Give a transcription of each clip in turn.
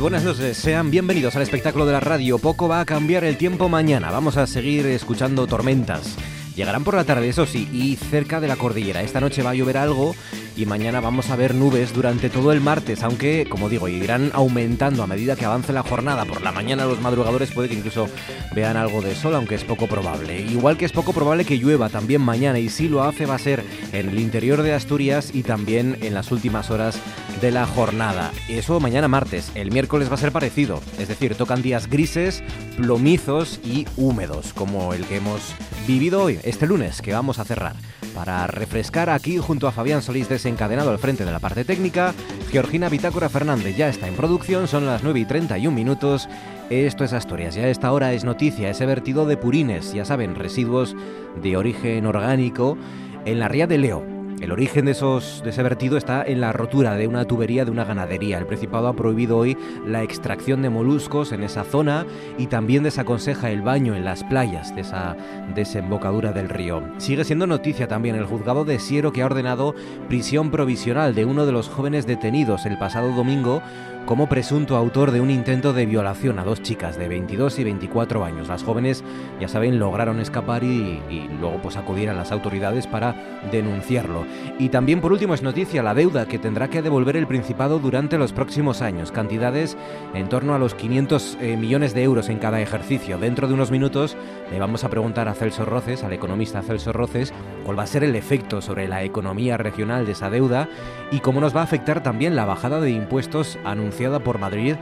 Buenas noches, sean bienvenidos al espectáculo de la radio. Poco va a cambiar el tiempo mañana, vamos a seguir escuchando tormentas. Llegarán por la tarde, eso sí, y cerca de la cordillera. Esta noche va a llover algo y mañana vamos a ver nubes durante todo el martes, aunque, como digo, irán aumentando a medida que avance la jornada. Por la mañana los madrugadores puede que incluso vean algo de sol, aunque es poco probable. Igual que es poco probable que llueva también mañana, y si lo hace va a ser en el interior de Asturias y también en las últimas horas de la jornada. Eso mañana martes. El miércoles va a ser parecido, es decir, tocan días grises, plomizos y húmedos, como el que hemos vivido hoy, este lunes, que vamos a cerrar. Para refrescar aquí junto a Fabián Solís desencadenado al frente de la parte técnica, Georgina Bitácora Fernández ya está en producción, son las 9 y 31 minutos. Esto es Asturias, ya esta hora es noticia ese vertido de purines, ya saben, residuos de origen orgánico en la ría de Leo el origen de, esos, de ese vertido está en la rotura de una tubería de una ganadería. El Principado ha prohibido hoy la extracción de moluscos en esa zona y también desaconseja el baño en las playas de esa desembocadura del río. Sigue siendo noticia también el juzgado de Siero que ha ordenado prisión provisional de uno de los jóvenes detenidos el pasado domingo como presunto autor de un intento de violación a dos chicas de 22 y 24 años. Las jóvenes, ya saben, lograron escapar y, luego pues acudir a las autoridades para denunciarlo. Y también por último es noticia la deuda que tendrá que devolver el Principado durante los próximos años, cantidades en torno a los 500 eh, millones de euros en cada ejercicio. Dentro de unos minutos le vamos a preguntar a Celso Roces, al economista Celso Roces, cuál va a ser el efecto sobre la economía regional de esa deuda y cómo nos va a afectar también la bajada de impuestos anunciada por Madrid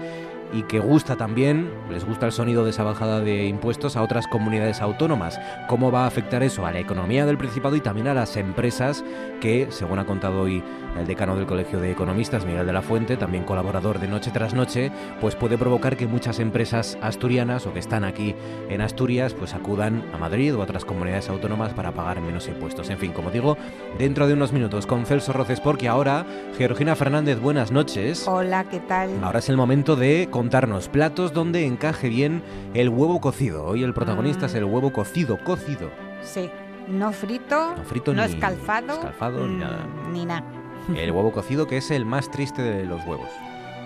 y que gusta también, les gusta el sonido de esa bajada de impuestos a otras comunidades autónomas. ¿Cómo va a afectar eso a la economía del Principado y también a las empresas que, según ha contado hoy el decano del Colegio de Economistas, Miguel de la Fuente, también colaborador de Noche tras Noche, pues puede provocar que muchas empresas asturianas o que están aquí en Asturias, pues acudan a Madrid o a otras comunidades autónomas para pagar menos impuestos. En fin, como digo, dentro de unos minutos con Celso Roces, porque ahora, Georgina Fernández, buenas noches. Hola, ¿qué tal? Ahora es el momento de contarnos platos donde encaje bien el huevo cocido. Hoy el protagonista es el mm. huevo cocido, cocido. Sí, no frito, no, frito no escalfado, escalfado ni nada. Ni nada. El huevo cocido, que es el más triste de los huevos.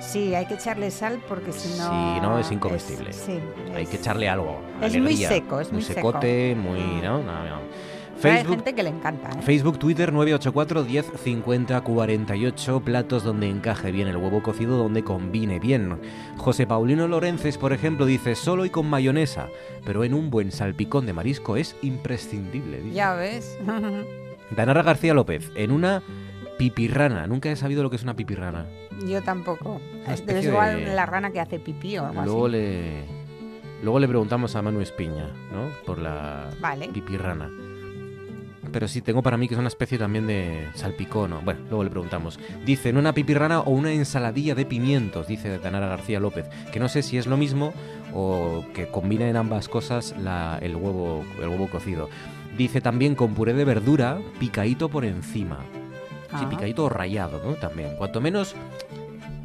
Sí, hay que echarle sal porque si no... Si no, es incomestible. sí, hay que echarle algo. Es muy seco, es muy, secote, muy... ¿no? No, no. Facebook, Hay gente que le encanta. ¿eh? Facebook, Twitter 984 10 50 48 platos donde encaje bien el huevo cocido, donde combine bien. José Paulino Lorences, por ejemplo, dice solo y con mayonesa, pero en un buen salpicón de marisco es imprescindible. Ya ves. Danara García López, en una Pipirrana. Nunca he sabido lo que es una pipirrana. Yo tampoco. Es igual la rana que hace pipí o algo Luego Le... Luego le preguntamos a Manu Espiña, ¿no? Por la pipirrana. Pero sí, tengo para mí que es una especie también de salpicón. Bueno, luego le preguntamos. Dice, en una pipirrana o una ensaladilla de pimientos, dice Tanara García López. Que no sé si es lo mismo o que combina en ambas cosas el, huevo, el huevo cocido. Dice también con puré de verdura, picadito por encima. Sí, picadito o rayado, ¿no? También. Cuanto menos,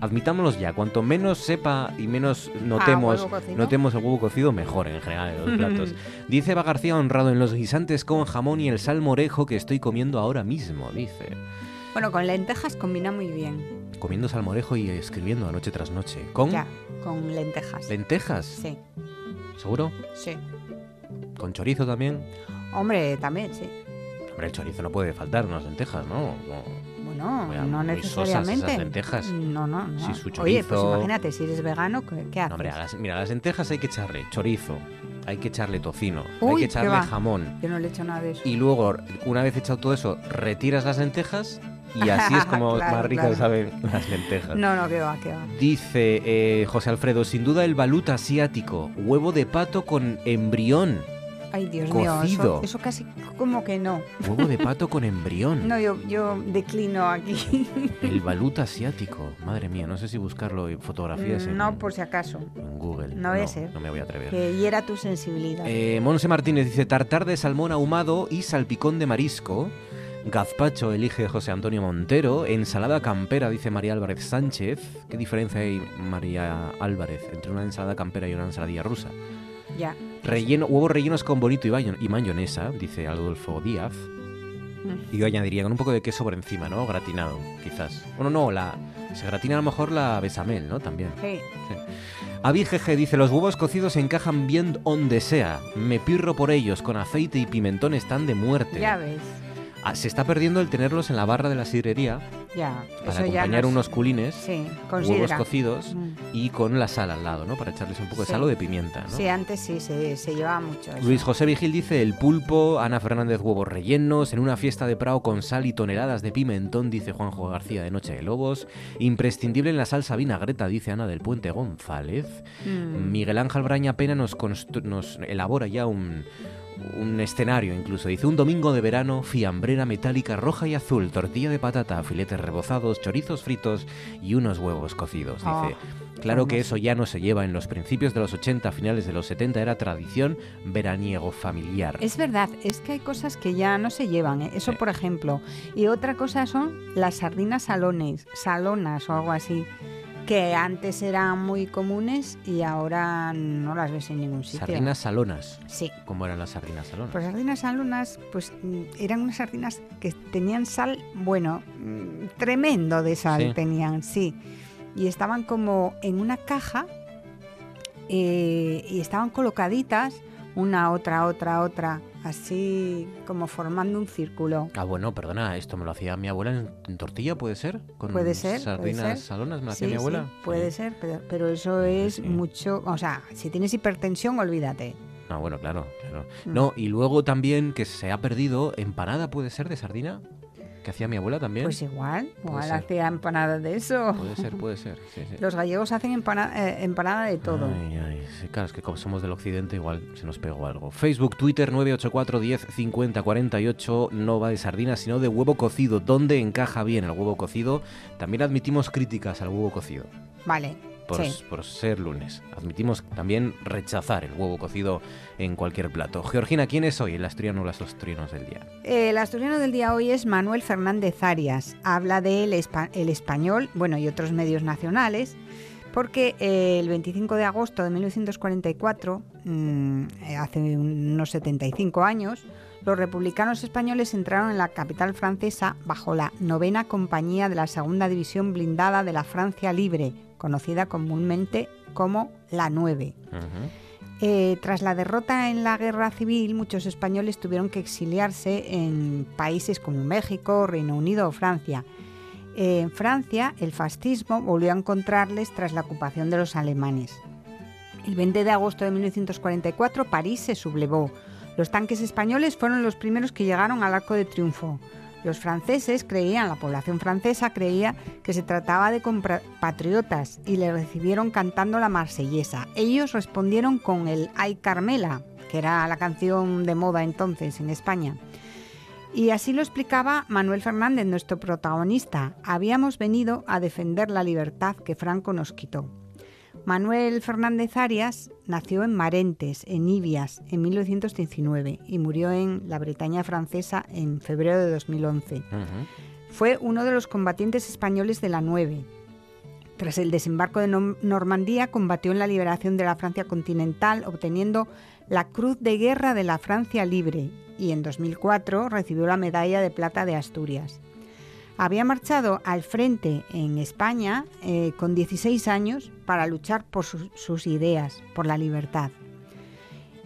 admitámoslos ya, cuanto menos sepa y menos notemos, notemos el huevo cocido, mejor en general en los platos. dice Eva García honrado en los guisantes con jamón y el salmorejo que estoy comiendo ahora mismo, dice. Bueno, con lentejas combina muy bien. Comiendo salmorejo y escribiendo noche tras noche. ¿Con? Ya, con lentejas. ¿Lentejas? Sí. ¿Seguro? Sí. ¿Con chorizo también? Hombre, también, sí. Hombre, el chorizo no puede faltar, unas lentejas, ¿no? Bueno, no necesariamente. Esas lentejas. No, no, no. Oye, pues imagínate, si eres vegano, ¿qué, haces? hombre, mira, las lentejas hay que echarle chorizo, hay que echarle tocino, hay que echarle jamón. Yo no le echo nada de eso. Y luego, una vez echado todo eso, retiras las lentejas y así es como más ricas saben las lentejas. No, no, que va, que va. Dice eh, José Alfredo, sin duda el balut asiático, huevo de pato con embrión Ay, Dios mío, eso, eso, casi como que no. Huevo de pato con embrión. No, yo, yo declino aquí. El balut asiático. Madre mía, no sé si buscarlo en fotografías. No, por si acaso. En Google. No voy a ser. No me voy a atrever. Que hiera tu sensibilidad. Eh, Monse Martínez dice tartar de salmón ahumado y salpicón de marisco. Gazpacho elige José Antonio Montero. Ensalada campera, dice María Álvarez Sánchez. ¿Qué diferencia hay, María Álvarez, entre una ensalada campera y una ensaladilla rusa? Ya. Relleno, huevos rellenos con bonito y, mayonesa, dice Adolfo Díaz. Mm. Y yo añadiría con un poco de queso por encima, ¿no? Gratinado, quizás. Bueno, no, la, se gratina a lo mejor la besamel, ¿no? También. Sí. sí. dice, los huevos cocidos encajan bien donde sea. Me pirro por ellos, con aceite y pimentón están de muerte. Ya ves. Ah, se está perdiendo el tenerlos en la barra de la sidrería ya, para acompañar unos culines, sí, huevos cocidos mm. y con la sal al lado, ¿no? Para echarles un poco de sal o de pimienta, ¿no? Sí, antes sí, se, se llevaba mucho Luis José Vigil dice el pulpo, Ana Fernández huevos rellenos, en una fiesta de Prado con sal y toneladas de pimentón, dice Juanjo García de Noche de Lobos, imprescindible en la salsa vinagreta, dice Ana del Puente González, mm. Miguel Ángel Braña Pena nos, nos elabora ya un un escenario incluso. Dice un domingo de verano, fiambrera metálica roja y azul, tortilla de patata, filetes rebozados, chorizos fritos y unos huevos cocidos. Dice, ah, claro que eso ya no se lleva en los principios de los 80, finales de los 70, era tradición veraniego familiar. Es verdad, es que hay cosas que ya no se llevan, ¿eh? eso por ejemplo. Y otra cosa son las sardinas salones, salonas o algo así que antes eran muy comunes y ahora no las ves en ningún sitio. Sardinas salonas. Sí. ¿Cómo eran las sardinas salonas? Pues sardinas salonas, pues mm, eran unas sardinas que tenían sal, bueno, mm, tremendo de sal tenían, sí. Y estaban como en una caja eh, y estaban colocaditas una, otra, otra, otra así como formando un círculo. Ah, bueno, perdona, esto me lo hacía mi abuela en, tortilla, ¿puede ser? Con puede ser. Sardinas salonas me lo hacía mi abuela. Sí, puede ser, pero, eso es mucho, o sea, si tienes hipertensión, olvídate. Ah, bueno, claro, claro. Mm. No, y luego también que se ha perdido, empanada puede ser de sardina que hacía mi abuela también. Pues igual, igual hacía empanada de eso. Puede ser, puede ser. Los gallegos hacen empanada, eh, empanada de todo. Ay, ay, claro, es que como somos del occidente igual se nos pegó algo. Facebook, Twitter 984 10 50 48 no va de sardina sino de huevo cocido. ¿Dónde encaja bien el huevo cocido? También admitimos críticas al huevo cocido. Vale por, ser lunes. Admitimos también rechazar el huevo cocido en cualquier plato. Georgina, ¿quién es hoy el asturiano o las asturianos del día? El asturiano del día hoy es Manuel Fernández Arias. Habla de el, el español, bueno, y otros medios nacionales, porque eh, el 25 de agosto de 1944, mm, hace unos 75 años, los republicanos españoles entraron en la capital francesa bajo la novena compañía de la segunda división blindada de la Francia Libre, conocida comúnmente como la 9. Eh, tras la derrota en la guerra civil, muchos españoles tuvieron que exiliarse en países como México, Reino Unido o Francia. en Francia, el fascismo volvió a encontrarles tras la ocupación de los alemanes. El 20 de agosto de 1944, París se sublevó. Los tanques españoles fueron los primeros que llegaron al Arco de Triunfo. Los franceses creían, la población francesa creía que se trataba de compatriotas y le recibieron cantando la marsellesa. Ellos respondieron con el Ay Carmela, que era la canción de moda entonces en España. Y así lo explicaba Manuel Fernández, nuestro protagonista. Habíamos venido a defender la libertad que Franco nos quitó. Manuel Fernández Arias nació en Marentes, en Ibias, en 1919 y murió en la Bretaña francesa en febrero de 2011. Fue uno de los combatientes españoles de la 9. Tras el desembarco de Normandía, combatió en la liberación de la Francia continental, obteniendo la Cruz de Guerra de la Francia Libre, y en 2004 recibió la Medalla de Plata de Asturias. Había marchado al frente en España eh, con 16 años para luchar por sus ideas, por la libertad.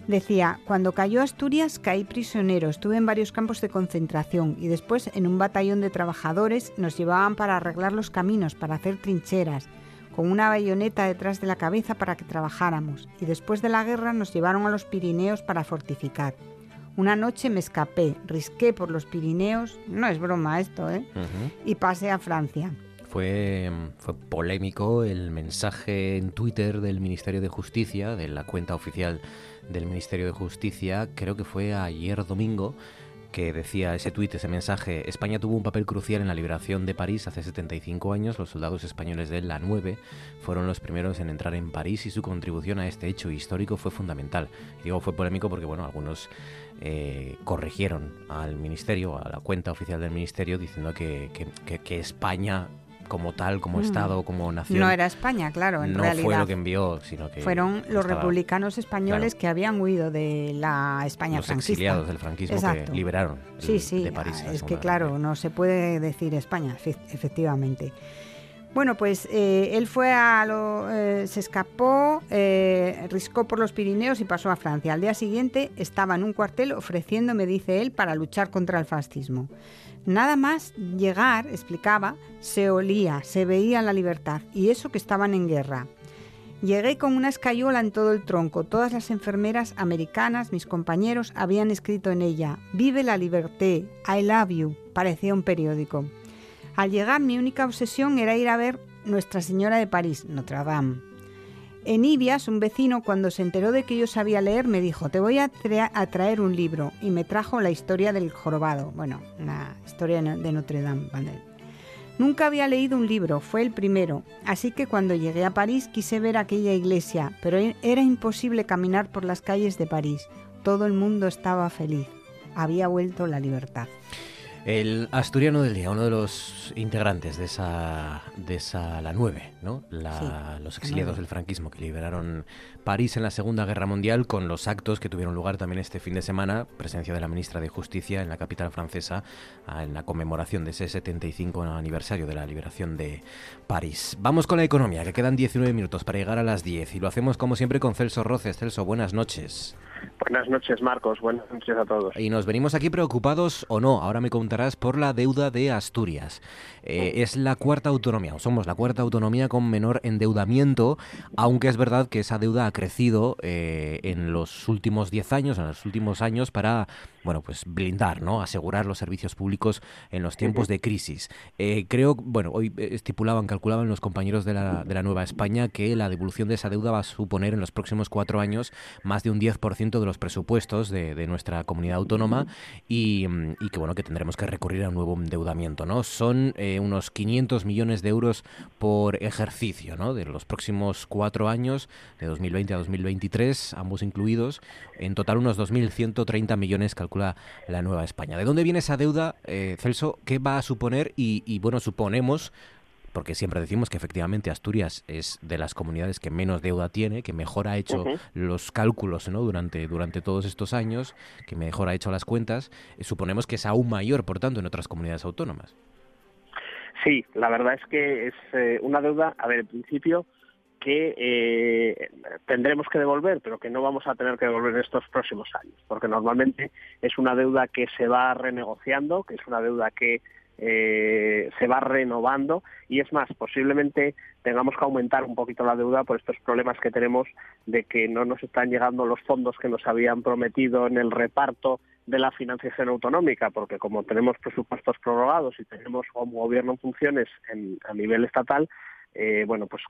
Decía, cuando cayó Asturias caí prisionero, estuve en varios campos de concentración y después en un batallón de trabajadores nos llevaban para arreglar los caminos, para hacer trincheras, con una bayoneta detrás de la cabeza para que trabajáramos y después de la guerra nos llevaron a los Pirineos para fortificar. Una noche me escapé, risqué por los Pirineos, no es broma esto, ¿eh? Y pasé a Francia. Fue, fue polémico el mensaje en Twitter del Ministerio de Justicia, de la cuenta oficial del Ministerio de Justicia, creo que fue ayer domingo, que decía ese tuit, ese mensaje, España tuvo un papel crucial en la liberación de París hace 75 años, los soldados españoles de la 9 fueron los primeros en entrar en París y su contribución a este hecho histórico fue fundamental. Y digo fue polémico porque, bueno, algunos eh, corrigieron al ministerio, a la cuenta oficial del ministerio, diciendo que, que España como tal, como mm. Estado, como nación. No era España, claro, en no realidad. No fue lo que envió, sino que. Fueron los republicanos españoles que habían huido de la España los franquista. exiliados del franquismo que liberaron sí, sí, de París. Es que, claro, no se puede decir España, efectivamente. Bueno, pues eh, él fue a lo, eh, se escapó, eh, riscó por los Pirineos y pasó a Francia. Al día siguiente estaba en un cuartel ofreciéndome, dice él, para luchar contra el fascismo. Nada más llegar, explicaba, se olía, se veía la libertad, y eso que estaban en guerra. Llegué con una escayola en todo el tronco. Todas las enfermeras americanas, mis compañeros, habían escrito en ella, Vive la libertad, I love you, parecía un periódico. Al llegar mi única obsesión era ir a ver Nuestra Señora de París, Notre Dame. En Ibias, un vecino, cuando se enteró de que yo sabía leer, me dijo, te voy a, traer un libro. Y me trajo la historia del jorobado. Bueno, la historia de Notre Dame. Nunca había leído un libro, fue el primero. Así que cuando llegué a París quise ver aquella iglesia, pero e-, era imposible caminar por las calles de París. Todo el mundo estaba feliz. Había vuelto la libertad. El asturiano del día, uno de los integrantes de esa, de esa la 9, ¿no? los exiliados del franquismo que liberaron París en la Segunda Guerra Mundial con los actos que tuvieron lugar también este fin de semana, presencia de la ministra de Justicia en la capital francesa en la conmemoración de ese 75 aniversario de la liberación de París. Vamos con la economía, que quedan 19 minutos para llegar a las 10 y lo hacemos como siempre con Celso Roces. Celso, buenas noches. Buenas noches, Marcos. Buenas noches a todos. Y nos venimos aquí preocupados o no, ahora me contarás, por la deuda de Asturias. Eh, es la cuarta autonomía, o somos la cuarta autonomía con menor endeudamiento, aunque es verdad que esa deuda ha crecido eh, en los últimos 10 años, en los últimos años, para bueno, pues blindar, ¿no? Asegurar los servicios públicos en los tiempos de crisis. Eh, creo, bueno, hoy estipulaban, calculaban los compañeros de la, de la Nueva España que la devolución de esa deuda va a suponer en los próximos cuatro años más de un 10% de los presupuestos de, nuestra comunidad autónoma y, que, bueno, que tendremos que recurrir a un nuevo endeudamiento, ¿no? Son eh, unos 500 millones de euros por ejercicio, ¿no? De los próximos cuatro años, de 2020 a 2023, ambos incluidos, en total unos 2.130 millones calcula la Nueva España. ¿De dónde viene esa deuda, eh, Celso? ¿Qué va a suponer? Y, y bueno, suponemos porque siempre decimos que efectivamente Asturias es de las comunidades que menos deuda tiene, que mejor ha hecho los cálculos ¿no? durante, durante todos estos años, que mejor ha hecho las cuentas, eh, suponemos que es aún mayor, por tanto, en otras comunidades autónomas. Sí, la verdad es que es eh, una deuda, a ver, en principio, que eh, tendremos que devolver, pero que no vamos a tener que devolver en estos próximos años, porque normalmente es una deuda que se va renegociando, que es una deuda que eh, se va renovando y es más, posiblemente tengamos que aumentar un poquito la deuda por estos problemas que tenemos de que no nos están llegando los fondos que nos habían prometido en el reparto de la financiación autonómica, porque como tenemos presupuestos prorrogados y tenemos como gobierno en funciones a nivel estatal, eh, bueno, pues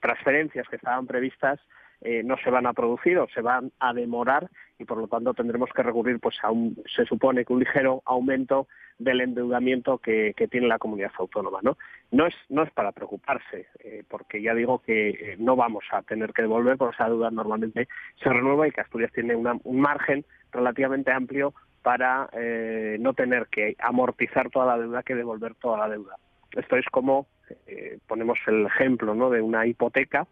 transferencias que estaban previstas eh, no se van a producir o se van a demorar y por lo tanto tendremos que recurrir pues a un, se supone que un ligero aumento del endeudamiento que, tiene la comunidad autónoma. ¿no? No, es, no es para preocuparse, eh, porque ya digo que eh, no vamos a tener que devolver, porque esa deuda normalmente se renueva y que Asturias tiene un margen relativamente amplio para no tener que amortizar toda la deuda que devolver toda la deuda. Esto es como, ponemos el ejemplo ¿no? de una hipoteca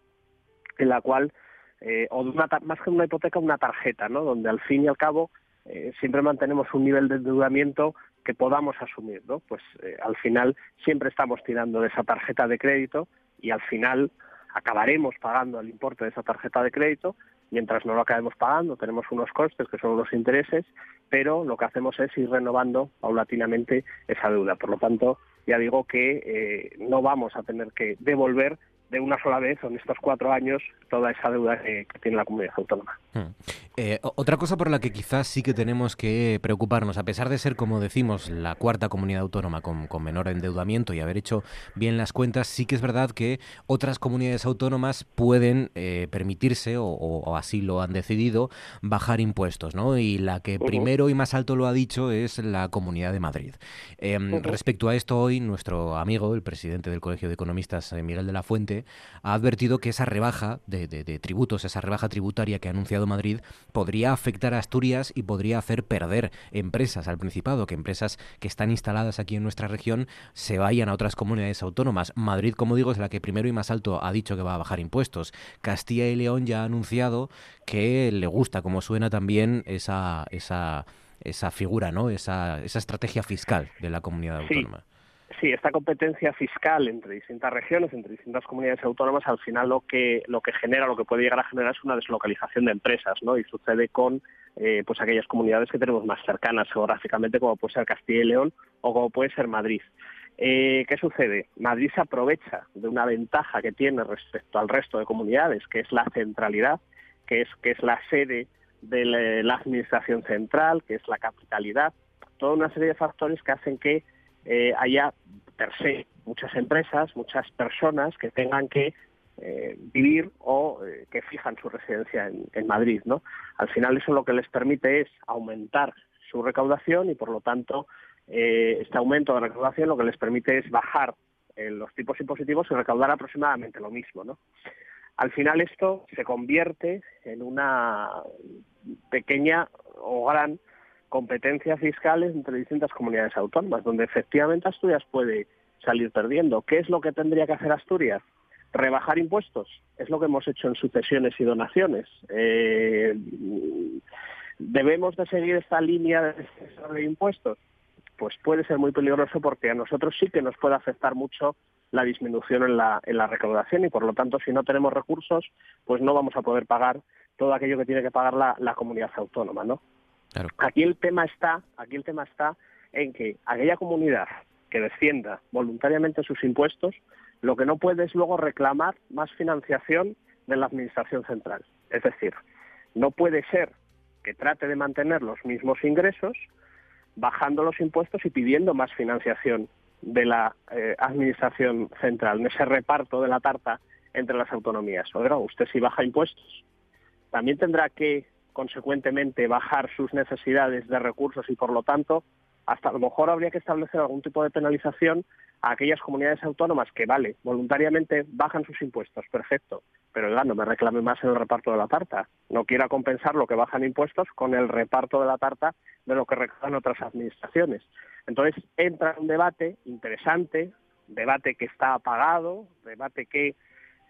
en la cual eh, o de una, más que una hipoteca, una tarjeta, ¿no? Donde al fin y al cabo eh, siempre mantenemos un nivel de endeudamiento que podamos asumir, ¿no? Pues eh, al final siempre estamos tirando de esa tarjeta de crédito y al final acabaremos pagando el importe de esa tarjeta de crédito, mientras no lo acabemos pagando tenemos unos costes que son los intereses, pero lo que hacemos es ir renovando paulatinamente esa deuda. Por lo tanto, ya digo que no vamos a tener que devolver de una sola vez en estos cuatro años toda esa deuda que, tiene la comunidad autónoma. Hmm. Eh, otra cosa por la que quizás sí que tenemos que preocuparnos, a pesar de ser, como decimos, la cuarta comunidad autónoma con, menor endeudamiento y haber hecho bien las cuentas, sí que es verdad que otras comunidades autónomas pueden eh, permitirse, o, así lo han decidido, bajar impuestos, ¿no? Y la que primero y más alto lo ha dicho es la Comunidad de Madrid. Em, respecto a esto, hoy nuestro amigo, el presidente del Colegio de Economistas, Miguel de la Fuente, ha advertido que esa rebaja de, tributos, esa rebaja tributaria que ha anunciado Madrid, podría afectar a Asturias y podría hacer perder empresas al Principado, que empresas que están instaladas aquí en nuestra región se vayan a otras comunidades autónomas. Madrid, como digo, es la que primero y más alto ha dicho que va a bajar impuestos. Castilla y León ya ha anunciado que le gusta, como suena también, esa, esa, esa figura, ¿no? esa, esa estrategia fiscal de la comunidad autónoma. Sí, esta competencia fiscal entre distintas regiones, entre distintas comunidades autónomas, al final lo que lo que genera, lo que puede llegar a generar es una deslocalización de empresas, ¿no? Y sucede con eh, pues aquellas comunidades que tenemos más cercanas geográficamente, como puede ser Castilla y León o como puede ser Madrid. Eh, ¿Qué sucede? Madrid se aprovecha de una ventaja que tiene respecto al resto de comunidades, que es la centralidad, que es que es la sede de la administración central, que es la capitalidad, toda una serie de factores que hacen que eh, haya per se muchas empresas, muchas personas que tengan que eh, vivir o eh, que fijan su residencia en, Madrid. ¿no? Al final eso lo que les permite es aumentar su recaudación y por lo tanto este aumento de recaudación lo que les permite es bajar los tipos impositivos y recaudar aproximadamente lo mismo. ¿no? Al final esto se convierte en una pequeña o gran competencias fiscales entre distintas comunidades autónomas, donde efectivamente Asturias puede salir perdiendo. ¿Qué es lo que tendría que hacer Asturias? Rebajar impuestos. Es lo que hemos hecho en sucesiones y donaciones. Eh, ¿Debemos de seguir esta línea de impuestos? Pues puede ser muy peligroso porque a nosotros sí que nos puede afectar mucho la disminución en la, en la recaudación y por lo tanto si no tenemos recursos pues no vamos a poder pagar todo aquello que tiene que pagar la, la comunidad autónoma, ¿no? Aquí el tema está, aquí el tema está en que aquella comunidad que descienda voluntariamente sus impuestos, lo que no puede es luego reclamar más financiación de la administración central. Es decir, no puede ser que trate de mantener los mismos ingresos bajando los impuestos y pidiendo más financiación de la eh, administración central, en ese reparto de la tarta entre las autonomías. Usted si baja impuestos, también tendrá que consecuentemente bajar sus necesidades de recursos y por lo tanto hasta a lo mejor habría que establecer algún tipo de penalización a aquellas comunidades autónomas que, vale, voluntariamente bajan sus impuestos, perfecto, pero oiga, no me reclame más en el reparto de la tarta. No quiera compensar lo que bajan impuestos con el reparto de la tarta de lo que reclaman otras administraciones. Entonces entra un debate interesante, debate que está apagado, debate que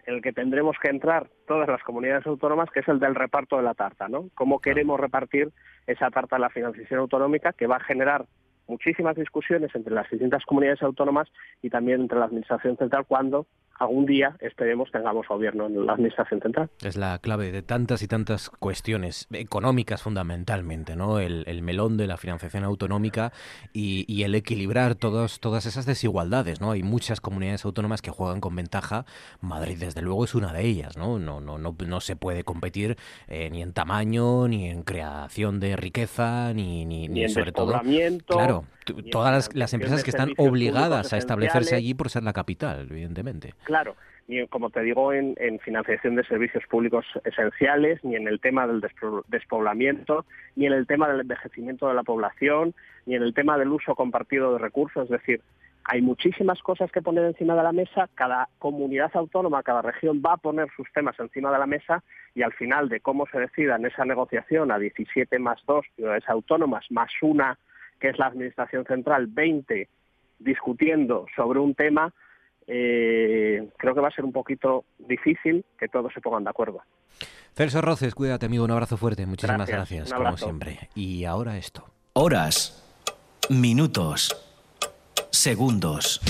el que tendremos que entrar todas las comunidades autónomas, que es el del reparto de la tarta, ¿no? Cómo queremos repartir esa tarta de la financiación autonómica que va a generar muchísimas discusiones entre las distintas comunidades autónomas y también entre la Administración Central cuando algún día esperemos tengamos gobierno en la administración central. Es la clave de tantas y tantas cuestiones económicas fundamentalmente, ¿no? El, melón de la financiación autonómica y, el equilibrar todos, todas esas desigualdades, ¿no? Hay muchas comunidades autónomas que juegan con ventaja. Madrid, desde luego, es una de ellas, ¿no? No, no, no, no se puede competir eh, ni en tamaño, ni en creación de riqueza, ni, ni, ni, sobre todo. Claro, todas las, empresas que están obligadas a establecerse allí por ser la capital, evidentemente. Claro, ni como te digo, en, financiación de servicios públicos esenciales, ni en el tema del despoblamiento, ni en el tema del envejecimiento de la población, ni en el tema del uso compartido de recursos. Es decir, hay muchísimas cosas que poner encima de la mesa, cada comunidad autónoma, cada región va a poner sus temas encima de la mesa y al final de cómo se decida en esa negociación a 17 más 2 ciudades autónomas más una que es la Administración Central, 20 discutiendo sobre un tema, eh, creo que va a ser un poquito difícil que todos se pongan de acuerdo. Celso Roces, cuídate amigo, un abrazo fuerte, muchísimas gracias, como siempre. Y ahora esto. Horas, minutos, segundos.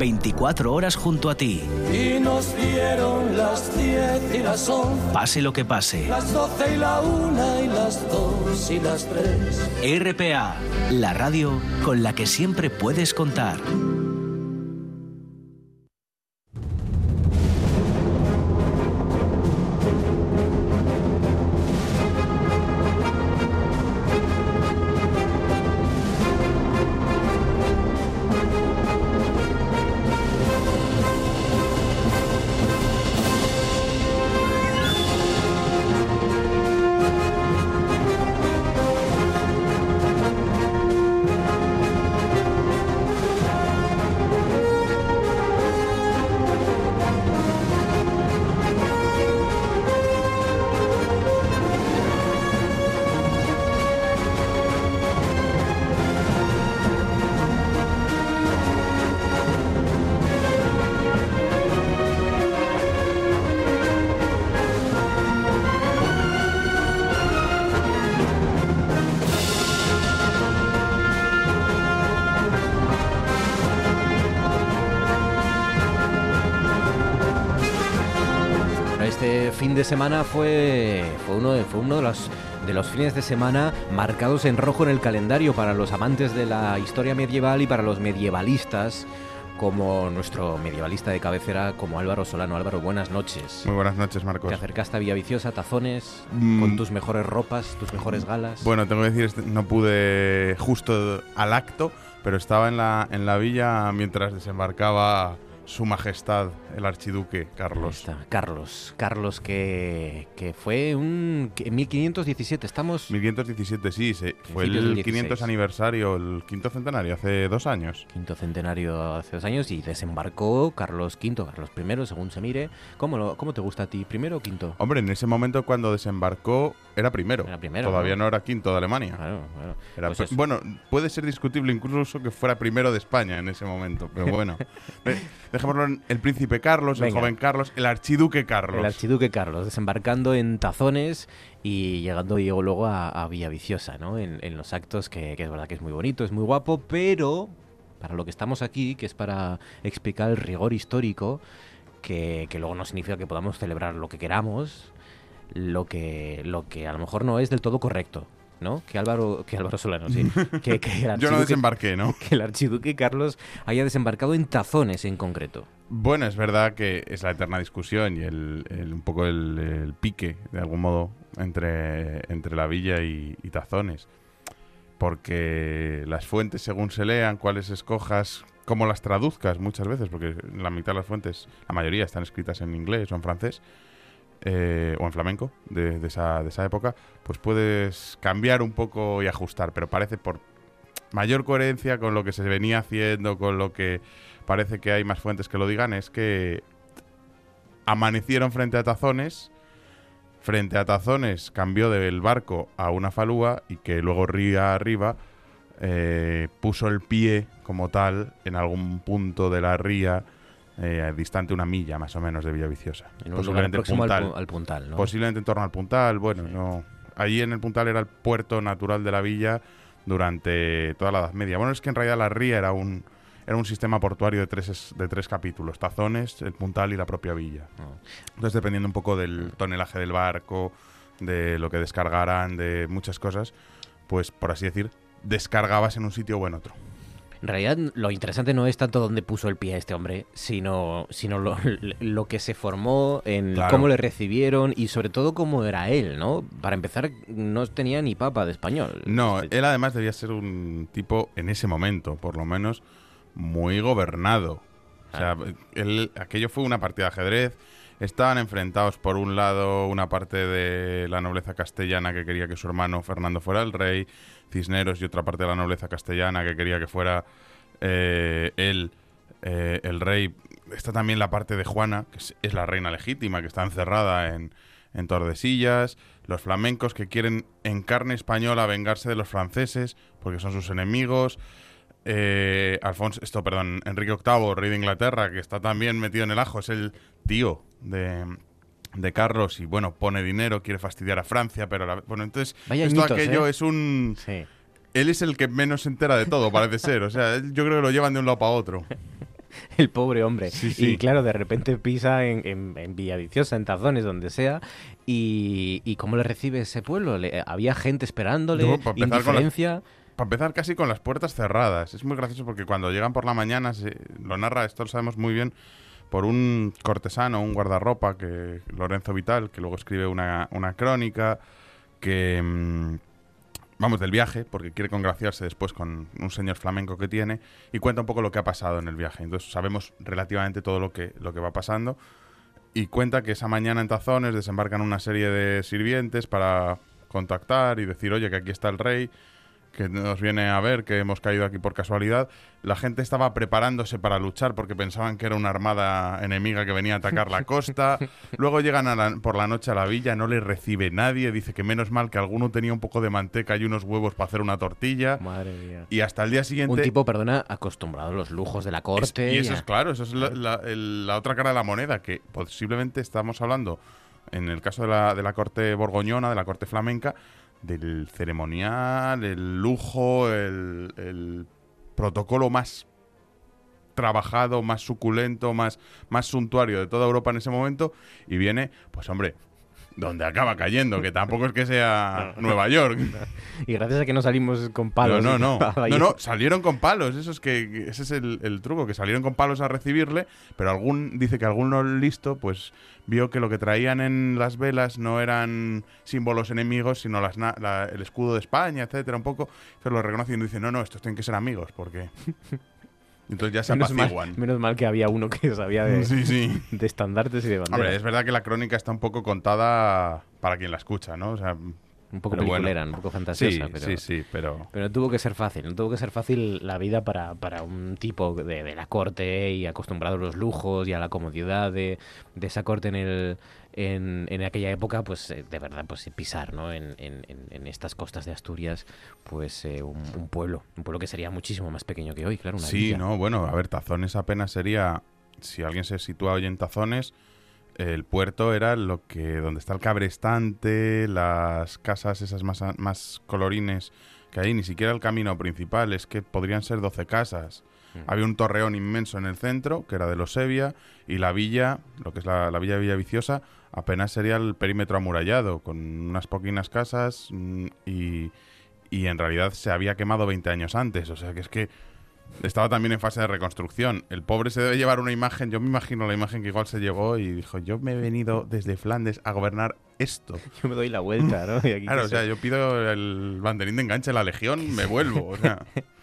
24 horas junto a ti. Y nos dieron las 10 y las 11. Pase lo que pase. Las 12 y la 1 y las 2 y las 3. RPA, la radio con la que siempre puedes contar. Semana fue, fue uno, de, fue uno de, los, de los fines de semana marcados en rojo en el calendario para los amantes de la historia medieval y para los medievalistas, como nuestro medievalista de cabecera, como Álvaro Solano. Álvaro, buenas noches. Muy buenas noches, Marcos. Te acercaste a Villaviciosa, Tazones, Mm. con tus mejores ropas, tus mejores galas. Bueno, tengo que decir, este- no pude justo al acto, pero estaba en la, en la villa mientras desembarcaba su majestad, el archiduque Ahí Carlos. está, Carlos. Carlos que, que fue un... que en 1517, estamos... 1517, sí, se- fue el 500 16. aniversario, el quinto centenario, hace dos años. Quinto centenario hace dos años y desembarcó Carlos V, Carlos I, según se mire. ¿Cómo, lo- cómo te gusta a ti? ¿Primero o quinto? Hombre, en ese momento cuando desembarcó era primero. Era primero, Todavía ¿no? no, era quinto de Alemania. Claro, claro. Era Pues eso. bueno, puede ser discutible incluso que fuera primero de España en ese momento, pero bueno. De- Dejémoslo en el príncipe Carlos, Venga. el joven Carlos, el archiduque Carlos. El archiduque Carlos, desembarcando en Tazones y llegando luego a, a Villaviciosa, ¿no? En, en los actos, que, que es verdad que es muy bonito, es muy guapo, pero para lo que estamos aquí, que es para explicar el rigor histórico, que, que luego no significa que podamos celebrar lo que queramos, lo que, lo que a lo mejor no es del todo correcto, ¿no? Que Álvaro, que Álvaro Solano, sí. que, que el Yo no desembarqué, ¿no? que el archiduque Carlos haya desembarcado en Tazones en concreto. Bueno, es verdad que es la eterna discusión y el, el- un poco el, el pique, de algún modo, entre, entre la villa y, y Tazones. Porque las fuentes, según se lean, cuáles escojas, cómo las traduzcas muchas veces, porque la mitad de las fuentes, la mayoría están escritas en inglés o en francés, eh, o en flamenco, de, esa, de esa época, pues puedes cambiar un poco y ajustar, pero parece por mayor coherencia con lo que se venía haciendo, con lo que parece que hay más fuentes que lo digan, es que amanecieron frente a Tazones, frente a Tazones cambió del barco a una falúa y que luego ría arriba eh, puso el pie como tal en algún punto de la ría eh, distante una milla más o menos de Villaviciosa. En un Posiblemente próximo al, Puntal. pu- al puntal, ¿no? Posiblemente en torno al Puntal, bueno, no. Allí en el Puntal era el puerto natural de la villa durante toda la Edad Media. Bueno, es que en realidad la ría era un era un sistema portuario de tres es- de tres capítulos, Tazones, el Puntal y la propia villa. Ah. Entonces, dependiendo un poco del tonelaje del barco, de lo que descargaran, de muchas cosas, pues por así decir, descargabas en un sitio o en otro. En realidad, lo interesante no es tanto dónde puso el pie este hombre, sino, sino lo, lo que se formó, en Claro. cómo le recibieron y sobre todo cómo era él, ¿no? Para empezar, no tenía ni papa de español. No, Este- él además debía ser un tipo, en ese momento, por lo menos, muy gobernado. O sea, él, aquello fue una partida de ajedrez. Estaban enfrentados por un lado una parte de la nobleza castellana que quería que su hermano Fernando fuera el rey, Cisneros y otra parte de la nobleza castellana que quería que fuera eh, él eh, el rey. Está también la parte de Juana, que es, la reina legítima, que está encerrada en, en Tordesillas. Los flamencos que quieren en carne española vengarse de los franceses porque son sus enemigos. Eh, Alfonso, esto, perdón, Enrique VIII, rey de Inglaterra, que está también metido en el ajo, es el tío de, de Carlos y bueno, pone dinero, quiere fastidiar a Francia, pero la- bueno, entonces Vaya esto aquello ¿eh? es un Sí. él es el que menos se entera de todo, parece ser, o sea, él- yo creo que lo llevan de un lado para otro. el pobre hombre. Y claro, de repente pisa en, en, en Villaviciosa, en Tazones, donde sea, y, y ¿cómo le recibe ese pueblo? ¿Había gente esperándole? No, para indiferencia? para empezar, casi con las puertas cerradas. Es muy gracioso porque cuando llegan por la mañana, lo narra, esto lo sabemos muy bien, por un cortesano, un guardarropa, que Lorenzo Vital, que luego escribe una, una crónica, que... Mm, vamos, del viaje, porque quiere congraciarse después con un señor flamenco que tiene, y cuenta un poco lo que ha pasado en el viaje. Entonces sabemos relativamente todo lo que, lo que va pasando. Y cuenta que esa mañana en Tazones desembarcan una serie de sirvientes para contactar y decir, oye, que aquí está el rey, que nos viene a ver, que hemos caído aquí por casualidad, la gente estaba preparándose para luchar porque pensaban que era una armada enemiga que venía a atacar la costa. Luego llegan por la noche a la villa, no les recibe nadie, dice que menos mal que alguno tenía un poco de manteca y unos huevos para hacer una tortilla. Madre mía. Y hasta el día siguiente... Un tipo, perdona, acostumbrado a los lujos de la corte. y eso es claro, eso es la, otra cara de la moneda, que posiblemente estamos hablando, en el caso de la, de la corte borgoñona, de la corte flamenca, del ceremonial, el lujo, el, protocolo más trabajado, más suculento, más, más suntuario de toda Europa en ese momento. Y viene, pues hombre, donde acaba cayendo, que tampoco es que sea Nueva York. Y gracias a que no salimos con palos. No, no, no. No, no, salieron con palos. Eso es que ese es el, truco, que salieron con palos a recibirle, pero algún dice que alguno listo, pues vio que lo que traían en las velas no eran símbolos enemigos, sino las, el escudo de España, etcétera, un poco. Se lo reconociendo y dice, no, no, estos tienen que ser amigos, porque entonces ya se menos mal, menos mal que había uno que sabía de, de estandartes y de banderas. Hombre, es verdad que la crónica está un poco contada para quien la escucha, ¿no? O sea, un poco peliculera, un poco fantasiosa. Sí, pero, sí, sí, pero... Pero tuvo que ser fácil, no tuvo que ser fácil la vida para, para un tipo de, de, la corte y acostumbrado a los lujos y a la comodidad de, de esa corte en el, en, en aquella época, pues eh, de verdad, pues pisar ¿no? en, en, en estas costas de Asturias, pues eh, un, pueblo, un pueblo que sería muchísimo más pequeño que hoy, claro. Una sí, no, bueno, a ver, Tazones apenas sería, si alguien se sitúa hoy en Tazones, el puerto era lo que, donde está el cabrestante, las casas esas más, más colorines que hay, ni siquiera el camino principal, es que podrían ser 12 casas. Había un torreón inmenso en el centro, que era de los Sevilla, y la villa, lo que es la, villa de Villaviciosa, apenas sería el perímetro amurallado, con unas poquinas casas mm, y, y en realidad se había quemado 20 años antes. O sea que es que estaba también en fase de reconstrucción. El pobre se debe llevar una imagen, yo me imagino la imagen que igual se llegó y dijo, yo me he venido desde Flandes a gobernar esto. Yo me doy la vuelta, ¿no? claro, o sea, yo pido el banderín de enganche, la legión, me vuelvo, o sea...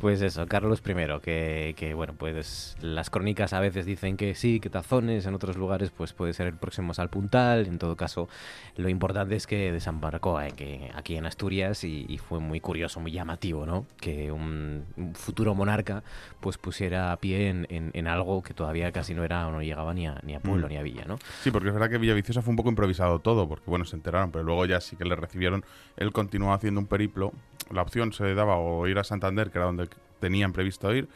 Pues eso, Carlos I, que, que, bueno, pues las crónicas a veces dicen que sí, que tazones, en otros lugares pues puede ser el próximo Salpuntal, en todo caso lo importante es que desembarcó eh, aquí en Asturias y, fue muy curioso, muy llamativo, ¿no? Que un, futuro monarca pues pusiera pie en, en, algo que todavía casi no era o no llegaba ni a, ni a pueblo mm. ni a villa, ¿no? Sí, porque es verdad que Villaviciosa fue un poco improvisado todo, porque bueno, se enteraron, pero luego ya sí que le recibieron, él continuó haciendo un periplo, la opción se le daba o ir a Santander, que era donde tenían previsto ir,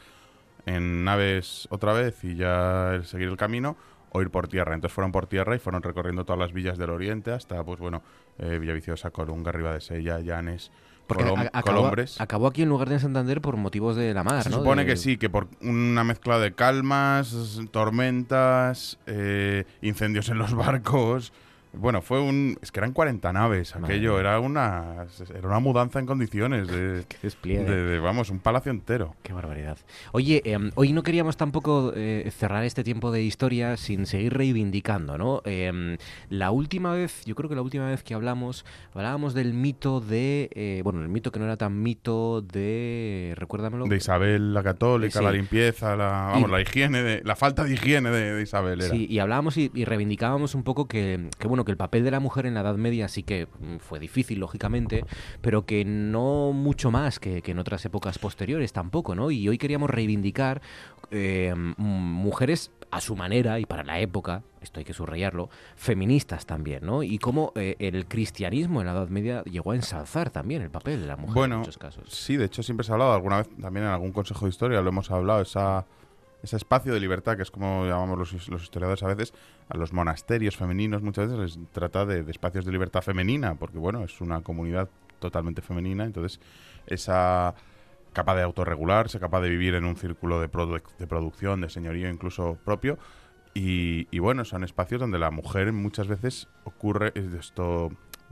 en naves otra vez y ya seguir el camino, o ir por tierra. Entonces fueron por tierra y fueron recorriendo todas las villas del oriente hasta, pues bueno, eh, Villaviciosa, Colunga, Riva de Sella, Llanes, porque Colombres. Acabó aquí en lugar de Santander por motivos de la mar, Se supone que sí, que por una mezcla de calmas, tormentas, eh, incendios en los barcos, bueno, fue un. Es que eran 40 naves, aquello. Era una, era una mudanza en condiciones. De, Qué despliegue. De, vamos, un palacio entero. Qué barbaridad. Oye, em, hoy no queríamos tampoco eh, cerrar este tiempo de historia sin seguir reivindicando, ¿no? Em, la última vez, yo creo que la última vez que hablamos, hablábamos del mito de. Eh, bueno, el mito que no era tan mito de. Recuérdamelo. De Isabel la Católica, la limpieza, la, vamos, la higiene, de, la falta de higiene de, Isabel. Era. Sí, y hablábamos y, y reivindicábamos un poco que, que bueno, que el papel de la mujer en la Edad Media sí que mm, fue difícil, lógicamente, pero que no mucho más que, en otras épocas posteriores tampoco, ¿no? Y hoy queríamos reivindicar eh, mujeres a su manera y para la época, esto hay que subrayarlo, feministas también, ¿no? Y cómo eh, el cristianismo en la Edad Media llegó a ensalzar también el papel de la mujer en muchos casos. Sí, de hecho siempre se ha hablado, alguna vez también en algún consejo de historia lo hemos hablado, esa ese espacio de libertad, que es como llamamos los, historiadores a veces, a los monasterios femeninos muchas veces les trata de, espacios de libertad femenina, porque bueno, es una comunidad totalmente femenina, entonces esa capaz de autorregularse, capaz de vivir en un círculo de, de producción, de señorío incluso propio. Y, bueno, son espacios donde la mujer muchas veces ocurre, esto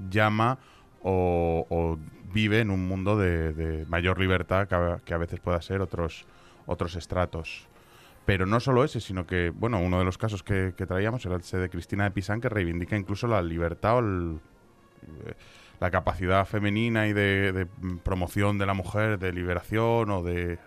llama o, vive en un mundo de, mayor libertad que a, veces pueda ser otros, otros estratos. Pero no solo ese, sino que, bueno, uno de los casos que, traíamos era el de Cristina de Pisán, que reivindica incluso la libertad o la capacidad femenina y de, promoción de la mujer, de liberación o de,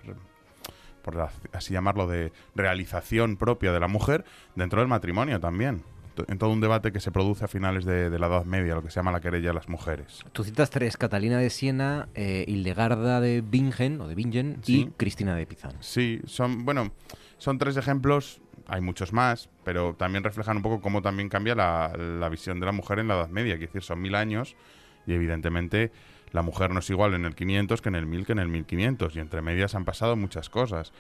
por así llamarlo, de realización propia de la mujer dentro del matrimonio también en todo un debate que se produce a finales de, la Edad Media, lo que se llama la querella de las mujeres. Tú citas tres, Catalina de Siena, eh, Hildegarda de Bingen, o de Bingen, y Cristina de Pizán. Sí, son, bueno, son tres ejemplos, hay muchos más, pero también reflejan un poco cómo también cambia la, visión de la mujer en la Edad Media, es decir, son mil años y evidentemente la mujer no es igual en el 500 que en el 1000 que en el 1500 y entre medias han pasado muchas cosas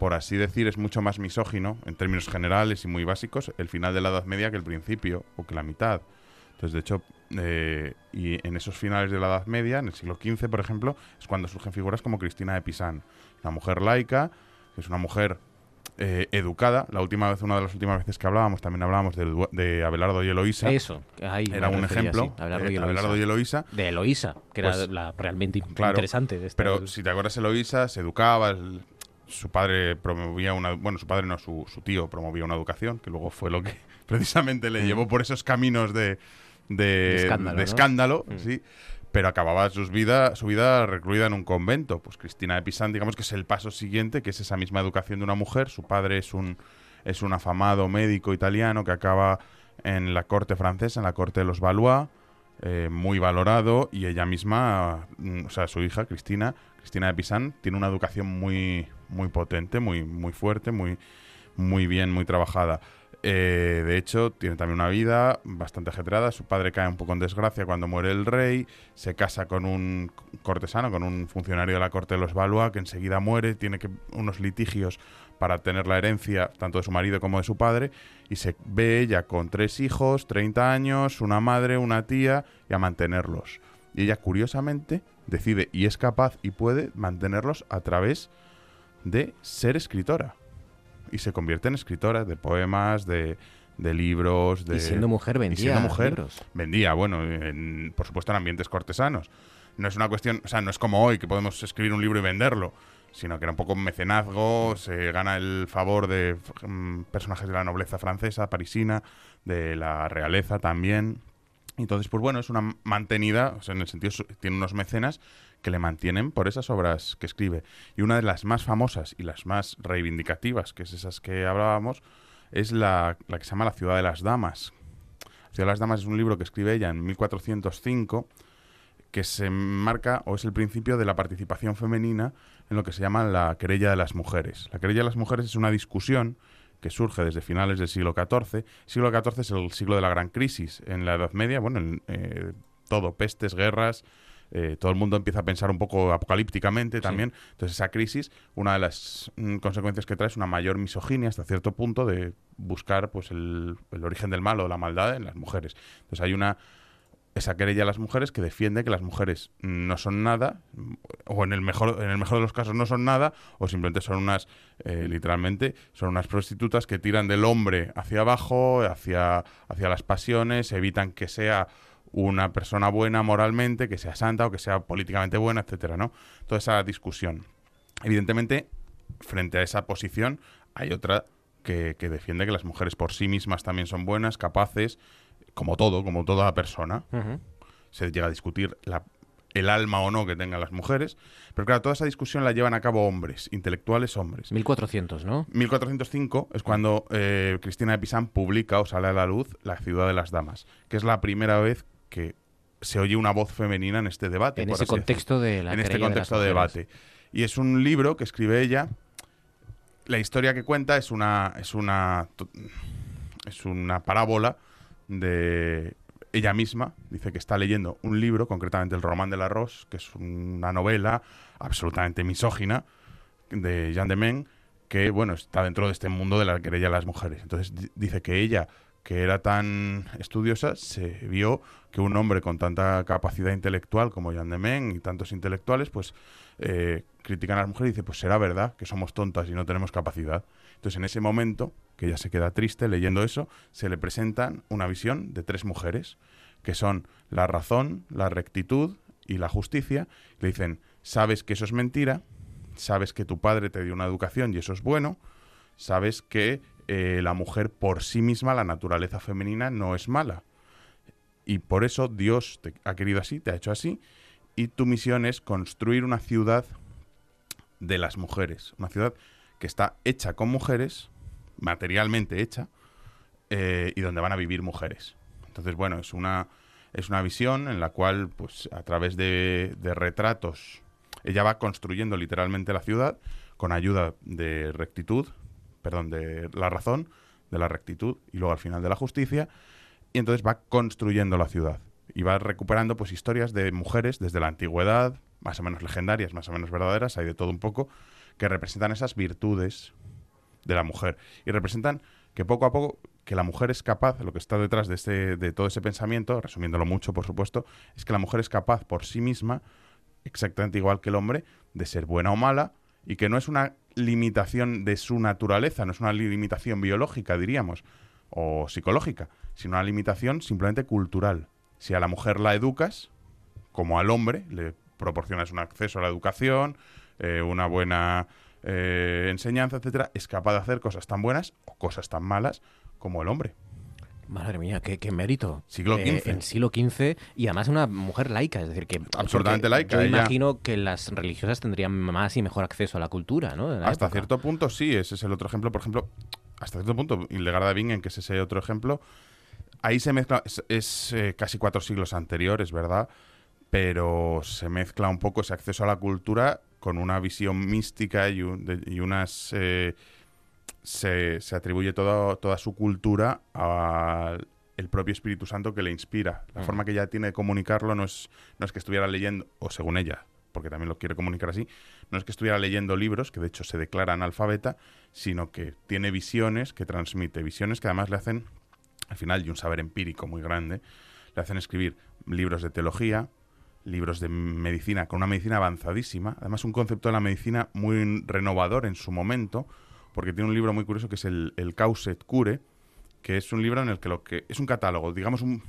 por así decir, es mucho más misógino, en términos generales y muy básicos, el final de la Edad Media que el principio, o que la mitad. Entonces, de hecho, eh, y en esos finales de la Edad Media, en el siglo XV, por ejemplo, es cuando surgen figuras como Cristina de Pisán, una mujer laica, que es una mujer eh, educada. La última vez, una de las últimas veces que hablábamos, también hablábamos de, Abelardo y Eloísa. Eso, ahí era un ejemplo. Abelardo, y Eloísa. De Eloísa, que era pues, la realmente interesante. De pero si te acuerdas, Eloísa se educaba, su padre promovía una, bueno, su padre no, su, su, tío promovía una educación, que luego fue lo que precisamente le mm. llevó por esos caminos de, de, escándalo, mm. sí, pero acababa sus vida, su vida recluida en un convento. Pues Cristina de Pisán, digamos que es el paso siguiente, que es esa misma educación de una mujer. Su padre es un, es un afamado médico italiano que acaba en la corte francesa, en la corte de los Valois, eh, muy valorado, y ella misma, mm, o sea, su hija, Cristina, Cristina de Pisán, tiene una educación muy, muy potente, muy, muy fuerte, muy, muy bien, muy trabajada. Eh, de hecho, tiene también una vida bastante ajetreada. Su padre cae un poco en desgracia cuando muere el rey. Se casa con un cortesano, con un funcionario de la corte de los Valois, que enseguida muere. Tiene que, unos litigios para tener la herencia tanto de su marido como de su padre. Y se ve ella con tres hijos, 30 años, una madre, una tía, y a mantenerlos. Y ella, curiosamente, decide y es capaz y puede mantenerlos a través de ser escritora. Y se convierte en escritora de poemas, de, de libros. De, y siendo mujer vendía. siendo mujer vendía, bueno, por supuesto en ambientes cortesanos. No es una cuestión, o sea, no es como hoy que podemos escribir un libro y venderlo, sino que era un poco mecenazgo, se gana el favor de mm, personajes de la nobleza francesa, parisina, de la realeza también. Entonces, pues bueno, es una mantenida, o sea, en el sentido, tiene unos mecenas que le mantienen por esas obras que escribe. Y una de las más famosas y las más reivindicativas, que es esas que hablábamos, es la, la que se llama La ciudad de las damas. La ciudad de las damas es un libro que escribe ella en 1405 que se marca o es el principio de la participación femenina en lo que se llama la querella de las mujeres. La querella de las mujeres es una discusión que surge desde finales del siglo XIV. El siglo XIV es el siglo de la gran crisis. En la Edad Media, bueno, en, eh, todo, pestes, guerras, eh, todo el mundo empieza a pensar un poco apocalípticamente también. Entonces esa crisis, una de las mm, consecuencias que trae es una mayor misoginia hasta cierto punto de buscar pues el, el origen del mal o la maldad en las mujeres. Entonces hay una esa querella a las mujeres que defiende que las mujeres no son nada, o en el mejor, en el mejor de los casos no son nada, o simplemente son unas, eh, literalmente, son unas prostitutas que tiran del hombre hacia abajo, hacia, hacia las pasiones, evitan que sea una persona buena moralmente, que sea santa o que sea políticamente buena, etcétera, ¿no? Toda esa discusión. Evidentemente, frente a esa posición, hay otra que, que defiende que las mujeres por sí mismas también son buenas, capaces, como todo, como toda persona, se llega a discutir el alma o no que tengan las mujeres. Pero claro, toda esa discusión la llevan a cabo hombres, intelectuales hombres. 1400, ¿no? 1405 es cuando eh, Cristina de Pisán publica o sale a la luz La ciudad de las damas, que es la primera vez que se oye una voz femenina en este debate. En ese contexto de la En este contexto de, debate. Y es un libro que escribe ella. La historia que cuenta es una, es una, es una parábola de ella misma, dice que está leyendo un libro, concretamente el Román del Arroz, que es una novela absolutamente misógina de Jean de Men, que bueno, está dentro de este mundo de la querella de las mujeres. Entonces dice que ella, que era tan estudiosa, se vio que un hombre con tanta capacidad intelectual como Jean de Men y tantos intelectuales, pues eh, critican a las mujeres y dicen, pues será verdad que somos tontas y no tenemos capacidad. Entonces en ese momento, que ella se queda triste leyendo eso, se le presentan una visión de tres mujeres, que son la razón, la rectitud y la justicia. Le dicen, sabes que eso es mentira, sabes que tu padre te dio una educación y eso es bueno, sabes que eh, la mujer por sí misma, la naturaleza femenina, no es mala. Y por eso Dios te ha querido así, te ha hecho así, y tu misión es construir una ciudad de las mujeres, una ciudad que está hecha con mujeres, materialmente hecha, eh, y donde van a vivir mujeres. Entonces, bueno, es una, es una visión en la cual, pues, a través de, de retratos, ella va construyendo literalmente la ciudad con ayuda de rectitud, perdón, de la razón, de la rectitud y luego al final de la justicia, y entonces va construyendo la ciudad y va recuperando pues historias de mujeres desde la antigüedad, más o menos legendarias, más o menos verdaderas, hay de todo un poco, que representan esas virtudes de la mujer y representan que poco a poco que la mujer es capaz, lo que está detrás de, este, de todo ese pensamiento, resumiéndolo mucho, por supuesto, es que la mujer es capaz por sí misma, exactamente igual que el hombre, de ser buena o mala, y que no es una limitación de su naturaleza, no es una limitación biológica, diríamos, o psicológica, sino una limitación simplemente cultural. Si a la mujer la educas, como al hombre, le proporcionas un acceso a la educación, eh, una buena eh, enseñanza, etcétera, es capaz de hacer cosas tan buenas o cosas tan malas como el hombre. Madre mía, qué, mérito. Siglo XV. Eh, en siglo XV y además una mujer laica, es decir, que... Absolutamente laica. Yo imagino que las religiosas tendrían más y mejor acceso a la cultura, ¿no? hasta cierto punto sí, ese es el otro ejemplo. Por ejemplo, hasta cierto punto, Hildegard de Bingen, que es ese otro ejemplo, ahí se mezcla, es, eh, casi cuatro siglos anteriores, ¿verdad? Pero se mezcla un poco ese acceso a la cultura con una visión mística y, unas... Eh, se, atribuye toda su cultura al propio Espíritu Santo que le inspira. La mm. forma que ella tiene de comunicarlo no es, no es que estuviera leyendo, o según ella, porque también lo quiere comunicar así, no es que estuviera leyendo libros, que de hecho se declara analfabeta, sino que tiene visiones, que transmite visiones que además le hacen, al final, y un saber empírico muy grande, le hacen escribir libros de teología, libros de medicina, con una medicina avanzadísima, además un concepto de la medicina muy renovador en su momento, porque tiene un libro muy curioso que es el, el Causet Cure, que es un libro en el que lo que es un catálogo, digamos un,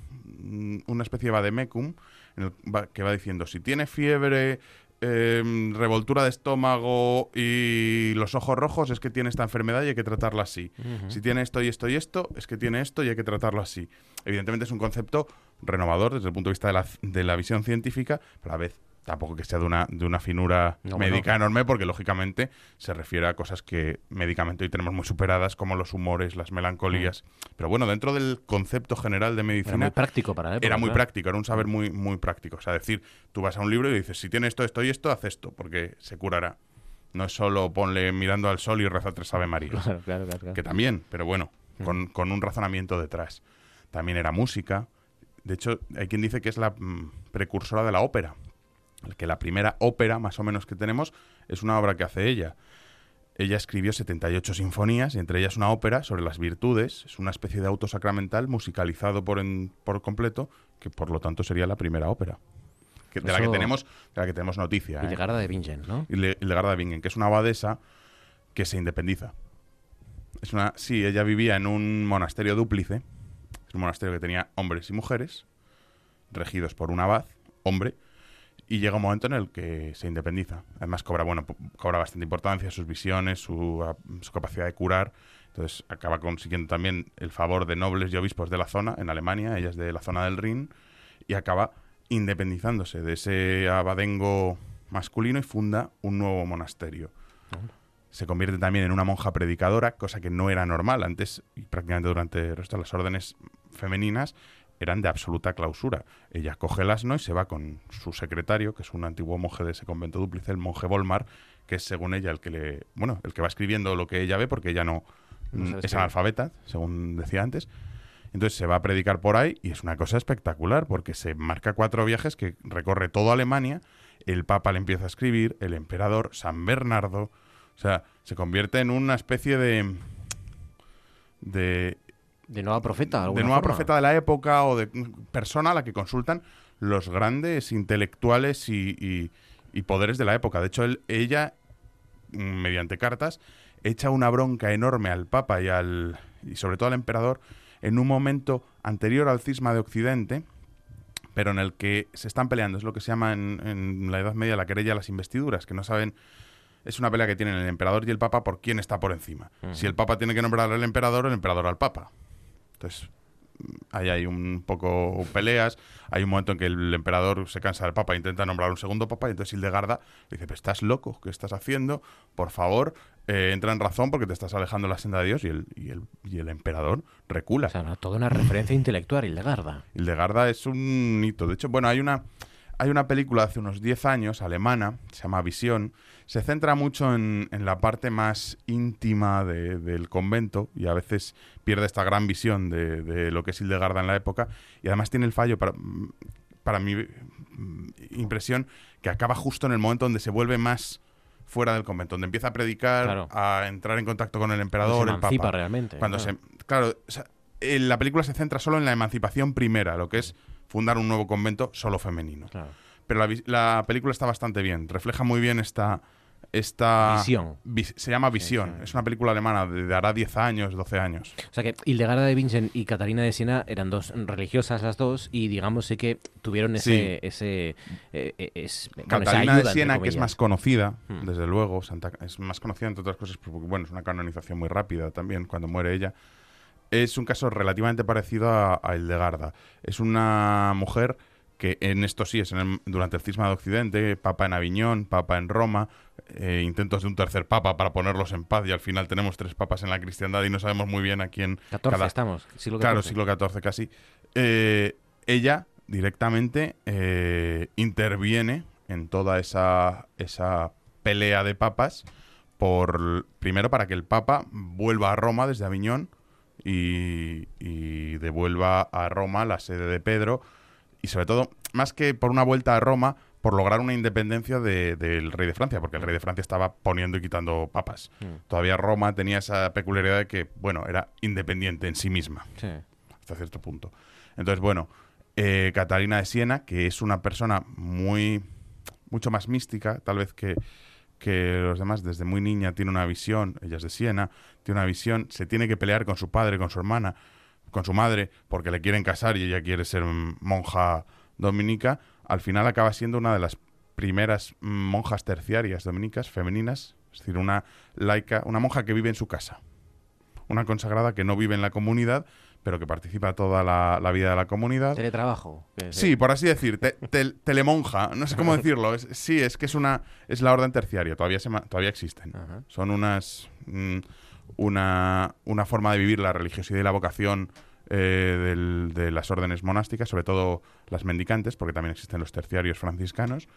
una especie de vademecum, en el, que va diciendo si tiene fiebre, em, revoltura de estómago y los ojos rojos es que tiene esta enfermedad y hay que tratarla así. Si tiene esto y esto y esto es que tiene esto y hay que tratarlo así. Evidentemente es un concepto renovador desde el punto de vista de la, de la visión científica, pero a la vez tampoco que sea de una, de una finura médica enorme, porque lógicamente se refiere a cosas que médicamente hoy tenemos muy superadas, como los humores, las melancolías. Mm. Pero bueno, dentro del concepto general de medicina. Era muy práctico para Era muy práctico, era un saber muy, muy práctico. O sea, decir, tú vas a un libro y dices, si tiene esto, esto y esto, haz esto, porque se curará. No es solo ponle mirando al sol y reza tres Ave María. Claro, claro, claro, que también, pero bueno, mm. con, con un razonamiento detrás. También era música. De hecho, hay quien dice que es la mm, precursora de la ópera, que la primera ópera más o menos que tenemos es una obra que hace ella. Ella escribió 78 sinfonías, y entre ellas una ópera sobre las virtudes, es una especie de auto sacramental musicalizado por, por completo, que por lo tanto sería la primera ópera. de, la que tenemos, de la que tenemos noticia. Hildegarda ¿eh? de Bingen, ¿no? Hildegarda de que es una abadesa que se independiza. Es una, sí, ella vivía en un monasterio dúplice, es un monasterio que tenía hombres y mujeres, regidos por un abad, hombre, y llega un momento en el que se independiza. Además cobra, bueno, cobra bastante importancia sus visiones, su, su, capacidad de curar. Entonces acaba consiguiendo también el favor de nobles y obispos de la zona, en Alemania, ella es de la zona del Rin, y acaba independizándose de ese abadengo masculino y funda un nuevo monasterio. Se convierte también en una monja predicadora, cosa que no era normal antes y prácticamente durante el resto de las órdenes femeninas eran de absoluta clausura. Ella coge el asno y se va con su secretario, que es un antiguo monje de ese convento dúplice, el monje Volmar, que es según ella el que le, bueno, el que va escribiendo lo que ella ve, porque ella no, es analfabeta, según decía antes. Entonces se va a predicar por ahí y es una cosa espectacular, porque se marca cuatro viajes que recorre toda Alemania, el Papa le empieza a escribir, el emperador, San Bernardo, o sea, se convierte en una especie de de De nueva profeta, De nueva profeta de la época o de persona a la que consultan los grandes intelectuales y, poderes de la época. De hecho, ella, mediante cartas, echa una bronca enorme al Papa y, al, y sobre todo al emperador en un momento anterior al cisma de Occidente, pero en el que se están peleando. Es lo que se llama en, la Edad Media la querella a las investiduras, que no saben es una pelea que tienen el emperador y el papa por quién está por encima. Si el papa tiene que nombrar al emperador, el emperador al papa. Entonces, ahí hay un poco peleas, hay un momento en que el emperador se cansa del papa e intenta nombrar un segundo papa, y entonces Hildegarda le dice, estás loco, ¿qué estás haciendo? Por favor, eh, entra en razón porque te estás alejando de la senda de Dios y el, y el, y el emperador recula. O sea, toda una referencia intelectual, Hildegarda. Hildegarda es un hito. De hecho, bueno, hay una, hay una película hace unos 10 años, alemana, se llama Visión, se centra mucho en, la parte más íntima del convento y a veces pierde esta gran visión de, lo que es Hildegarda en la época y además tiene el fallo para, para mi impresión que acaba justo en el momento donde se vuelve más fuera del convento, donde empieza a predicar, a entrar en contacto con el emperador, el papa. realmente. Cuando claro. se, claro, la película se centra solo en la emancipación primera, lo que es fundar un nuevo convento solo femenino. Pero la película está bastante bien, refleja muy bien esta esta visión. se llama Visión. Es una película alemana de, hará 10 años, 12 años. O sea que Hildegarda de Bingen y Catalina de Siena eran dos religiosas las dos y digamos que tuvieron ese... ese eh, eh, Catalina de Siena, que es más conocida, hmm. desde luego, Santa, es más conocida entre otras cosas porque bueno, es una canonización muy rápida también cuando muere ella. Es un caso relativamente parecido a, a Hildegarda. Es una mujer que en esto sí es durante el cisma de Occidente, Papa en Aviñón, Papa en Roma, eh, intentos de un tercer papa para ponerlos en paz y al final tenemos tres papas en la cristiandad y no sabemos muy bien a quién... 14 estamos, siglo XIV. Claro, siglo XIV casi. Eh, ella directamente eh, interviene en toda esa, esa pelea de papas por primero para que el papa vuelva a Roma desde Aviñón y, y devuelva a Roma la sede de Pedro y sobre todo, más que por una vuelta a Roma, por lograr una independencia del rey de Francia, porque el rey de Francia estaba poniendo y quitando papas. Mm. Todavía Roma tenía esa peculiaridad de que, bueno, era independiente en sí misma, hasta cierto punto. Entonces, bueno, eh, Catalina de Siena, que es una persona muy, mucho más mística, tal vez que, que los demás, desde muy niña tiene una visión, ella es de Siena, tiene una visión, se tiene que pelear con su padre, con su hermana, con su madre, porque le quieren casar y ella quiere ser monja dominica, al final acaba siendo una de las primeras monjas terciarias dominicas femeninas, es decir, una laica, una monja que vive en su casa, una consagrada que no vive en la comunidad, pero que participa toda la, vida de la comunidad. Teletrabajo. Sí, por así decir, telemonja, no sé cómo decirlo. sí, es que es una es la orden terciaria, todavía se todavía existen. Son unas mm, una, una forma de vivir la religiosidad y la vocación eh, de las órdenes monásticas, sobre todo las mendicantes, porque también existen los terciarios franciscanos,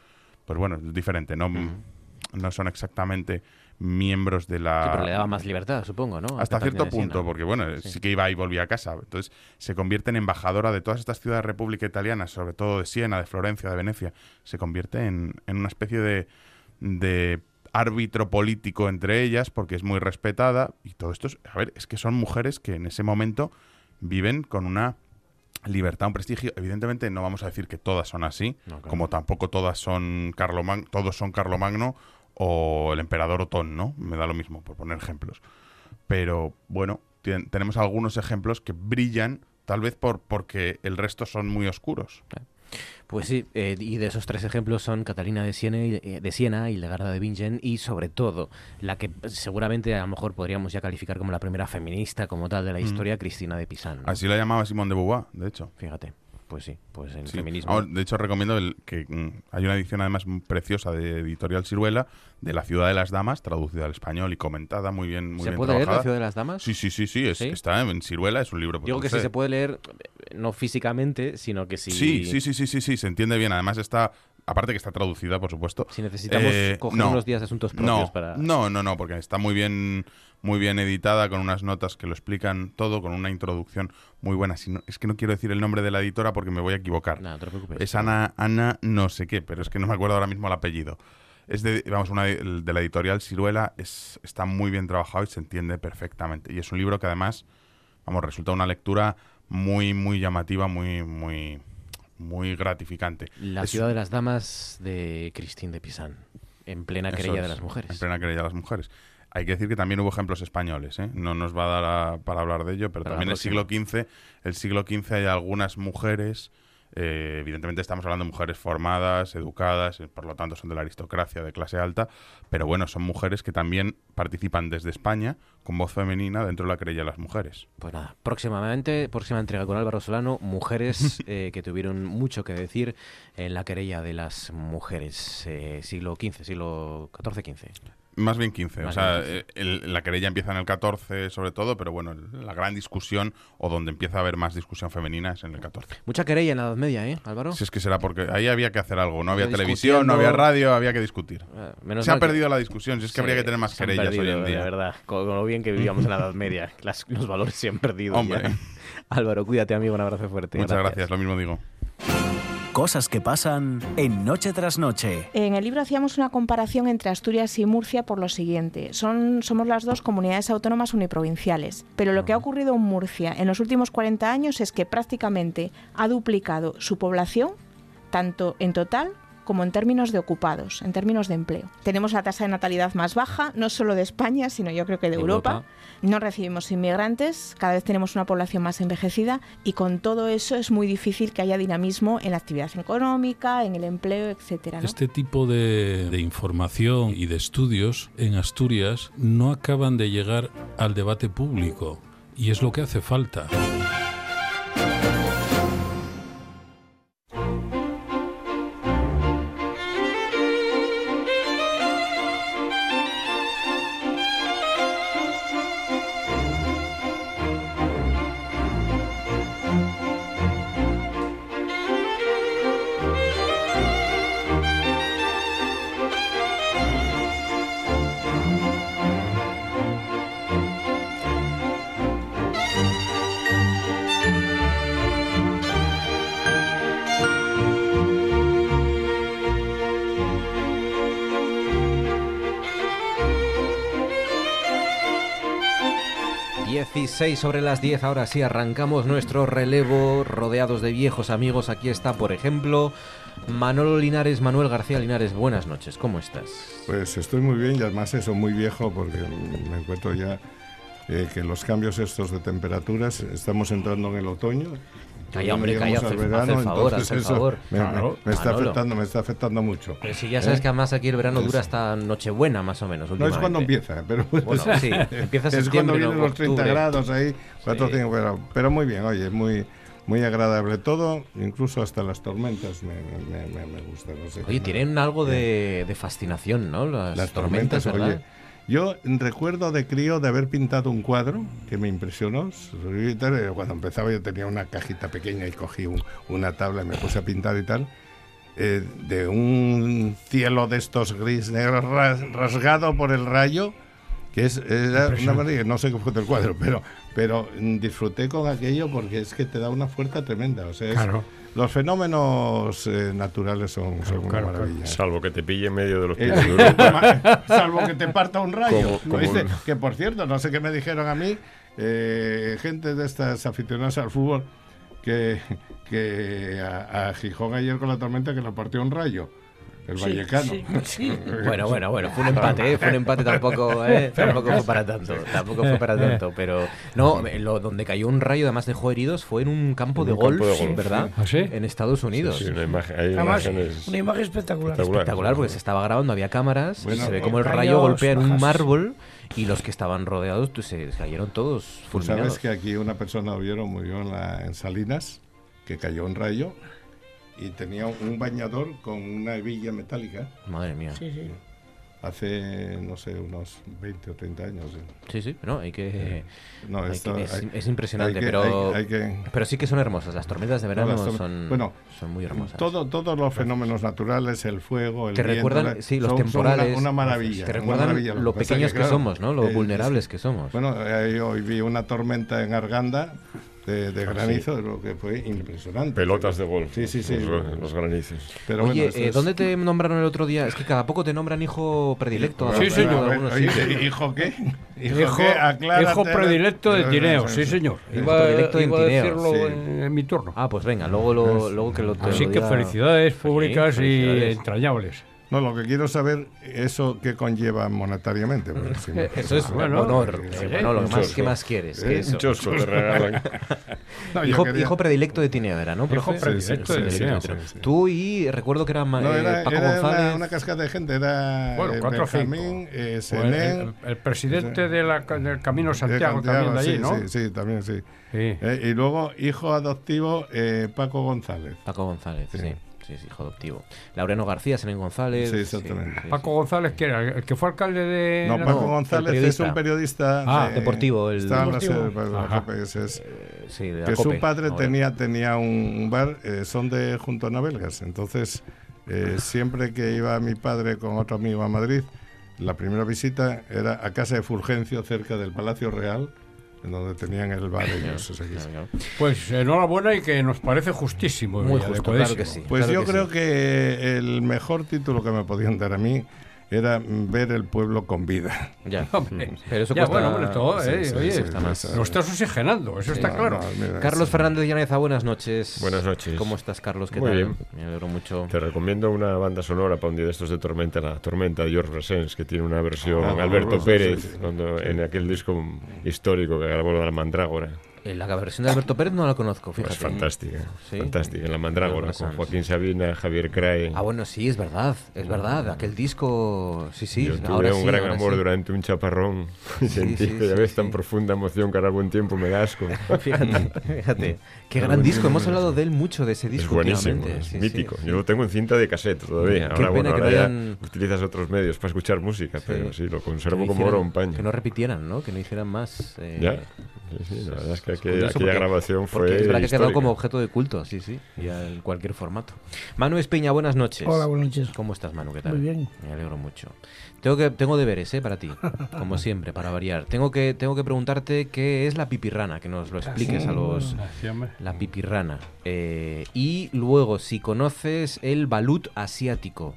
pues bueno, es diferente, no, no son exactamente miembros de la... Sí, pero le daba más libertad, supongo, ¿no? Hasta cierto punto, porque bueno, sí. que iba y volvía a casa. Entonces se convierte en embajadora de todas estas ciudades república italianas, sobre todo de Siena, de Florencia, de Venecia. Se convierte en, en una especie de, de árbitro político entre ellas, porque es muy respetada. Y todo esto, es, a ver, es que son mujeres que en ese momento viven con una libertad, un prestigio. Evidentemente no vamos a decir que todas son así, como tampoco todas son Carlomagno, todos son Carlomagno o el emperador Otón, ¿no? Me da lo mismo, por poner ejemplos. Pero bueno, tenemos algunos ejemplos que brillan, tal vez por porque el resto son muy oscuros. Pues sí, eh, y de esos tres ejemplos son Catalina de Siena, eh, de Siena y Legarda de Bingen y sobre todo la que seguramente a lo mejor podríamos ya calificar como la primera feminista como tal de la mm. historia, Cristina de Pisan. Así la llamaba Simón de Beauvoir, de hecho. Fíjate. Pues sí, pues en feminismo. de hecho, recomiendo el, que mm, hay una edición además preciosa de Editorial Ciruela de La Ciudad de las Damas, traducida al español y comentada muy bien. Muy ¿Se puede leer La Ciudad de las Damas? Sí, sí, sí, sí, está en Ciruela, es un libro. Digo que sí se puede leer, no físicamente, sino que sí. Sí, sí, sí, sí, sí, sí, se entiende bien. Además está aparte que está traducida, por supuesto. Si necesitamos eh, coger unos días de asuntos propios para... No, no, no, porque está muy bien, muy bien editada, con unas notas que lo explican todo, con una introducción muy buena. Si es que no quiero decir el nombre de la editora porque me voy a equivocar. No, te preocupes. Es Ana, Ana no sé qué, pero es que no me acuerdo ahora mismo el apellido. Es de, vamos, una de, la editorial Ciruela, es, está muy bien trabajado y se entiende perfectamente. Y es un libro que además vamos, resulta una lectura muy, muy llamativa, muy, muy, muy gratificante. La ciudad de las damas de Christine de Pisan, en plena querella de las mujeres. En plena querella de las mujeres. Hay que decir que también hubo ejemplos españoles, ¿eh? no nos va a dar para hablar de ello, pero también en el siglo XV, el siglo XV hay algunas mujeres eh, evidentemente estamos hablando de mujeres formadas, educadas, eh, por lo tanto son de la aristocracia de clase alta, pero bueno, son mujeres que también participan desde España con voz femenina dentro de la querella de las mujeres. Pues nada, próximamente, próxima entrega con Álvaro Solano, mujeres eh, que tuvieron mucho que decir en la querella de las mujeres, siglo XV, siglo XIV-XV. Más bien 15. o sea, eh, la querella empieza en el 14 sobre todo, pero bueno, la gran discusión o donde empieza a haber más discusión femenina es en el 14. Mucha querella en la Edad Media, ¿eh, Álvaro? Si es que será porque ahí había que hacer algo. No había televisión, no había radio, había que discutir. Eh, se ha perdido la discusión, si es que habría que tener más querellas hoy en día. La verdad, con lo bien que vivíamos en la Edad Media. los valores se han perdido. Hombre. Álvaro, cuídate, amigo. Un abrazo fuerte. Muchas gracias lo mismo digo. Cosas que pasan en Noche tras Noche. En el libro hacíamos una comparación entre Asturias y Murcia por lo siguiente. Son, somos las dos comunidades autónomas uniprovinciales, pero lo que ha ocurrido en Murcia en los últimos 40 años es que prácticamente ha duplicado su población, tanto en total como en términos de ocupados, en términos de empleo. Tenemos la tasa de natalidad más baja, no solo de España, sino yo creo que de Europa. No recibimos inmigrantes, cada vez tenemos una población más envejecida y con todo eso es muy difícil que haya dinamismo en la actividad económica, en el empleo, etcétera. Este tipo de, de información y de estudios en Asturias no acaban de llegar al debate público y es lo que hace falta. 6 sobre las 10, ahora sí arrancamos nuestro relevo rodeados de viejos amigos. Aquí está, por ejemplo, Manolo Linares, Manuel García Linares. Buenas noches, ¿cómo estás? Pues estoy muy bien y además eso, muy viejo porque me encuentro ya eh, que los cambios estos de temperaturas, estamos entrando en el otoño Calla, hombre, calla, hace, el favor, hace el favor. Me, está afectando, me está afectando mucho. Pero si ya sabes ¿Eh? que además aquí el verano dura hasta Nochebuena, más o menos. No es cuando empieza, pero bueno, sí, empieza Es cuando vienen los 30 grados ahí, 4, pero, pero muy bien, oye, muy muy agradable todo, incluso hasta las tormentas me, me, me, gustan. oye, tienen algo de, de, fascinación, ¿no? Las, tormentas, ¿verdad? Oye, yo recuerdo de crío de haber pintado un cuadro que me impresionó. Cuando empezaba yo tenía una cajita pequeña y cogí una tabla y me puse a pintar y tal. Eh, de un cielo de estos gris negros rasgado por el rayo, que es era una maravilla, no sé qué fue del cuadro, pero, pero disfruté con aquello porque es que te da una fuerza tremenda. O sea, claro. Los fenómenos eh, naturales son, una maravilla. Salvo que te pille en medio de los eh, Salvo que te parta un rayo. Que por cierto, no sé qué me dijeron a mí, eh, gente de estas aficionadas al fútbol, que, que a, a Gijón ayer con la tormenta que le partió un rayo el Vallecano. bueno, bueno, bueno, fue un empate, ¿eh? fue un empate tampoco, ¿eh? tampoco fue para tanto, tampoco fue para tanto, pero no, lo, donde cayó un rayo además dejó heridos fue en un campo, de, golf, ¿verdad? ¿Ah, en Estados Unidos. una imagen, una imagen espectacular. espectacular. porque se estaba grabando, había cámaras, y se ve como el rayo golpea en un mármol y los que estaban rodeados pues, se cayeron todos fulminados. ¿Sabes que aquí una persona vieron murió en, la, en Salinas, que cayó un rayo y tenía un bañador con una hebilla metálica. Madre mía. Sí, sí. Hace, no sé, unos 20 o 30 años. Sí, sí, no, hay que... no, esto, es, impresionante, pero, pero sí que son hermosas. Las tormentas de verano son, bueno, son muy hermosas. Todo, todos los fenómenos naturales, el fuego, el Te recuerdan, sí, los temporales. una, maravilla. Te recuerdan lo, pequeños que, somos, ¿no? Lo vulnerables que somos. Bueno, eh, hoy vi una tormenta en Arganda de, granizo, lo que fue impresionante. Pelotas de golf. Sí, sí, sí. Los, granizos. Pero Oye, eh, ¿dónde te nombraron el otro día? Es que cada poco te nombran hijo predilecto. Sí, sí. ¿Hijo qué? Hijo, hijo predilecto de Tineo, sí, señor. Iba, predilecto iba a decirlo en, mi turno. Ah, pues venga, luego, lo, luego que lo Así que felicidades públicas y entrañables. No, lo que quiero saber, ¿eso qué conlleva monetariamente? eso es bueno, honor. bueno, lo más, ¿qué más quieres? ¿Eh? eso? te regalan. hijo, predilecto de Tineo era, ¿no? Hijo predilecto de Tineo. Tú y recuerdo que era, no, era Paco González. Una, una cascada de gente, era bueno, cuatro Benjamín, eh, el, el, presidente de la, del Camino Santiago, también de allí, sí, ¿no? Sí, sí, también sí. Eh, y luego hijo adoptivo eh, Paco González. Paco González, sí. Sí, sí, hijo adoptivo. Laureano García, Senén González. Sí, exactamente. Paco González, ¿quién era? ¿El que fue alcalde de.? No, Paco González es un periodista. Ah, deportivo. El deportivo. es, es, eh, que su padre tenía, tenía un bar, eh, son de junto a Navelgas. Entonces, eh, siempre que iba mi padre con otro amigo a Madrid, la primera visita era a casa de Fulgencio, cerca del Palacio Real en donde tenían el bar ellos. Pues enhorabuena y que nos parece justísimo. Muy justo, claro que sí. Pues yo creo que el mejor título que me podían dar a mí era ver el pueblo con vida. Ya, pero eso ya, bueno, hombre, todo, eh, oye, está más, lo estás oxigenando, eso está claro. Carlos Fernández Llaneza, buenas noches. Buenas noches. ¿Cómo estás, Carlos? ¿Qué Muy tal? bien. Me alegro mucho. Te recomiendo una banda sonora para un día de estos de Tormenta, la Tormenta de George Brassens, que tiene una versión ah, Alberto Pérez, cuando, en aquel disco histórico que grabó la Mandrágora. Eh, la versión de Alberto Pérez no la conozco, pues fíjate. fantástica, fantástica. En La Mandrágora, con Joaquín Sabina, Javier Crae. Ah, bueno, sí, es verdad, es verdad. Aquel disco, sí, sí. Yo tuve un gran amor durante un chaparrón. Sentí que ya ves tan profunda emoción que ahora buen tiempo me da asco. fíjate, fíjate. Qué gran disco. Hemos hablado de él mucho, de ese disco. Es buenísimo, es mítico. Yo lo tengo en cinta de cassette todavía. Ahora, bueno, ahora ya utilizas otros medios para escuchar música, pero sí, lo conservo como oro un paño. Que no repitieran, ¿no? Que no hicieran más. Eh, ya. Sí, la verdad es que aquella, grabación fue. Es verdad que ha quedado como objeto de culto, sí, sí, ya en cualquier formato. Manu Espiña, buenas noches. Hola, buenas noches. ¿Cómo estás, Manu? ¿Qué tal? Muy bien. Me alegro mucho. Tengo, que, tengo deberes ¿eh? para ti, como siempre, para variar. Tengo que, tengo que preguntarte qué es la pipirrana, que nos lo expliques a los. La pipirrana. Eh, y luego, si conoces el balut asiático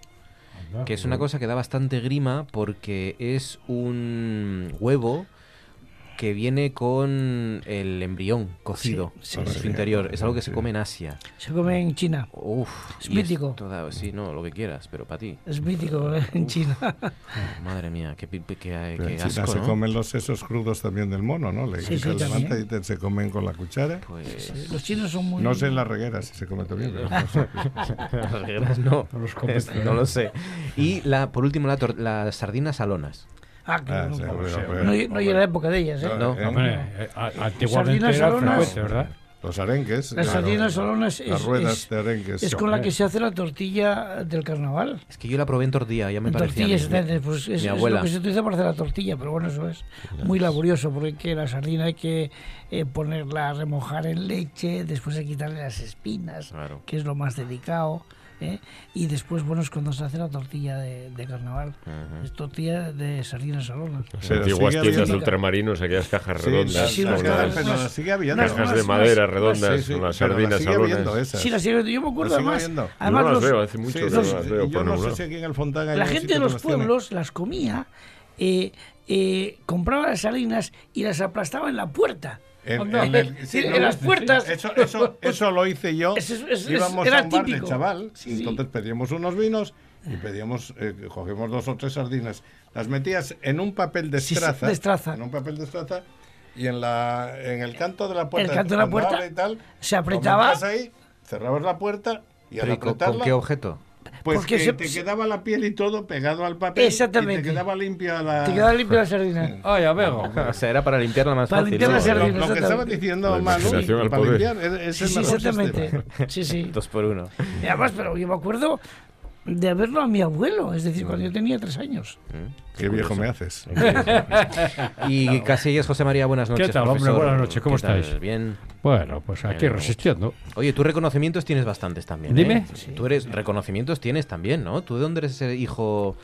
que es una cosa que da bastante grima porque es un huevo que viene con el embrión cocido en su interior. Es algo que se come en Asia. Se come en China. Uf, es mítico. sí, no, lo que quieras, pero para ti. Es mítico en China. madre mía, qué, qué, qué, en China se comen los sesos crudos también del mono, ¿no? Le sí, se levanta y se comen con la cuchara. Pues... los chinos son muy... No sé en las regueras si se come también. las regueras no. No, los no lo sé. Y la, por último, la, las sardinas salonas. Ah, ah no, no, no, la época de ellas, ¿eh? No, hombre, eh, antiguamente era frecuente, ¿verdad? Los arenques. Las sardinas salonas es, las ruedas de arenques. Es con la que se hace la tortilla del carnaval. Es que yo la probé en tortilla, ya me parecía. Tortilla, pues es, es, lo que se utiliza para hacer la tortilla, pero bueno, eso es muy laborioso porque la sardina hay que eh, ponerla a remojar en leche, después hay que quitarle las espinas, que es lo más delicado. ¿Eh? y después, bueno, es cuando se hace la tortilla de, carnaval. Es tortilla de sardinas salonas. Las antiguas tiendas de ultramarinos, aquellas cajas redondas. Sí, las cajas, sigue habiendo. Cajas de madera redondas con las sardinas salonas. Sí, las sigue Yo me acuerdo además. además no las veo, hace mucho que no las veo. Yo no sé si aquí en el Fontana La gente de los pueblos las comía, eh, eh, compraba las sardinas y las aplastaba en la puerta. En, las puertas. Eso, eso, eso, lo hice yo. Íbamos a un bar de chaval, entonces pedíamos unos vinos y pedíamos, eh, cogemos dos o tres sardinas. Las metías en un papel de estraza. En un papel de estraza y en, la, en el canto de la puerta. El canto de la puerta y tal, se apretaba. ahí, cerrabas la puerta y al apretarla, ¿Con qué objeto? Pues Porque que te quedaba la piel y todo pegado al papel. Exactamente. Y te quedaba limpia la... Te quedaba limpia la sardina. Ah, ya veo. o sea, era para limpiarla más para fácil. Limpiar la sardina, lo, lo, que estaba diciendo Manu, para limpiar, es, sí, el sí, exactamente. Sí, sí. Dos por uno. Y además, pero yo me acuerdo de verlo a mi abuelo, es decir, cuando yo tenía tres años. Mm. Qué viejo me haces. y Casillas, José María, buenas noches. ¿Qué tal, hombre? Buenas noches, ¿cómo estáis? Bien. Bueno, pues aquí resistiendo. Oye, tú reconocimientos tienes bastantes también. Dime. ¿eh? Tú eres reconocimientos tienes también, ¿no? ¿Tú de dónde eres ese hijo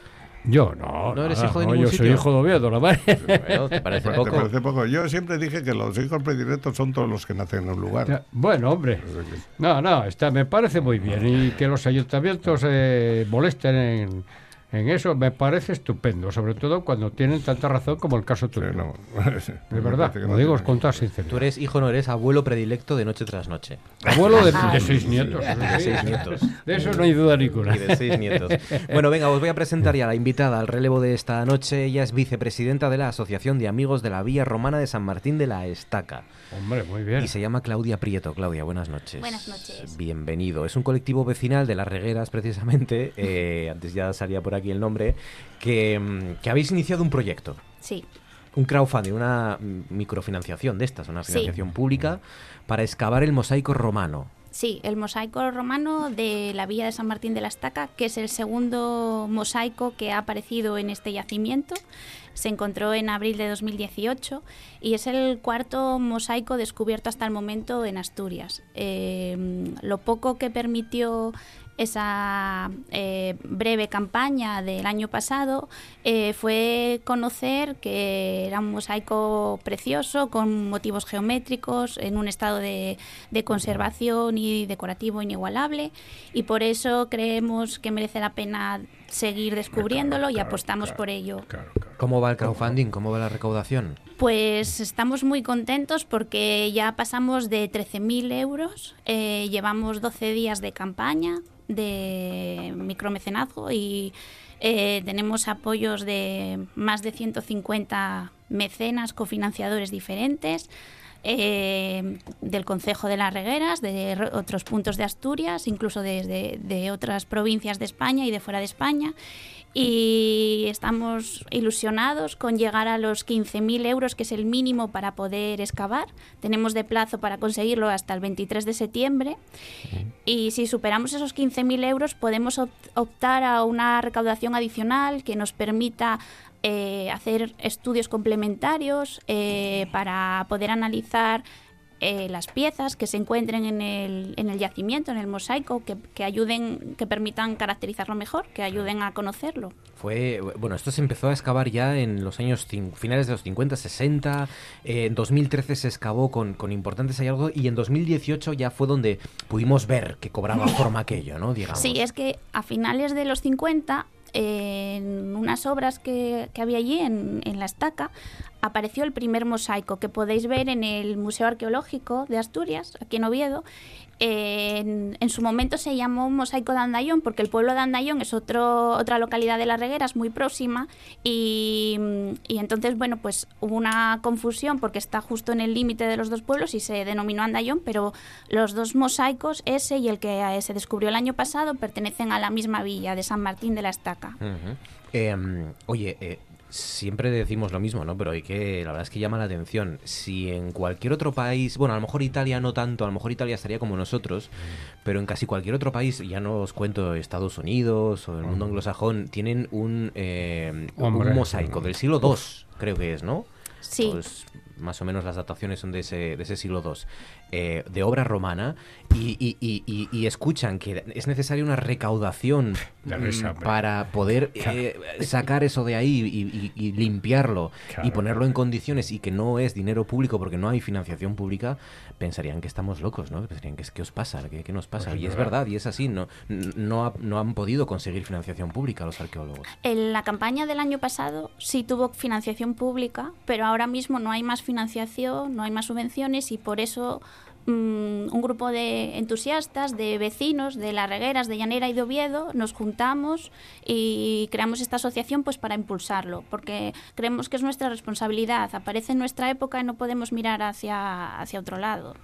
Yo no. ¿No eres hijo de ningún Yo soy hijo de Oviedo, la madre. ¿Te parece poco? ¿Te parece poco? Yo siempre dije que los hijos predilectos son todos los que nacen en un lugar. Bueno, hombre. No, no, está, me parece muy bien. Y que los ayuntamientos eh, molesten en en eso me parece estupendo, sobre todo cuando tienen tanta razón como el caso tuyo. no. de verdad, lo digo con toda sinceridad. Tú eres hijo, no eres abuelo predilecto de noche tras noche. Abuelo de, seis nietos. De seis nietos. De eso no hay duda ninguna. Y de seis nietos. Bueno, venga, os voy a presentar ya a la invitada al relevo de esta noche. Ella es vicepresidenta de la Asociación de Amigos de la Vía Romana de San Martín de la Estaca. Hombre, muy bien. Y se llama Claudia Prieto. Claudia, buenas noches. Buenas noches. Bienvenido. Es un colectivo vecinal de las Regueras, precisamente. Eh, antes ya salía por aquí el nombre. Que, mm, que habéis iniciado un proyecto. Sí. Un crowdfunding, una microfinanciación de estas, una financiación pública para excavar el mosaico romano. Sí, el mosaico romano de la villa de San Martín de la Estaca, que es el segundo mosaico que ha aparecido en este yacimiento se encontró en abril de 2018 y es el cuarto mosaico descubierto hasta el momento en Asturias. Eh, lo poco que permitió esa eh, breve campaña del año pasado eh, fue conocer que era un mosaico precioso con motivos geométricos en un estado de, conservación y decorativo inigualable y por eso creemos que merece la pena seguir descubriéndolo y apostamos por ello. ¿Cómo va el crowdfunding? ¿Cómo va la recaudación? Pues estamos muy contentos porque ya pasamos de 13.000 euros, eh, llevamos 12 días de campaña, de micromecenazgo y eh, tenemos apoyos de más de 150 mecenas, cofinanciadores diferentes. Eh, del Consejo de las Regueras, de otros puntos de Asturias, incluso desde de otras provincias de España y de fuera de España y estamos ilusionados con llegar a los 15.000 euros, que es el mínimo para poder excavar. Tenemos de plazo para conseguirlo hasta el 23 de septiembre y si superamos esos 15.000 euros podemos optar a una recaudación adicional que nos permita eh, hacer estudios complementarios eh, para poder analizar eh, las piezas que se encuentren en el, en el yacimiento, en el mosaico, que, que, ayuden, que permitan caracterizarlo mejor, que ayuden a conocerlo. Fue, bueno, esto se empezó a excavar ya en los años finales de los 50, 60, eh, en 2013 se excavó con, con importantes hallazgos y en 2018 ya fue donde pudimos ver que cobraba forma aquello, ¿no? Digamos. Sí, es que a finales de los 50 en unas obras que, había allí en, en, la estaca, apareció el primer mosaico que podéis ver en el Museo Arqueológico de Asturias, aquí en Oviedo. En, su momento se llamó Mosaico de Andayón porque el pueblo de Andayón es otro, otra localidad de las Regueras muy próxima y, entonces, bueno, pues hubo una confusión porque está justo en el límite de los dos pueblos y se denominó Andayón, pero los dos mosaicos, ese y el que se descubrió el año pasado, pertenecen a la misma villa de San Martín de la Estaca. Em, oye, eh, siempre decimos lo mismo, ¿no? Pero hay que, la verdad es que llama la atención. Si en cualquier otro país, bueno, a lo mejor Italia no tanto, a lo mejor Italia estaría como nosotros, pero en casi cualquier otro país, ya no os cuento Estados Unidos o el mundo anglosajón, tienen un, eh, un mosaico del siglo II, creo que es, ¿no? Sí. Pues más o menos las dataciones son de ese, de ese siglo II, eh, de obra romana, y, y, y, y, escuchan que es necesaria una recaudación para poder eh, sacar eso de ahí y, limpiarlo y ponerlo en condiciones y que no es dinero público porque no hay financiación pública, pensarían que estamos locos, ¿no? Pensarían que es que os pasa, que, nos pasa. Pues y es verdad, y es así, no, no, no han podido conseguir financiación pública los arqueólogos. En la campaña del año pasado sí tuvo financiación pública, pero ahora mismo no hay más financiación, no hay más subvenciones y por eso un grupo de entusiastas, de vecinos de las regueras de Llanera y de Oviedo, nos juntamos y creamos esta asociación pues para impulsarlo, porque creemos que es nuestra responsabilidad. Aparece en nuestra época y no podemos mirar hacia, hacia otro lado.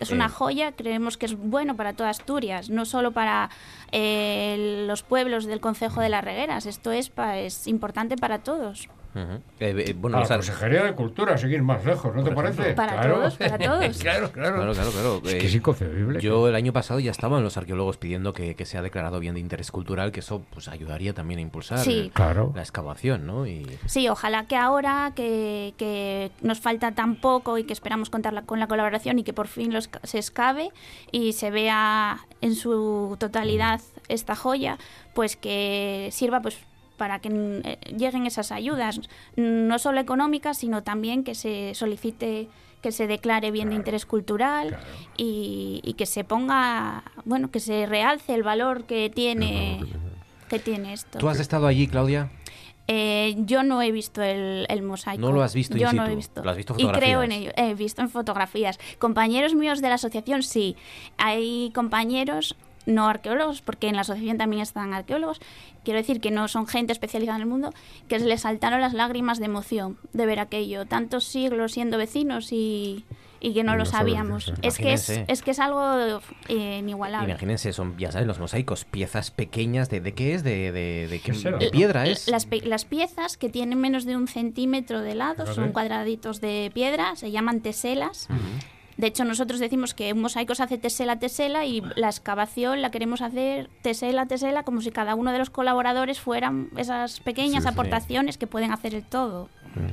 Es una eh. joya, creemos que es bueno para toda Asturias, no solo para eh, los pueblos del Concejo de las Regueras, esto es, es importante para todos. Uh eh, bueno, la Consejería de Cultura, seguir más lejos, ¿no te parece? Para todos, para todos. claro, claro. claro, claro, Es que es inconcebible. Yo el año pasado ya estaban los arqueólogos pidiendo que, que sea declarado bien de interés cultural, que eso pues ayudaría también a impulsar la excavación, ¿no? Y... Sí, ojalá que ahora que, que, nos falta tan poco y que esperamos contar con la colaboración y que por fin los, se excave y se vea en su totalidad esta joya, pues que sirva pues para que eh, lleguen esas ayudas, no solo económicas, sino también que se solicite que se declare bien de interés cultural y, que se ponga, bueno, que se realce el valor que tiene, que tiene esto. ¿Tú has estado allí, Claudia? Eh, yo no he visto el, mosaico. ¿No lo has visto? Yo no he visto. ¿Lo has visto Y creo en ello. He visto en fotografías. Compañeros míos de la asociación, sí. Hay compañeros no arqueólogos, porque en la asociación también están arqueólogos, quiero decir que no son gente especializada en el mundo, que les saltaron las lágrimas de emoción de ver aquello, tantos siglos siendo vecinos y, y que no lo sabíamos. Es que es, es, que es algo eh, inigualable. Imagínense, son, ya saben, los mosaicos, piezas pequeñas, ¿de, de qué es? ¿De, de, qué, de piedra es? Las, las, piezas que tienen menos de un centímetro de lado, son cuadraditos de piedra, se llaman teselas. De hecho, nosotros decimos que un mosaico se hace tesela tesela y la excavación la queremos hacer tesela tesela como si cada uno de los colaboradores fueran esas pequeñas aportaciones que pueden hacer el todo.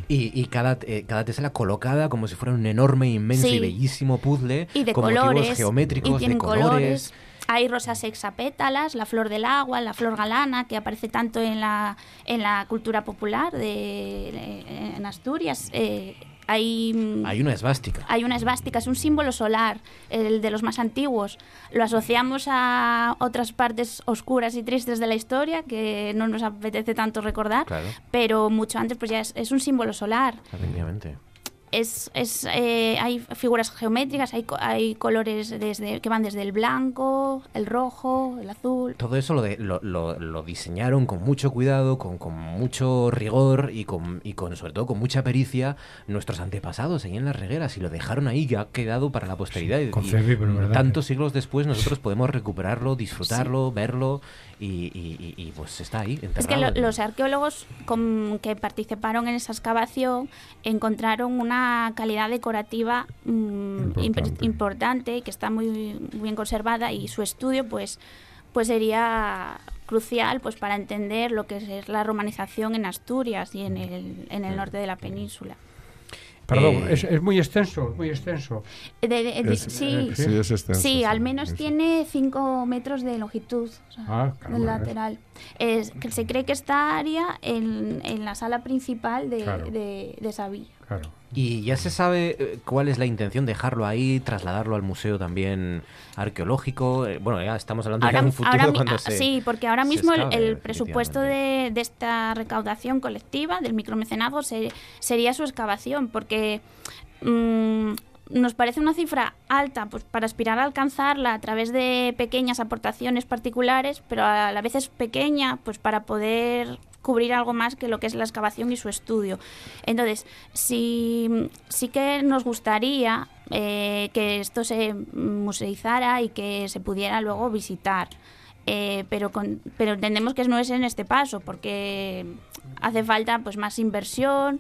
Y, cada, eh, cada tesela colocada como si fuera un enorme, inmenso y bellísimo puzzle y de con colores, geométricos, de colores. Hay rosas hexapétalas, la flor del agua, la flor galana, que aparece tanto en la, en la cultura popular de, en Asturias. Eh, hay, mm, hay una esvástica. Hay una esvástica, es un símbolo solar, el de los más antiguos. Lo asociamos a otras partes oscuras y tristes de la historia que no nos apetece tanto recordar, pero mucho antes pues ya es, es un símbolo solar. Efectivamente es, es eh, hay figuras geométricas, hay, hay colores desde que van desde el blanco, el rojo, el azul. Todo eso lo, lo, lo, diseñaron con mucho cuidado, con, con, mucho rigor y con, y con sobre todo con mucha pericia nuestros antepasados ahí en las regueras y lo dejaron ahí que ha quedado para la posteridad. y, tantos siglos después nosotros podemos recuperarlo, disfrutarlo, verlo y, pues está ahí. Es que los arqueólogos que participaron en esa excavación encontraron una calidad decorativa mm, importante. que está muy, bien conservada y su estudio pues, pues sería crucial pues para entender lo que es la romanización en Asturias y en el, en el norte de la península. Perdón, eh, es, muy extenso, muy extenso. sí, sí, al menos tiene 5 metros de longitud ah, lateral. Es, que se cree que está área en, en la sala principal de, de, de esa villa. Claro. ¿Y ya se sabe eh, cuál es la intención? ¿Dejarlo ahí, trasladarlo al museo también arqueológico? Eh, bueno, ya estamos hablando de un futuro cuando se, Sí, porque ahora mismo el, presupuesto de, de, esta recaudación colectiva, del micromecenazgo, sería su excavación, porque... Mm, nos parece una cifra alta pues para aspirar a alcanzarla a través de pequeñas aportaciones particulares, pero a la vez es pequeña pues para poder cubrir algo más que lo que es la excavación y su estudio. Entonces, sí, sí que nos gustaría eh, que esto se museizara y que se pudiera luego visitar. Eh, pero, pero entendemos que no es en este paso, porque hace falta pues más inversión.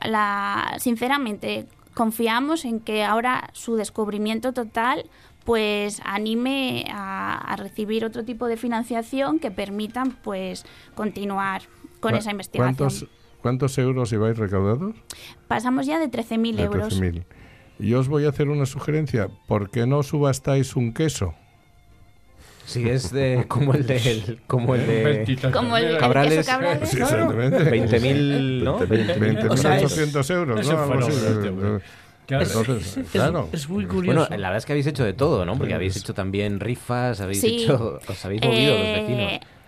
La, sinceramente, confiamos en que ahora su descubrimiento total pues anime a, recibir otro tipo de financiación que permitan pues continuar con esa investigación. ¿Cuántos, ¿Cuántos euros lleváis recaudados? Pasamos ya de 13.000 euros. 13 y os voy a hacer una sugerencia. ¿Por qué no subastáis un queso? Sí, es de como el de como el de como el, Cabrales, Cabrales. Sí, exactamente. 20.000, ¿no? 20.800 euros, ¿no? Claro, es, muy curioso. Bueno, la verdad es que habéis hecho de todo, ¿no? Porque habéis hecho también rifas, habéis hecho, os habéis movido los eh, vecinos.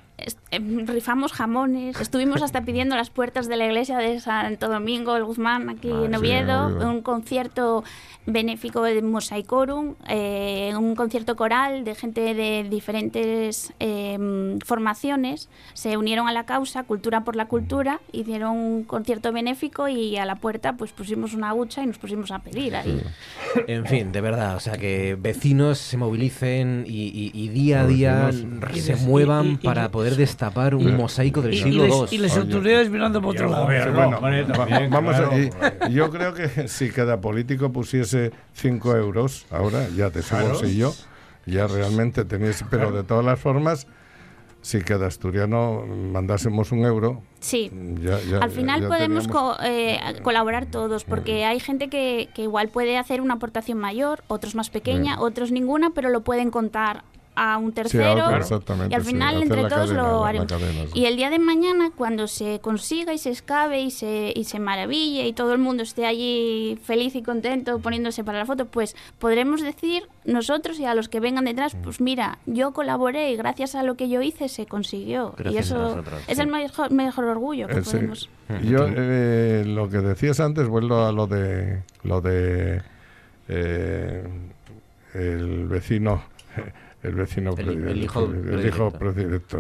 Em, rifamos jamones, estuvimos hasta pidiendo las puertas de la iglesia de Santo Domingo, el Guzmán, aquí ah, en Oviedo, un concierto benéfico de Mosaicorum, eh, un concierto coral de gente de diferentes em, formaciones, se unieron a la causa, Cultura por la Cultura, hicieron un concierto benéfico y a la puerta pues pusimos una hucha y nos pusimos a pedir ahí. En fin, de verdad, o sea que vecinos se movilicen y, día a día se muevan para poder destapar un mosaico del siglo II. Y las autoridades mirando por otro lado. vamos yo creo que si cada político pusiese 5 euros, ahora ya te su bolsillo, ya realmente tenéis, pero de todas las formas, si cada asturiano mandásemos un euro. Sí, al final podemos eh, colaborar todos, porque hay gente que, igual puede hacer una aportación mayor, otros más pequeña, otros ninguna, pero lo pueden contar a un tercero y al final entre todos lo haremos. Y el día de mañana, cuando se consiga y se escabe y se, y se maraville y todo el mundo esté allí feliz y contento poniéndose para la foto, pues podremos decir nosotros y a los que vengan detrás, pues mira, yo colaboré y gracias a lo que yo hice se consiguió. y eso es el mejor, mejor orgullo que eh, podemos. Yo eh, lo que decías antes, vuelvo a lo de lo de eh, el vecino el vecino el, hijo, predilecto.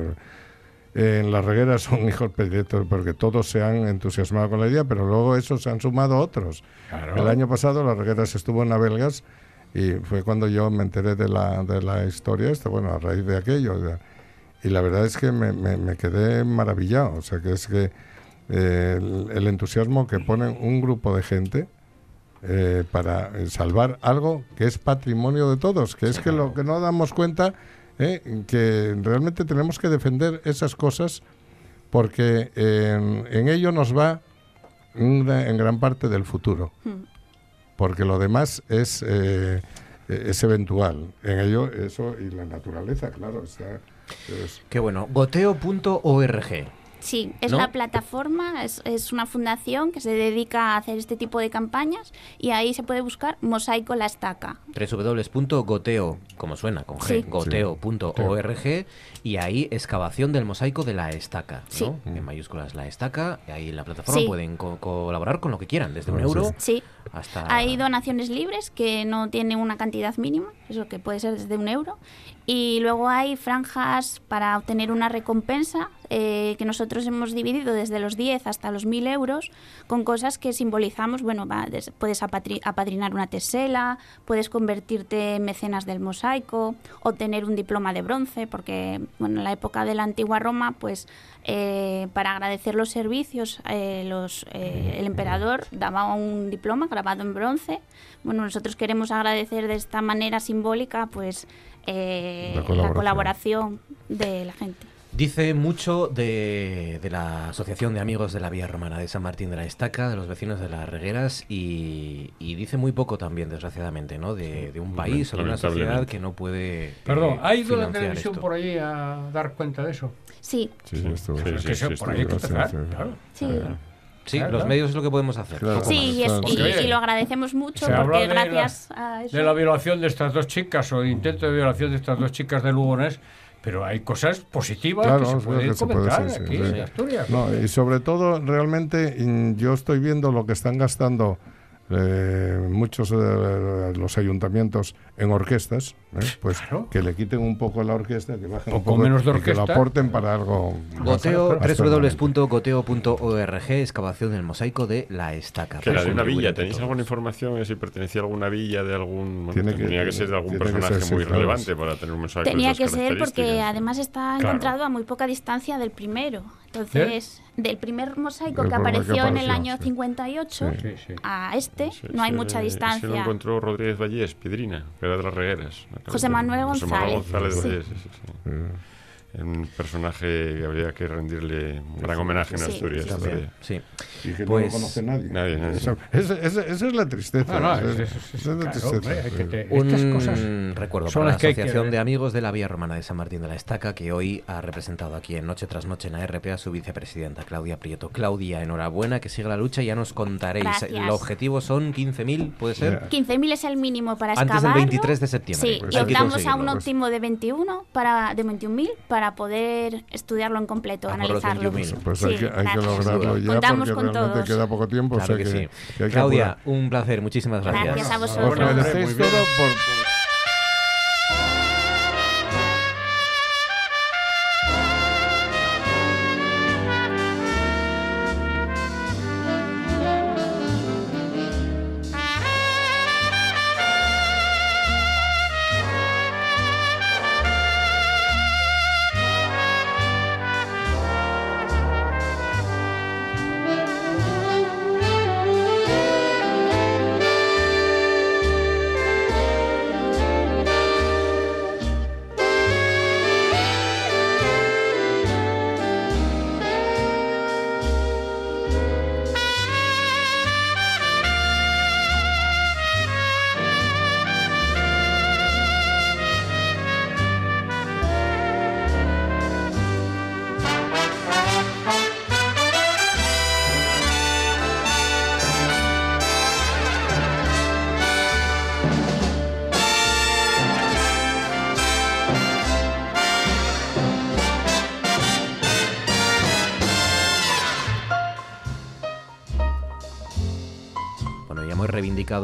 En las regueras son hijos predilectos porque todos se han entusiasmado con la idea, pero luego eso se han sumado otros. El año pasado las regueras estuvo en Abelgas y fue cuando yo me enteré de la, de la historia esta, bueno, a raíz de aquello. Y la verdad es que me, me, quedé maravillado. O sea, que es que eh, el, entusiasmo que ponen un grupo de gente eh, para eh, salvar algo que es patrimonio de todos, que es que lo que no damos cuenta, eh, que realmente tenemos que defender esas cosas porque en, ello nos va en gran parte del futuro, hmm. porque lo demás es, es eventual. En ello, eso y la naturaleza, claro. Está, Qué bueno. Goteo.org. Sí, es la plataforma, es, es, una fundación que se dedica a hacer este tipo de campañas y ahí se puede buscar Mosaico La Estaca. www.goteo, como suena, con G, goteo.org y ahí excavación del mosaico de La Estaca, ¿no? En mayúsculas La Estaca, y ahí en la plataforma pueden colaborar con lo que quieran, desde un euro sí. Hasta... Hay donaciones libres que no tienen una cantidad mínima, eso que puede ser desde un euro, y luego hay franjas para obtener una recompensa eh, que nosotros hemos dividido desde los 10 hasta los 1000 euros con cosas que simbolizamos. Bueno, puedes apadrinar una tesela, puedes convertirte en mecenas del mosaico, obtener un diploma de bronce, porque bueno, en la época de la antigua Roma, pues eh, para agradecer los servicios, eh, los, el emperador daba un diploma grabado en bronce. Bueno, nosotros queremos agradecer de esta manera simbólica, pues eh, la, colaboración. de la gente. Dice mucho de, la Asociación de Amigos de la Vía Romana de San Martín de la Estaca, de los vecinos de las Regueras, y, dice muy poco también, desgraciadamente, ¿no? De, un país o de una sociedad que no puede. Perdón, ¿ha ido la televisión por allí a dar cuenta de eso? Sí. Sí, sí, esto, sí, Sí, los medios es lo que podemos hacer. Sí, y, lo agradecemos mucho porque gracias a eso... De la violación de estas dos chicas o intento de violación de estas dos chicas de Lugones, pero hay cosas positivas que se pueden comentar aquí en Asturias. y sobre todo, realmente, yo estoy viendo lo que están gastando eh, muchos de los ayuntamientos en orquestas, ¿eh? pues que le quiten un poco la orquesta, que bajen un poco menos de y que lo aporten para algo. Goteo, www.goteo.org, excavación del mosaico de la estaca. Que la de una villa, ¿tenéis alguna información si pertenecía a alguna villa de algún... Tiene que, tenía que ser de algún personaje muy relevante para tener un mosaico Tenía que ser porque además está encontrado a muy poca distancia del primero. Entonces, del primer mosaico que apareció, en el año 58 a este, no hay mucha distancia. Se lo encontró Rodríguez Vallés, Piedrina, que era de las regueras. José Manuel González. José Manuel González sí, sí. Un personaje que habría que rendirle un gran homenaje en Asturias. Sí, sí. Y que pues, no lo conoce nadie. nadie, nadie. Esa, esa, esa, es la tristeza. No, no, es, es, la tristeza. un cosas recuerdo para la Asociación de Amigos de la Vía Romana de San Martín de la Estaca, que hoy ha representado aquí en Noche tras Noche en la RP a su vicepresidenta, Claudia Prieto. Claudia, enhorabuena, que siga la lucha y ya nos contaréis. Gracias. El objetivo son 15.000, ¿puede ser? 15.000 es el mínimo para excavar. Antes del 23 de septiembre. Sí, pues y optamos a un pues. óptimo de 21 para, de 21.000 para poder estudiarlo en completo, analizarlo. Pues hay, que, hay que, lograrlo ya Contamos porque con realmente todos. queda poco tiempo. Claro o sea que, que, sí. que Claudia, un placer, muchísimas gracias. Gracias a vosotros. Os merecéis todo por,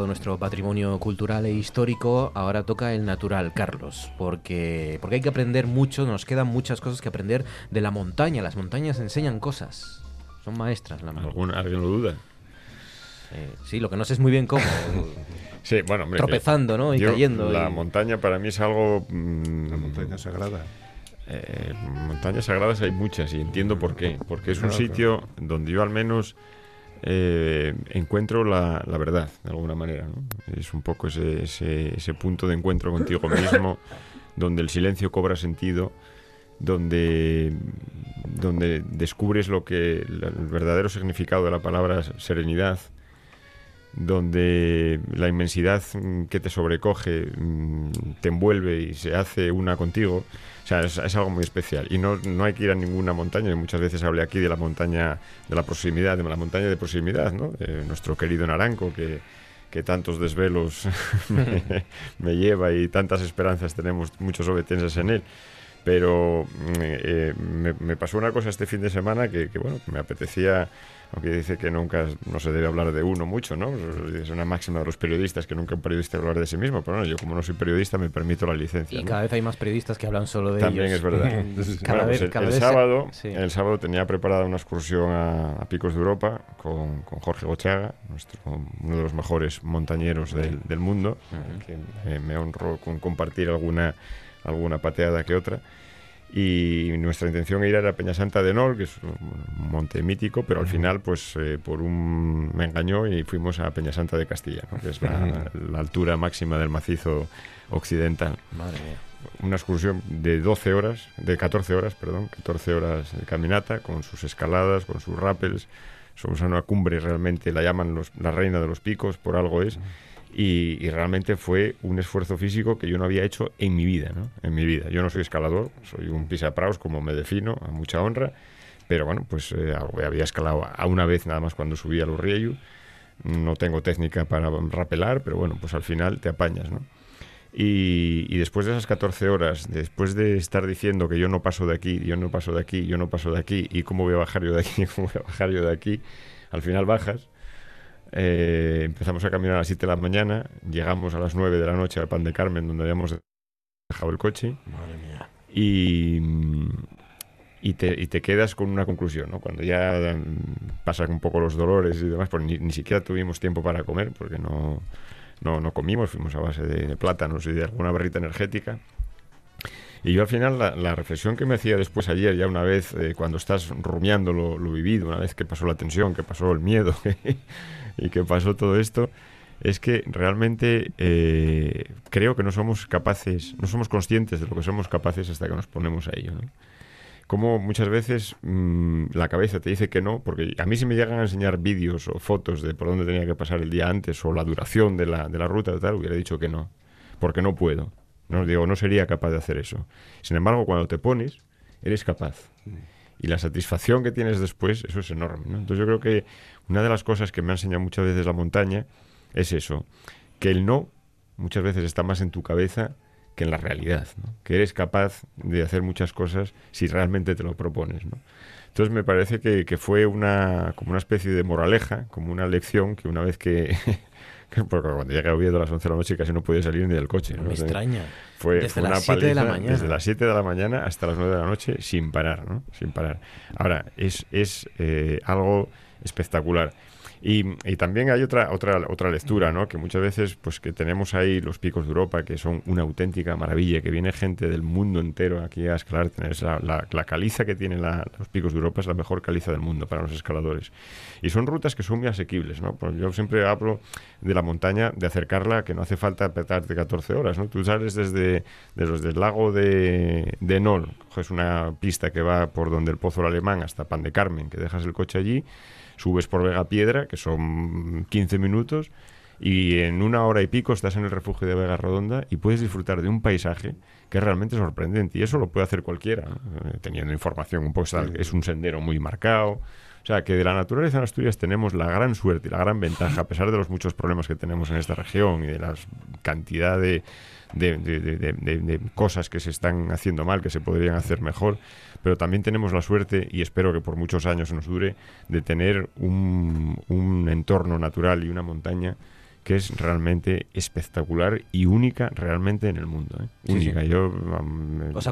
nuestro patrimonio cultural e histórico, ahora toca el natural, Carlos, porque, porque hay que aprender mucho, nos quedan muchas cosas que aprender de la montaña. Las montañas enseñan cosas, son maestras. La ¿Alguien lo duda? sí, lo que no sé es muy bien cómo. sí, bueno, tropezando, ¿no? Y cayendo. La montaña para mí es algo... Mm, la montaña sagrada. Eh, montañas sagradas hay muchas y entiendo por qué. Porque es un sitio donde yo al menos eh, encuentro la, verdad, de alguna manera. Es un poco ese, ese, punto de encuentro contigo mismo, donde el silencio cobra sentido, donde, donde descubres lo que el verdadero significado de la palabra serenidad, donde la inmensidad que te sobrecoge mm, te envuelve y se hace una contigo. O sea, es, algo muy especial. Y no, no, hay que ir a ninguna montaña. Y muchas veces hablé aquí de la montaña de la proximidad, de la montaña de proximidad, ¿no? nuestro querido Naranco, que, que tantos desvelos me, lleva y tantas esperanzas tenemos muchos obetenses en él. Pero mm, eh, me, pasó una cosa este fin de semana que, que bueno, me apetecía aunque dice que nunca no se debe hablar de uno mucho, ¿no? Es una máxima de los periodistas que nunca un periodista debe hablar de sí mismo, pero bueno, yo como no soy periodista me permito la licencia. Y cada vez hay más periodistas que hablan solo de También es verdad. cada vez, el, sábado, el sábado tenía preparada una excursión a, Picos de Europa con, Jorge Gochaga, nuestro, uno de los mejores montañeros del, mundo, que me honro con compartir alguna, alguna pateada que otra y nuestra intención era ir a Peñasanta de Nor, que es un monte mítico, pero al final, pues eh, por un me engañó y fuimos a Peñasanta de Castilla, que es la, altura máxima del macizo occidental. Madre mía. Una excursión de 12 horas, de 14 horas, perdón, 14 horas de caminata, con sus escaladas, con sus rappels. Somos a una cumbre realmente, la llaman los, la reina de los picos, por algo es. Y, realmente fue un esfuerzo físico que yo no había hecho en mi vida, ¿no? En mi vida. Yo no soy escalador, soy un pisapraus, como me defino, a mucha honra, pero bueno, pues eh, había escalado a una vez nada más cuando subí a los Rieyu. No tengo técnica para rapelar, pero bueno, pues al final te apañas, ¿no? Y, y, después de esas 14 horas, después de estar diciendo que yo no paso de aquí, yo no paso de aquí, yo no paso de aquí, y cómo voy a bajar yo de aquí, cómo voy a bajar yo de aquí, al final bajas eh, empezamos a caminar a las 7 de la mañana, llegamos a las 9 de la noche al Pan de Carmen, donde habíamos dejado el coche. Y, y, te, y te quedas con una conclusión, ¿no? Cuando ya pasan un poco los dolores y demás, pues ni, siquiera tuvimos tiempo para comer, porque no, no, no comimos, fuimos a base de, plátanos y de alguna barrita energética. Y yo al final la, reflexión que me hacía después ayer, ya una vez, eh, cuando estás rumiando lo, lo, vivido, una vez que pasó la tensión, que pasó el miedo, y que pasó todo esto, es que realmente eh, creo que no somos capaces, no somos conscientes de lo que somos capaces hasta que nos ponemos a ello. Como muchas veces mm, la cabeza te dice que no, porque a mí si me llegan a enseñar vídeos o fotos de por dónde tenía que pasar el día antes o la duración de la, de la ruta tal, hubiera dicho que no, porque no puedo. No digo, no sería capaz de hacer eso. Sin embargo, cuando te pones, eres capaz. Y la satisfacción que tienes después, eso es enorme. Entonces yo creo que una de las cosas que me ha enseñado muchas veces la montaña es eso, que el no muchas veces está más en tu cabeza que en la realidad, que eres capaz de hacer muchas cosas si realmente te lo propones. Entonces me parece que, que, fue una, como una especie de moraleja, como una lección que una vez que... porque cuando llegué a Oviedo a las 11 de la noche casi no podía salir ni del coche. Me extraña. Fue, desde las 7 de la mañana. Desde las 7 de la mañana hasta las 9 de la noche sin parar, ¿no? Sin parar. Ahora, es, es eh, algo espectacular. Y, también hay otra, otra, otra lectura, ¿no? Que muchas veces, pues que tenemos ahí los picos de Europa, que son una auténtica maravilla, que viene gente del mundo entero aquí a escalar. Tenés la, la, caliza que tienen los picos de Europa es la mejor caliza del mundo para los escaladores. Y son rutas que son muy asequibles, ¿no? Pues yo siempre hablo de la montaña, de acercarla, que no hace falta apretarte 14 horas, ¿no? Tú sales desde, desde el lago de, de Nol, coges una pista que va por donde el Pozo del Alemán hasta Pan de Carmen, que dejas el coche allí, subes por Vega Piedra, que son 15 minutos, y en una hora y pico estás en el refugio de Vega Redonda y puedes disfrutar de un paisaje que es realmente sorprendente. Y eso lo puede hacer cualquiera, eh, teniendo información un poco. Es un sendero muy marcado, O sea, que de la naturaleza en Asturias tenemos la gran suerte y la gran ventaja, a pesar de los muchos problemas que tenemos en esta región y de la cantidad de, de, cosas que se están haciendo mal, que se podrían hacer mejor, pero también tenemos la suerte, y espero que por muchos años nos dure, de tener un, un entorno natural y una montaña que es realmente espectacular y única realmente en el mundo. ¿eh? única. Yo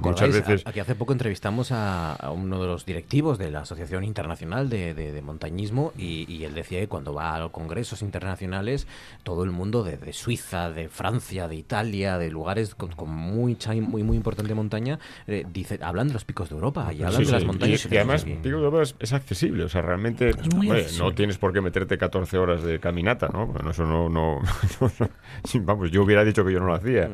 muchas veces... Aquí hace poco entrevistamos a, uno de los directivos de la Asociación Internacional de, Montañismo y, él decía que cuando va a congresos internacionales todo el mundo de, Suiza, de Francia, de Italia, de lugares con, muy, muy muy importante montaña, eh, dice, hablan de los picos de Europa y hablan de las montañas. Y, además, Picos de Europa es, accesible, o sea, realmente no tienes por qué meterte 14 horas de caminata, ¿no? Bueno, eso no vamos, yo hubiera dicho que yo no lo hacía.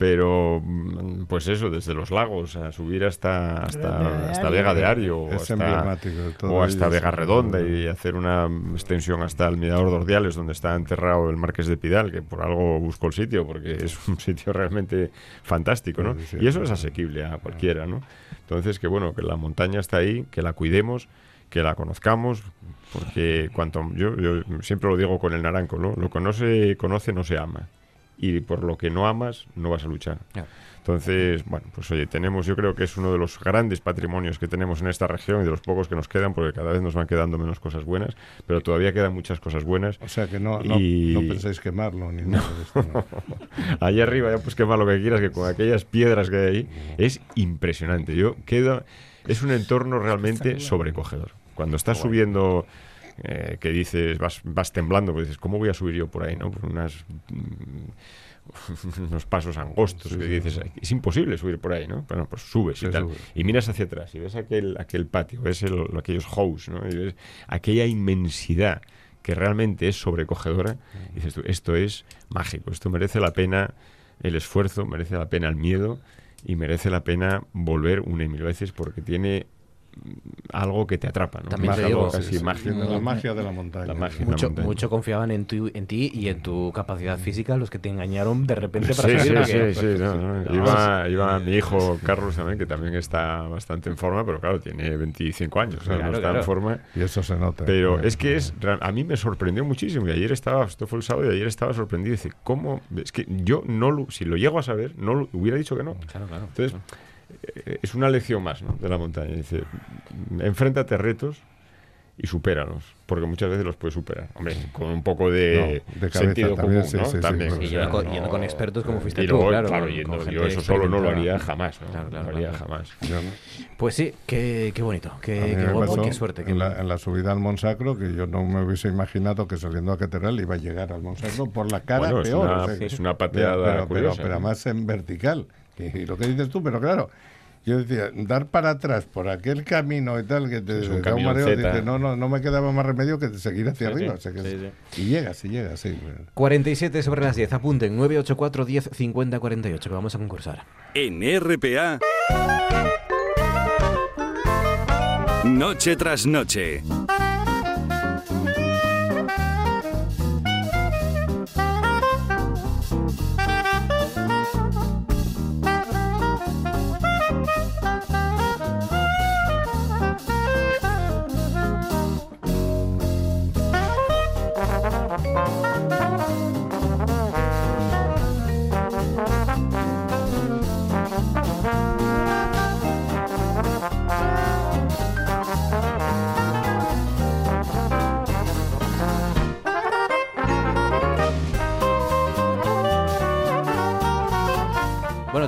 Pero, mm, pues eso, desde los lagos, a subir hasta, hasta, hasta Vega de Ario o hasta, o hasta Vega Redonda y hacer una extensión hasta el Mirador de Ordiales, donde está enterrado el Marqués de Pidal, que por algo busco el sitio, porque es un sitio realmente fantástico, ¿no? Y eso es asequible a cualquiera, ¿no? Entonces, que bueno, que la montaña está ahí, que la cuidemos, que la conozcamos, porque cuanto yo, yo siempre lo digo con el naranjo, ¿no? Lo que no se conoce no se ama. Y por lo que no amas, no vas a luchar. Entonces, bueno, pues oye, tenemos, yo creo que es uno de los grandes patrimonios que tenemos en esta región y de los pocos que nos quedan, porque cada vez nos van quedando menos cosas buenas, pero todavía quedan muchas cosas buenas. O sea que no, no, pensáis quemarlo ni nada de esto. Allá arriba ya pues quemar lo que quieras, que con aquellas piedras que hay ahí es impresionante. Yo quedo, es un entorno realmente sobrecogedor. Cuando estás subiendo, eh, que dices, vas, vas temblando, pues dices, ¿cómo voy a subir yo por ahí? ¿no? Por unas, mm, unos pasos angostos que dices, es imposible subir por ahí, ¿no? Bueno, pues subes y tal. Y miras hacia atrás y ves aquel, aquel patio, ves aquellos house, ¿no? Y ves aquella inmensidad que realmente es sobrecogedora. Y dices tú, esto es mágico, esto merece la pena el esfuerzo, merece la pena el miedo y merece la pena volver una y mil veces porque tiene algo que te atrapa, ¿no? También te digo, la magia de la montaña. mucho, mucho confiaban en, tu, en ti y en tu capacidad física los que te engañaron de repente para sí, Sí, sí, iba, iba, mi hijo Carlos también, que también está bastante en forma, pero claro, tiene 25 años, no está en forma. Y eso se nota. Pero es que es a mí me sorprendió muchísimo y ayer estaba, esto fue el sábado y ayer estaba sorprendido. Dice, ¿cómo? Es que yo no lo, si lo llego a saber, no lo, hubiera dicho que no. Claro, claro. Entonces, eh, es una lección más ¿no? de la montaña. Dice, enfréntate a retos y supéralos, porque muchas veces los puedes superar. Hombre, con un poco de, sentido común, ¿no? también. yendo, con, expertos como fuiste tú, claro. yo eso solo no lo haría jamás, ¿no? lo haría jamás. Pues sí, qué, qué bonito, qué, qué, suerte. En la, en, la, subida al Monsacro, que yo no me hubiese imaginado que saliendo a Catedral iba a llegar al Monsacro por la cara bueno, peor. Es una, es una pateada pero, pero, además en vertical. Y, lo que dices tú, pero claro, yo decía, dar para atrás por aquel camino y tal, que te da un mareo, dice, no, no, no me quedaba más remedio que seguir hacia arriba. y llegas, y llegas, sí. 47 sobre las 10, apunten, 984 10 50 48, que vamos a concursar. En RPA, noche tras noche.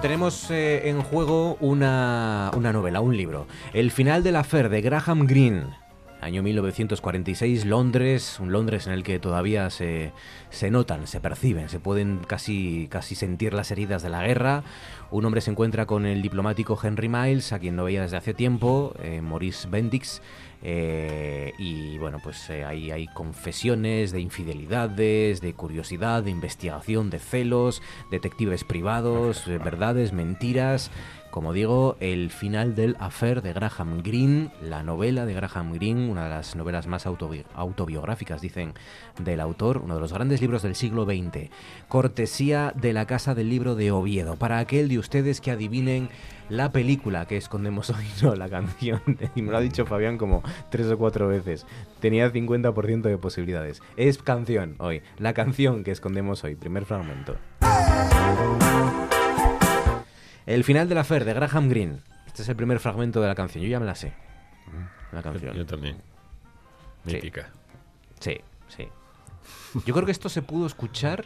Tenemos eh, en juego una, una, novela, un libro. El final de la Fer de Graham Greene. Año 1946, Londres, un Londres en el que todavía se, se notan, se perciben, se pueden casi, casi sentir las heridas de la guerra. Un hombre se encuentra con el diplomático Henry Miles, a quien no veía desde hace tiempo, eh, Maurice Bendix, eh, y bueno, pues eh, ahí hay confesiones de infidelidades, de curiosidad, de investigación, de celos, detectives privados, verdades, mentiras. Como digo, el final del Affair de Graham Greene, la novela de Graham Greene, una de las novelas más autobiográficas, dicen, del autor, uno de los grandes libros del siglo XX. Cortesía de la Casa del Libro de Oviedo. Para aquel de ustedes que adivinen la película que escondemos hoy, no la canción. Y me lo ha dicho Fabián como, tres o cuatro veces. Tenía 50% de posibilidades. Es canción hoy. La canción que escondemos hoy. Primer fragmento. El final de la Fer de Graham Greene. Este es el primer fragmento de la canción. Yo ya me la sé. La canción. Yo también. Mítica. Sí, sí. Yo creo que esto se pudo escuchar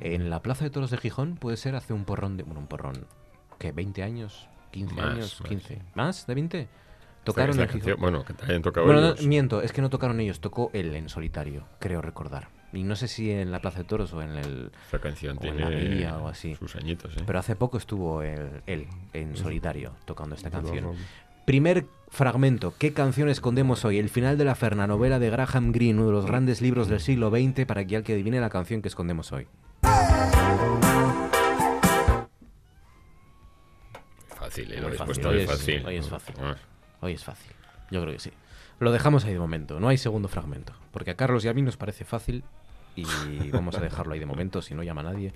en la Plaza de Toros de Gijón. Puede ser hace un porrón de. Bueno, un porrón. ¿Qué? ¿20 años? ¿15 años? ¿15? ¿Más de 20? Tocaron el Gijón. Bueno, que hayan tocado bueno, no, miento, es que no tocaron ellos, tocó él en solitario, creo recordar. Y no sé si en la Plaza de Toros o en el. Esta canción tiene en la o así. sus añitos, ¿eh? Pero hace poco estuvo él, él en solitario tocando esta canción. Primer fragmento. ¿Qué canción escondemos hoy? El final de la Ferna, novela de Graham Greene, uno de los grandes libros del siglo XX, para que alguien adivine la canción que escondemos hoy. Fácil, ¿eh? Fácil. Hoy, es, fácil. Hoy es fácil. Ah. Hoy es fácil. Yo creo que sí. Lo dejamos ahí de momento. No hay segundo fragmento. Porque a Carlos y a mí nos parece fácil y vamos a dejarlo ahí de momento, si no llama nadie.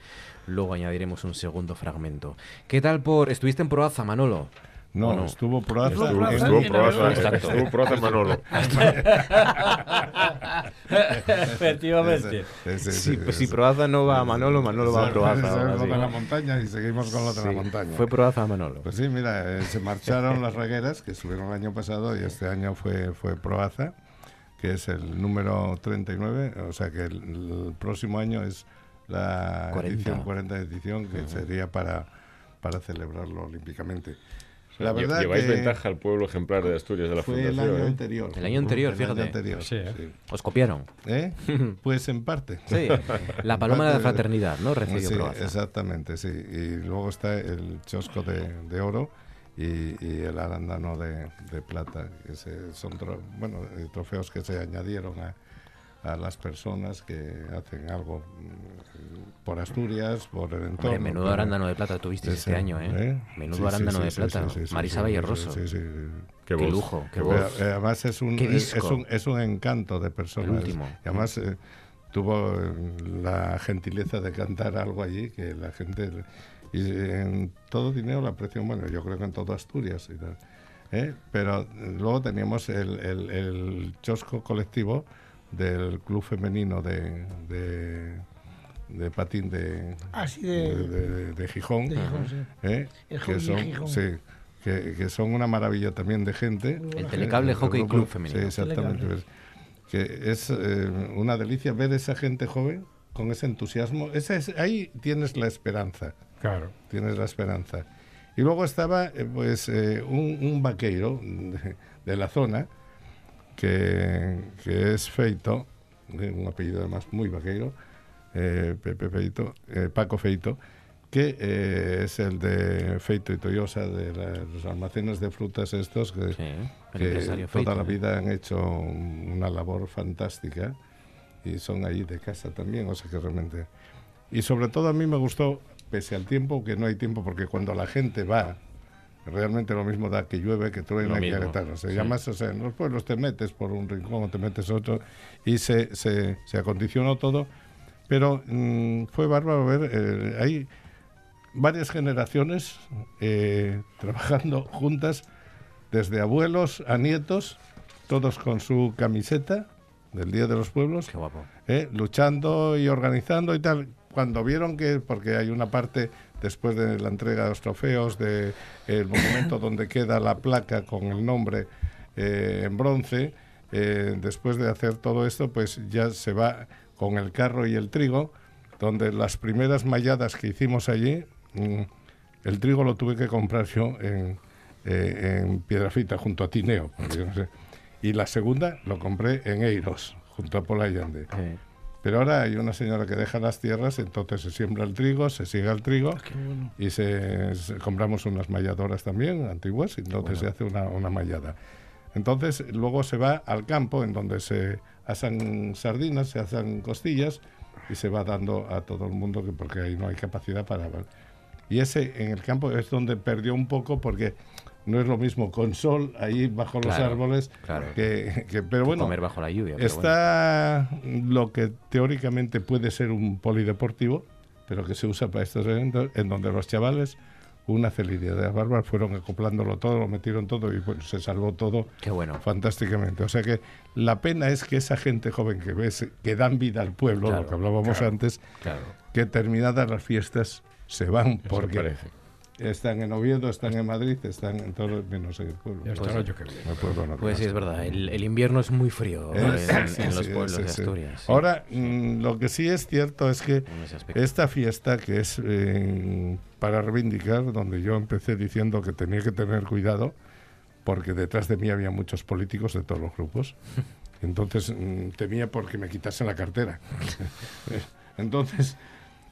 Luego añadiremos un segundo fragmento. ¿Qué tal por... ¿Estuviste en Proaza, Manolo? No, no, estuvo Proaza. Estuvo, estuvo Proaza, estuvo Proaza Manolo. Efectivamente. Sí, si Proaza no va a Manolo, Manolo va a Proaza. de la montaña y seguimos con la montaña. Fue Proaza a Manolo. Pues sí, mira, eh, se marcharon las regueras que subieron el año pasado y este año fue, fue Proaza, que es el número 39, o sea que el, próximo año es la 40. edición 40 edición que sería para, para celebrarlo olímpicamente. La verdad Lleváis ventaja al pueblo ejemplar de Asturias de la fue Fundación. el año ¿eh? anterior. El año anterior, el fíjate. Año anterior, sí, Os copiaron. ¿Eh? Pues en parte. Sí. La paloma de la fraternidad, ¿no? Recibió sí, Proaza. Exactamente, sí. Y luego está el chosco de, de oro y, y, el arándano de, de plata. Que se, son bueno, trofeos que se añadieron a, a las personas que hacen algo por Asturias, por el entorno. Hombre, menudo arándano de plata tuviste este año, ¿eh? ¿eh? Menudo sí, arándano sí, de plata. Marisa Valleroso. Sí, sí. Qué, qué lujo, qué voz. Pero, además es un, es, es, un, es un encanto de personas. El último. Y además eh, tuvo la gentileza de cantar algo allí que la gente... Y en todo dinero la aprecio, bueno, yo creo que en todo Asturias y tal. ¿eh? Pero luego teníamos el, el, el chosco colectivo del club femenino de, de, de patín de, ah, sí, de, de, de, Gijón, de Gijón sí. ¿eh? que, son, Gijón. sí, que, que, son una maravilla también de gente. El Telecable Hockey Club Femenino. Sí, exactamente. Pues, que es eh, una delicia ver esa gente joven con ese entusiasmo. Esa es, ahí tienes la esperanza. Claro. Tienes la esperanza. Y luego estaba eh, pues eh, un, un, vaqueiro de, de la zona, que, que es Feito, un apellido además muy vaquero, eh, Pepe Feito, eh, Paco Feito, que eh, es el de Feito y Toyosa, de la, los almacenes de frutas estos, que, sí, que toda Feito, la vida han hecho una labor fantástica y son ahí de casa también, o sea que realmente... Y sobre todo a mí me gustó, pese al tiempo, que no hay tiempo, porque cuando la gente va realmente lo mismo da que llueve, que truena, que. O sea, sí. además, o sea, en los pueblos te metes por un rincón te metes otro y se, se, se acondicionó todo. Pero mmm, fue bárbaro ver, eh, hay varias generaciones eh, trabajando juntas, desde abuelos a nietos, todos con su camiseta del Día de los Pueblos, Qué guapo. Eh, luchando y organizando y tal. Cuando vieron que, porque hay una parte después de la entrega de los trofeos, de el monumento donde queda la placa con el nombre eh, en bronce, después de hacer todo esto, pues ya se va con el carro y el trigo, donde las primeras malladas que hicimos allí, mmm, el trigo lo tuve que comprar yo en, eh, en Piedrafita, junto a Tineo, no sé. y la segunda lo compré en Eiros, junto a Pola Allende. Sí. Pero ahora hay una señora que deja las tierras, entonces se siembra el trigo, se sigue el trigo bueno. y se, se, compramos unas malladoras también antiguas y entonces bueno. se hace una, una, mallada. Entonces luego se va al campo en donde se asan sardinas, se asan costillas y se va dando a todo el mundo que porque ahí no hay capacidad para... Y ese en el campo es donde perdió un poco porque no es lo mismo con sol ahí bajo claro, los árboles claro. que, que, pero bueno comer bajo la lluvia está bueno. lo que teóricamente puede ser un polideportivo pero que se usa para estos eventos en donde los chavales una celeridad bárbara, fueron acoplándolo todo, lo metieron todo y se salvó todo Qué bueno. fantásticamente. O sea que la pena es que esa gente joven que ves, que dan vida al pueblo, lo que hablábamos antes, que terminadas las fiestas se van porque están en Oviedo, están en Madrid, están en todo menos en el pueblo. pues, pues sí, es verdad. El, invierno es muy frío en, los pueblos de Asturias. Ahora, mm, lo que sí es cierto es que esta fiesta, que es eh, para reivindicar, donde yo empecé diciendo que tenía que tener cuidado, porque detrás de mí había muchos políticos de todos los grupos. Entonces mm, temía porque me quitasen la cartera. Entonces,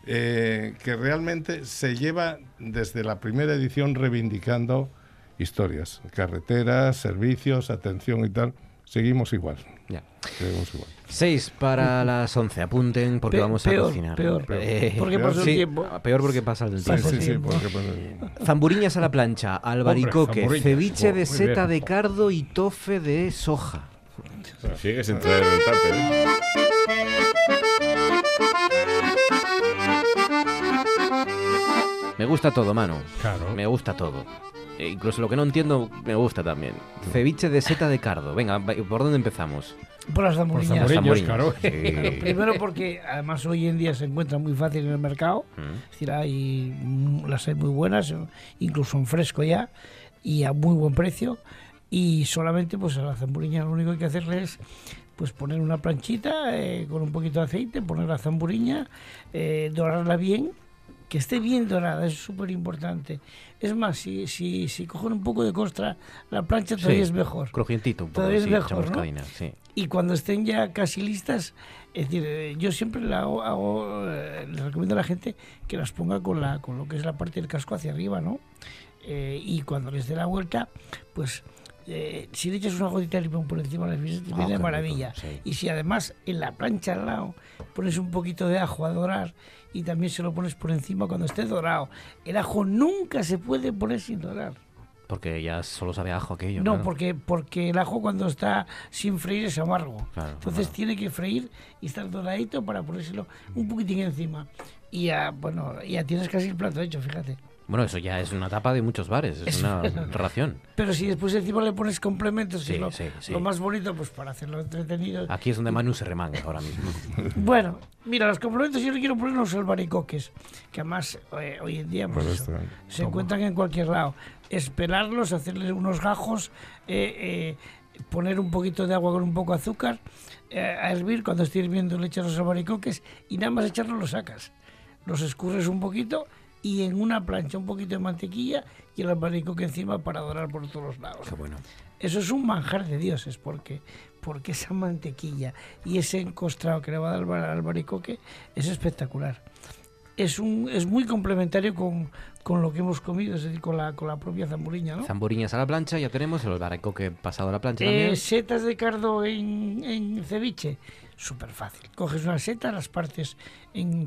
eh, que realmente se lleva desde la primera edición reivindicando historias, carreteras, servicios, atención y tal. Seguimos igual. Ya. Seguimos igual. Seis para las once. Apunten porque vamos a cocinar. Peor, peor. Eh, porque pasa el tiempo. Peor porque pasa el tiempo. Sí, sí, porque Zamburiñas a la plancha, albaricoque, ceviche de seta de cardo y tofe de soja. Sigues sin traer el tupper. ¿eh? Me gusta todo, mano. Claro. Me gusta todo. E incluso lo que no entiendo me gusta también. Ceviche de seta de cardo. Venga, ¿por dónde empezamos? Por las zamburiñas. claro. Primero porque además hoy en día se encuentra muy fácil en el mercado. Mm. Es decir, hay, las hay muy buenas, incluso en fresco ya, y a muy buen precio. Y solamente pues a la zamburiña lo único que hay que hacerle es pues poner una planchita eh, con un poquito de aceite, poner la zamburiña, eh, dorarla bien que esté bien dorada, es súper importante. Es más, si, si, si cogen un poco de costra, la plancha todavía es mejor. Crujientito un poco, todavía es mejor, ¿no? Y cuando estén ya casi listas, es decir, eh, yo siempre la hago, eh, le recomiendo a la gente que las ponga con, la, con lo que es la parte del casco hacia arriba, ¿no? Eh, y cuando les dé la vuelta, pues si le echas una gotita de limón por encima, les viene oh, de maravilla. Y si además en la plancha al lado pones un poquito de ajo a dorar y también se lo pones por encima cuando esté dorado. El ajo nunca se puede poner sin dorar. Porque ya solo sabe ajo aquello. No, porque, porque el ajo cuando está sin freír es amargo. Entonces tiene que freír y estar doradito para ponérselo un poquitín encima. Y ya, bueno, ya tienes casi el plato hecho, fíjate. Bueno, eso ya es una tapa de muchos bares, es, una ración. Pero si después encima le pones complementos, sí, lo, lo, más bonito, pues para hacerlo entretenido. Aquí es donde Manu se remanga ahora mismo. bueno, mira, los complementos yo le quiero poner unos albaricoques, que además eh, hoy en día pues, se encuentran en cualquier lado. Esperarlos, hacerles unos gajos, eh, eh, poner un poquito de agua con un poco de azúcar, a hervir, cuando esté hirviendo le echas los albaricoques y nada más echarlos los sacas. Los escurres un poquito y en una plancha un poquito de mantequilla y el albaricoque encima para dorar por todos lados. bueno. Eso es un manjar de dioses, porque, porque esa mantequilla y ese encostrado que le va a dar al albaricoque es espectacular. Es, un, es muy complementario con, con lo que hemos comido, es decir, con la, con la propia zamburiña. ¿no? Zamburiñas a la plancha, ya tenemos el albaricoque pasado a la plancha también. Eh, setas de cardo en, en ceviche súper fácil. Coges una seta, las partes en,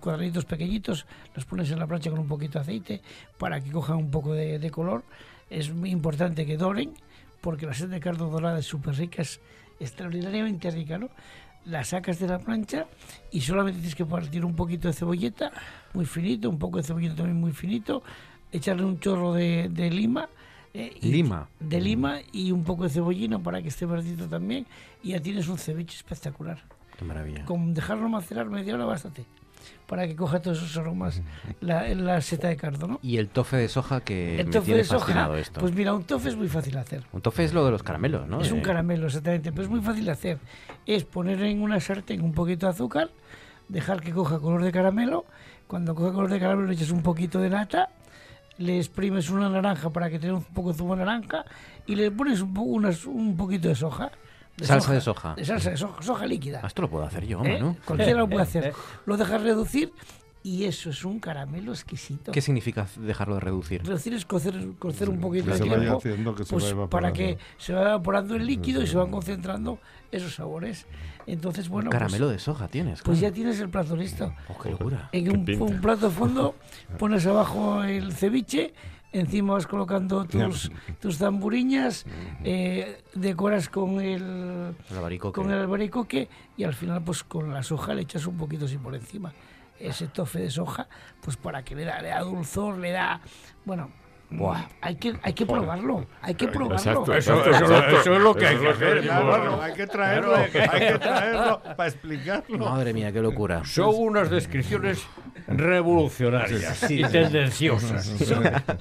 cuadraditos pequeñitos, las pones en la plancha con un poquito de aceite para que cojan un poco de, color. Es muy importante que doren, porque la seta de cardo dorada es súper rica, es extraordinariamente rica, ¿no? La sacas de la plancha y solamente tienes que partir un poquito de cebolleta, muy finito, un poco de cebolleta también muy finito, echarle un chorro de lima, eh, lima. De lima y un poco de cebollino para que esté verdito también. Y ya tienes un ceviche espectacular. Qué maravilla. Con dejarlo macerar media hora bastante. Para que coja todos esos aromas la, la seta de cardo, ¿no? Y el tofe de soja que el me tofe tiene de fascinado esto. Pues mira, un tofe es muy fácil de hacer. Un tofe es lo de los caramelos, ¿no? Es un caramelo, exactamente. Pero es muy fácil de hacer. Es poner en una sartén un poquito de azúcar, dejar que coja color de caramelo. Cuando coja color de caramelo le echas un poquito de nata le exprimes una naranja para que tenga un poco de zumo de naranja y le pones un, un poquito de soja. salsa de soja. De salsa de soja, soja líquida. Ah, esto lo puedo hacer yo, ¿Eh? ¿no? Cualquiera lo puede hacer. Lo dejas reducir y eso es un caramelo exquisito. ¿Qué significa dejarlo de reducir? Reducir es cocer, cocer un poquito de tiempo pues, para que se vaya evaporando el líquido y se van concentrando esos sabores. Entonces, bueno. Un caramelo de soja tienes. Pues ya tienes el plato listo. Oh, qué locura. En un, plato de fondo pones abajo el ceviche, encima vas colocando tus, tus zamburiñas, eh, decoras con el, albaricoque. con el albaricoque y al final, pues con la soja le echas un poquito así por encima ese tofe de soja, pues para que le da, le da dulzor, le da, bueno, Buah. Hay que, hay que probarlo, hay que probarlo. Exacto, eso, eso, es lo que hay que hacer. hay que traerlo, hay que traerlo para explicarlo. Madre mía, qué locura. Son unas descripciones revolucionarias y tendenciosas.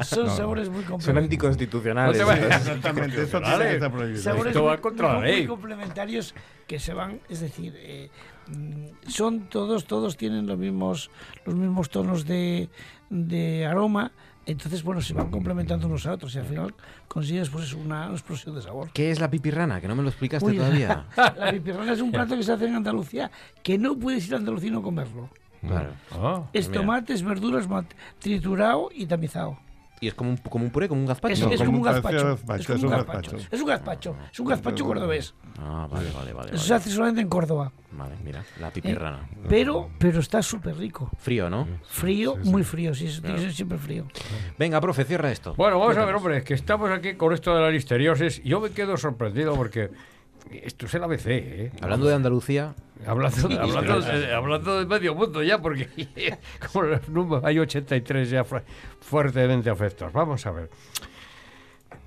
Son, sabores muy complementarios. Son anticonstitucionales. Exactamente, eso tiene que prohibido. Sabores muy, contra la ley. muy complementarios que se van, es decir, eh, mm, son todos, todos tienen los mismos, los mismos tonos de, de aroma entonces, bueno, se van complementando unos a otros y al final consigues pues una, explosión de sabor. ¿Qué es la pipirrana? Que no me lo explicaste todavía. La, pipirrana es un plato que se hace en Andalucía que no puedes ir a Andalucía y no comerlo. Claro. Ah, es tomates, verduras, triturado y tamizado. Y es como un, como un puré, como un gazpacho. Es, como un gazpacho. Es, un gazpacho. Es un gazpacho. Es un gazpacho cordobés. Ah, vale, vale, vale. Eso se hace solamente en Córdoba. Vale, mira, la pipirrana. Eh, pero, pero está súper rico. Frío, ¿no? Frío, muy frío, sí, tiene que ser siempre frío. Venga, profe, cierra esto. Bueno, vamos a ver, hombre, que estamos aquí con esto de la listeriosis. Yo me quedo sorprendido porque esto es el ABC, ¿eh? Hablando de Andalucía. Hablando, de, hablando, de, medio mundo ya, porque como los números, hay 83 ya fuertemente afectados. Vamos a ver.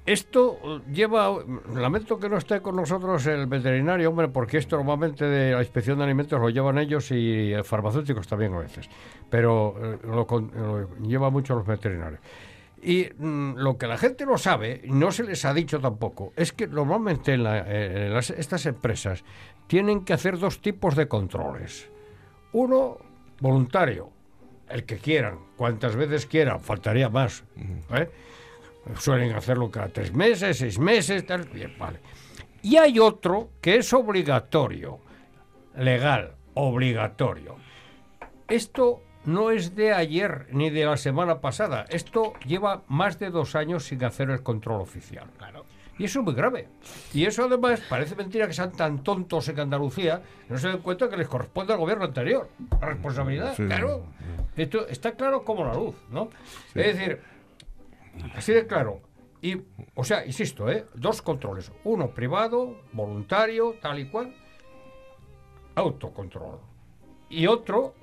Esto lleva, lamento que no esté con nosotros el veterinario, hombre, porque esto normalmente de la inspección de alimentos lo llevan ellos y farmacéuticos también a veces, pero eh, lo, lo lleva mucho los veterinarios. Y mm, lo que la gente no sabe, no se les ha dicho tampoco, es que normalmente en, estas empresas tienen que hacer dos tipos de controles. Uno, voluntario, el que quieran, cuantas veces quieran, faltaría más. ¿eh? Suelen hacerlo cada tres meses, seis meses, tal, bien, vale. Y hay otro que es obligatorio, legal, obligatorio. Esto no es de ayer ni de la semana pasada. Esto lleva más de dos años sin hacer el control oficial. Claro. Y eso es muy grave. Y eso además parece mentira que sean tan tontos en Andalucía, no se den cuenta que les corresponde al gobierno anterior. La responsabilidad, claro. Esto está claro como la luz, ¿no? Es decir, así de claro. Y, o sea, insisto, ¿eh? dos controles. Uno privado, voluntario, tal y cual, autocontrol. Y otro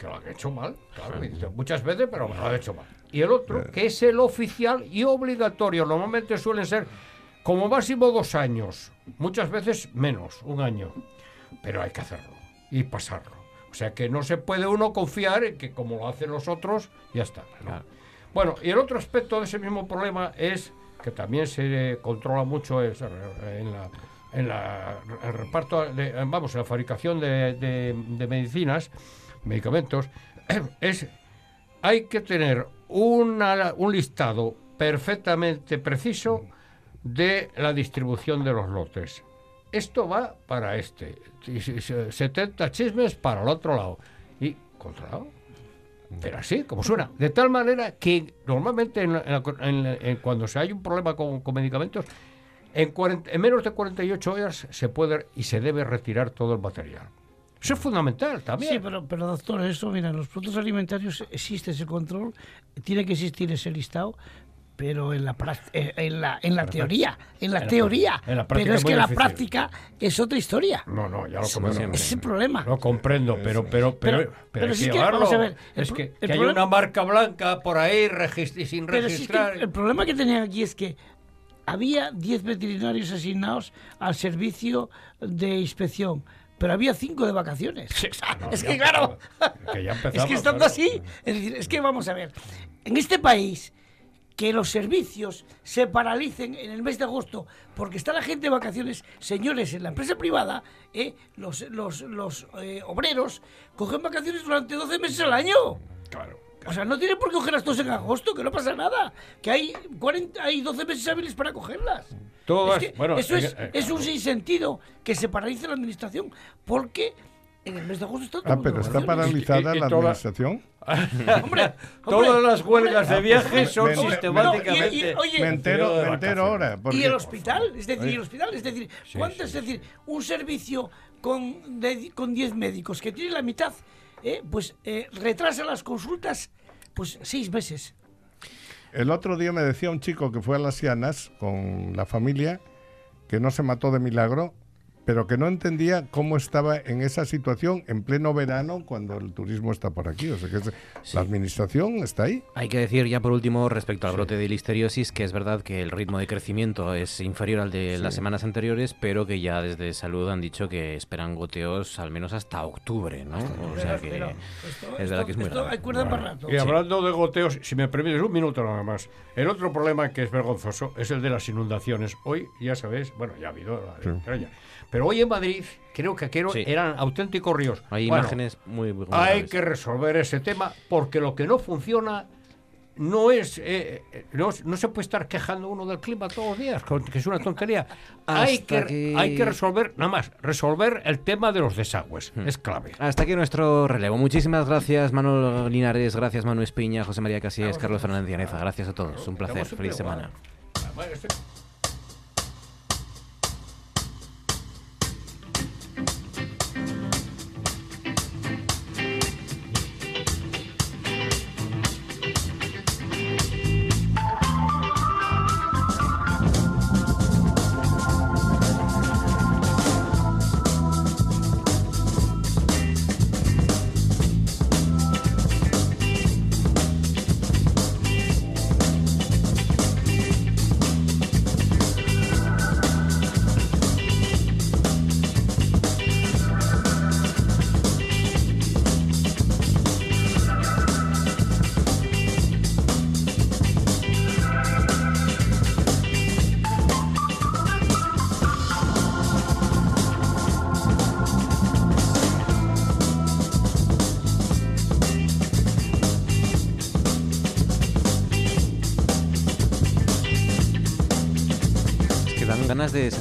que lo han hecho mal, claro, muchas veces, pero me lo han hecho mal. Y el otro, que es el oficial y obligatorio. Normalmente suelen ser como máximo dos años, muchas veces menos, un año. Pero hay que hacerlo y pasarlo. O sea que no se puede uno confiar en que como lo hacen los otros, ya está. Bueno, y el otro aspecto de ese mismo problema es que también se controla mucho en la en la, el reparto, vamos, en la fabricación de, de medicinas, medicamentos, es hay que tener una, un listado perfectamente preciso de la distribución de los lotes. Esto va para este, 70 chismes para el otro lado. Y controlado. Pero así, como suena. De tal manera que normalmente en, cuando se hay un problema con, medicamentos, en, en menos de 48 horas se puede y se debe retirar todo el material. Eso es fundamental también. Sí, pero, pero doctor, eso, mira, en los productos alimentarios existe ese control, tiene que existir ese listado, pero en la, en la, en la teoría, en la teoría. pero es que la práctica es otra historia. No, no, ya lo comprendo. Es el problema. Lo comprendo, pero pero pero, pero, es que, vamos a ver, es que, hay una marca blanca por ahí sin registrar. el problema que tenía aquí es que había 10 veterinarios asignados al servicio de inspección pero había cinco de vacaciones. es que claro, es que estando así, es decir, es que vamos a ver, en este país que los servicios se paralicen en el mes de agosto porque está la gente de vacaciones, señores, en la empresa privada, eh, los, los, los eh, obreros cogen vacaciones durante 12 meses al año. Claro. O sea, no tienen por qué cogerlas todos en agosto, que no pasa nada. Que hay, 40, hay 12 meses hábiles para cogerlas. eso es, eh, es un sinsentido que se paralice la administración, porque en el mes de agosto está todo Ah, pero está paralizada la administración. hombre, todas las huelgas de viaje son sistemáticamente. me entero, me entero ahora. Y el hospital, es decir, el hospital, es decir, ¿cuánto es decir? Un servicio con, con 10 médicos que tiene la mitad eh, pues eh, retrasa las consultas pues seis meses. El otro día me decía un chico que fue a las Llanas con la familia que no se mató de milagro, pero que no entendía cómo estaba en esa situación en pleno verano cuando el turismo está por aquí. O sea que la administración está ahí. Hay que decir ya por último respecto al brote de listeriosis que es verdad que el ritmo de crecimiento es inferior al de las semanas anteriores, pero que ya desde salud han dicho que esperan goteos al menos hasta octubre, ¿no? O sea que es verdad que es muy Y hablando de goteos, si me permites un minuto nada más. El otro problema que es vergonzoso es el de las inundaciones. Hoy, ya sabéis, bueno, ya ha habido la pero hoy en Madrid, creo que aquello eran auténticos ríos. Hay imágenes muy, muy Hay que resolver ese tema porque lo que no funciona no es eh, eh, no, se puede estar quejando uno del clima todos los días, que es una tontería. Hay que, hay que resolver, nada más, resolver el tema de los desagües. Hmm. Es clave. Hasta aquí nuestro relevo. Muchísimas gracias, Manuel Linares, gracias, Manuel Espiña, José María Casillas, Carlos Fernández Llaneza. Gracias a todos. Un placer. Feliz semana.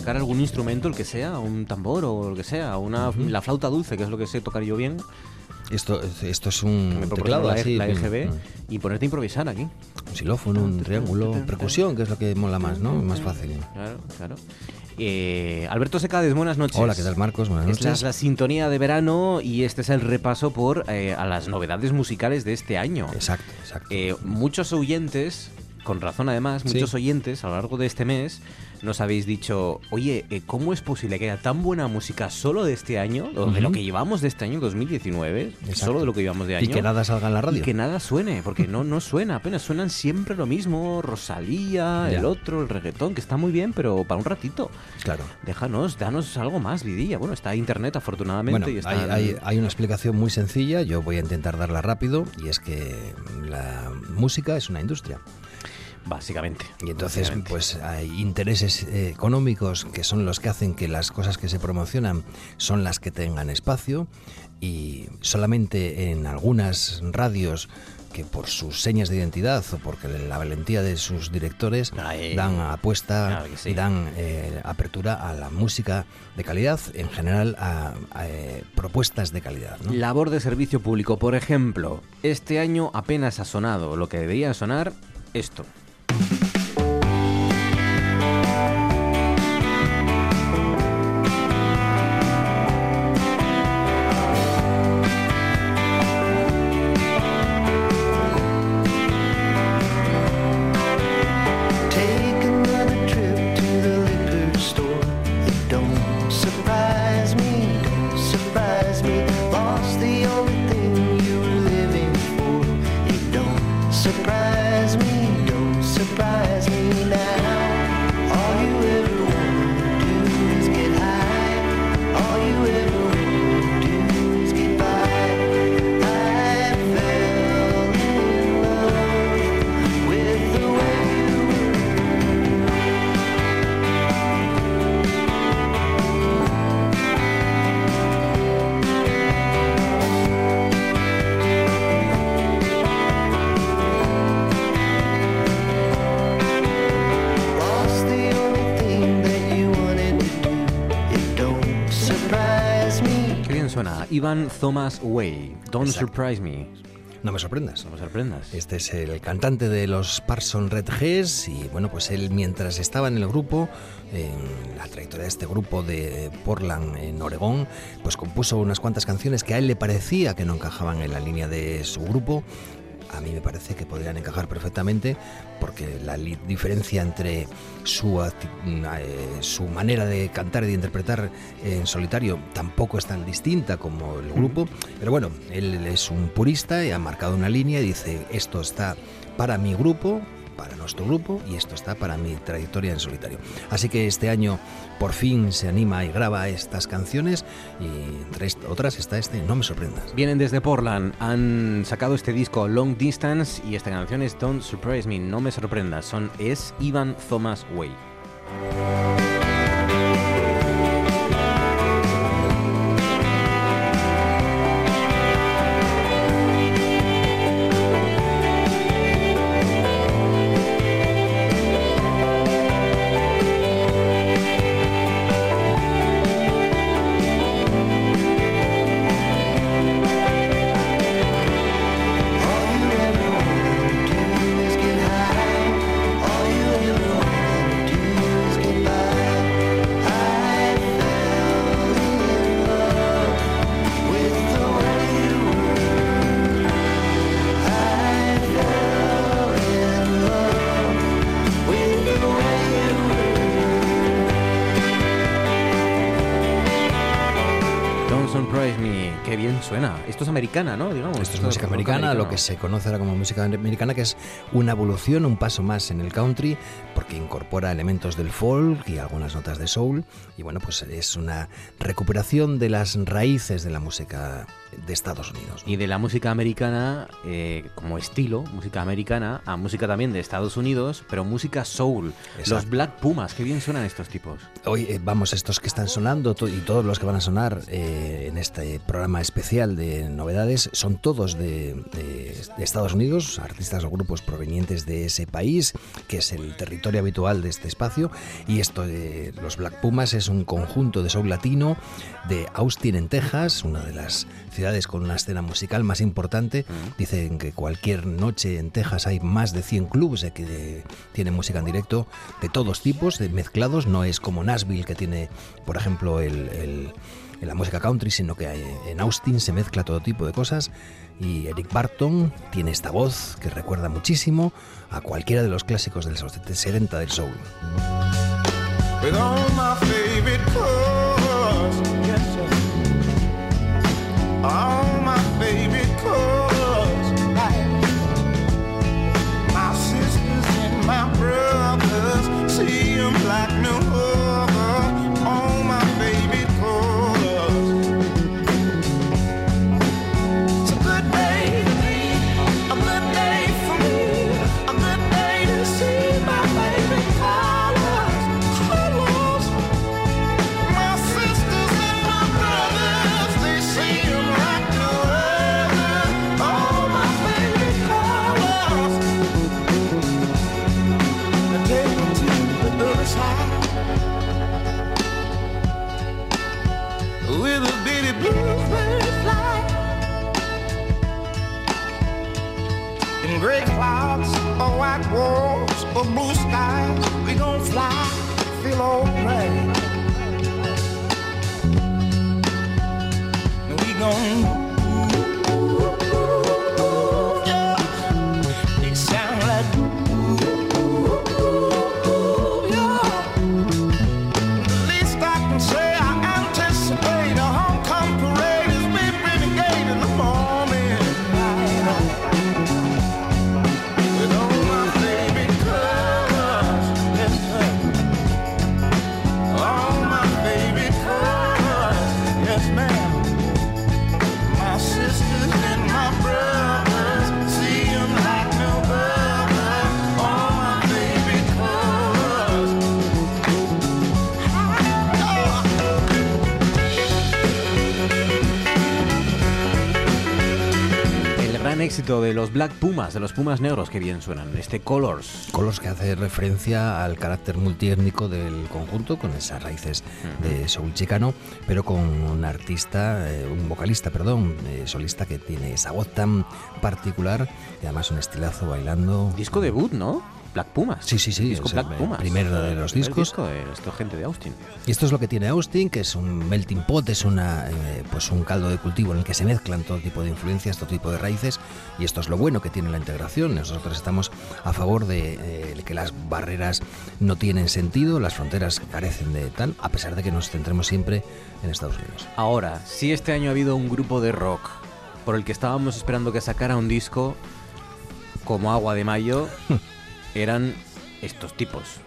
Sacar algún instrumento, el que sea, un tambor o lo que sea, una, la flauta dulce, que es lo que sé tocar yo bien. Esto, esto es un teclado la, así, la EGB, y ponerte a improvisar aquí. Un xilófono, un triángulo, percusión, que es lo que mola más, ¿no? Más fácil. Claro, claro. Eh, Alberto Secades, buenas noches. Hola, ¿qué tal Marcos? Buenas noches. es la sintonía de verano y este es el repaso por eh, a las novedades musicales de este año. Exacto, exacto. Eh, muchos oyentes, con razón además, muchos oyentes a lo largo de este mes nos habéis dicho, oye, eh, ¿cómo es posible que haya tan buena música solo de este año, o de lo que llevamos de este año 2019, solo de lo que llevamos de año? Y que nada salga en la radio. Y que nada suene, porque no, no suena, apenas suenan siempre lo mismo, Rosalía, el otro, el reggaetón, que está muy bien, pero para un ratito. Claro. Déjanos, danos algo más, Vidilla. Bueno, está internet afortunadamente. y hay, hay, hay una explicación muy sencilla, yo voy a intentar darla rápido, y es que la música es una industria. Básicamente. Y entonces, pues hay intereses eh, económicos que son los que hacen que las cosas que se promocionan son las que tengan espacio y solamente en algunas radios que por sus señas de identidad o porque la valentía de sus directores dan apuesta y dan eh, apertura a la música de calidad, en general a, eh, propuestas de calidad. Labor de servicio público, por ejemplo, este año apenas ha sonado lo que debería sonar esto. Thomas Way, Don't Surprise Me. No me sorprendas. No me sorprendas. Este es el cantante de los Parson Red Heads y bueno, pues él mientras estaba en el grupo, en la trayectoria de este grupo de Portland en Oregón, pues compuso unas cuantas canciones que a él le parecía que no encajaban en la línea de su grupo a mí me parece que podrían encajar perfectamente porque la diferencia entre su, eh, su manera de cantar y de interpretar en solitario tampoco es tan distinta como el grupo, pero bueno, él es un purista y ha marcado una línea y dice, esto está para mi grupo, para nuestro grupo y esto está para mi trayectoria en solitario. Así que este año por fin se anima y graba estas canciones y entre otras está este No me sorprendas. Vienen desde Portland, han sacado este disco Long Distance y esta canción es Don't Surprise Me, No me sorprendas, son es Ivan Thomas Way. Que se conoce ahora como música americana, que es una evolución, un paso más en el country, porque incorpora elementos del folk y algunas notas de soul. Y bueno, pues es una recuperación de las raíces de la música de Estados Unidos. Y de la música americana eh, como estilo, música americana, a música también de Estados Unidos, pero música soul. Los Black Pumas, qué bien suenan estos tipos. Hoy eh, vamos, estos que están sonando y todos los que van a sonar eh, en este programa especial de novedades son todos de, Estados Unidos, artistas o grupos provenientes de ese país, que es el territorio habitual de este espacio. Y esto de los Black Pumas es un conjunto de soul latino de Austin en Texas, una de las ciudades con una escena musical más importante. Dicen que cualquier noche en Texas hay más de 100 clubes que tienen música en directo de todos tipos, de mezclados. No es como Nashville que tiene, por ejemplo, el, la música country, sino que en Austin se mezcla todo tipo de cosas. Y Eric Barton tiene esta voz que recuerda muchísimo a cualquiera de los clásicos del 70 del soul. all éxito de los Black Pumas, de los Pumas negros, que bien suenan. Este Colors. Colors que hace referencia al carácter multiétnico del conjunto, con esas raíces de soul chicano, pero con un artista, eh, un vocalista, perdón, eh, solista que tiene esa voz tan particular y además un estilazo bailando. Disco debut, ¿no? Black Pumas. Sí, sí, sí. Disco Black Pumas. Primero de los discos. disco de esto gente de Austin. Y esto es lo que tiene Austin, que es un melting pot, es una, eh, pues un caldo de cultivo en el que se mezclan todo tipo de influencias, todo tipo de raíces. Y esto es lo bueno que tiene la integración. Nosotros estamos a favor de eh, que las barreras no tienen sentido, las fronteras carecen de tal, a pesar de que nos centremos siempre en Estados Unidos. Ahora, si este año ha habido un grupo de rock por el que estábamos esperando que sacara un disco como agua de mayo, eran estos tipos.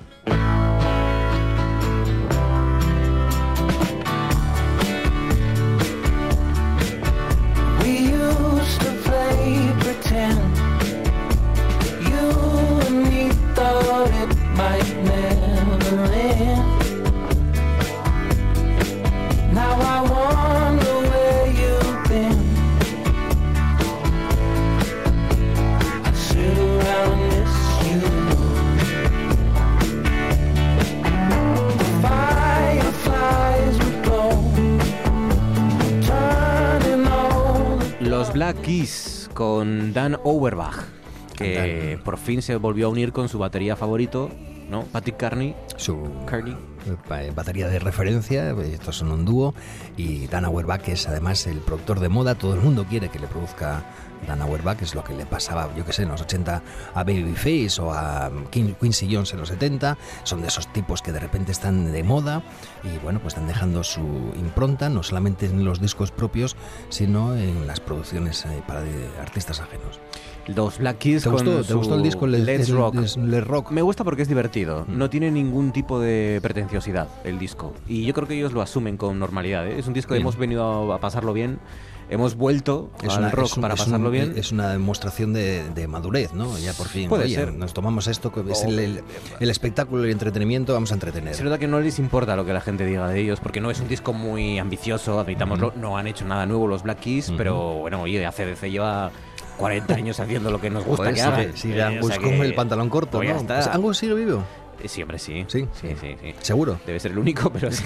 Con Dan Auerbach, que por fin se volvió a unir con su batería favorito, ¿no? Patrick Carney. Su Carney. batería de referencia, estos son un dúo, y Dan Auerbach es además el productor de moda, todo el mundo quiere que le produzca Dan Auerbach, es lo que le pasaba, yo que sé, en los 80 a Babyface o a Quincy Jones en los 70, son de esos tipos que de repente están de moda y bueno, pues están dejando su impronta, no solamente en los discos propios, sino en las producciones eh, para de artistas ajenos. Los Black Keys ¿Te gustó, ¿Te gustó el disco Let's, rock. rock. Me gusta porque es divertido. Mm. No tiene ningún tipo de pretenciosidad el disco. Y yo creo que ellos lo asumen con normalidad. ¿eh? Es un disco que hemos venido a pasarlo bien hemos vuelto es al rock para pasarlo bien. Es una demostración de, madurez, ¿no? Ya por fin. Puede ser. Nos tomamos esto, que es el, espectáculo y el entretenimiento, vamos a entretener. Se nota que no les importa lo que la gente diga de ellos, porque no es un disco muy ambicioso, admitámoslo. No han hecho nada nuevo los Black Keys, pero bueno, oye, ACDC lleva 40 años haciendo lo que nos gusta que hagan. Sigue, eh, Angus con el pantalón corto, pues ¿no? Pues ¿Angus sigue vivo? Eh, sí, hombre, sí. ¿Sí? Sí, sí, sí. ¿Seguro? Debe ser el único, pero sí.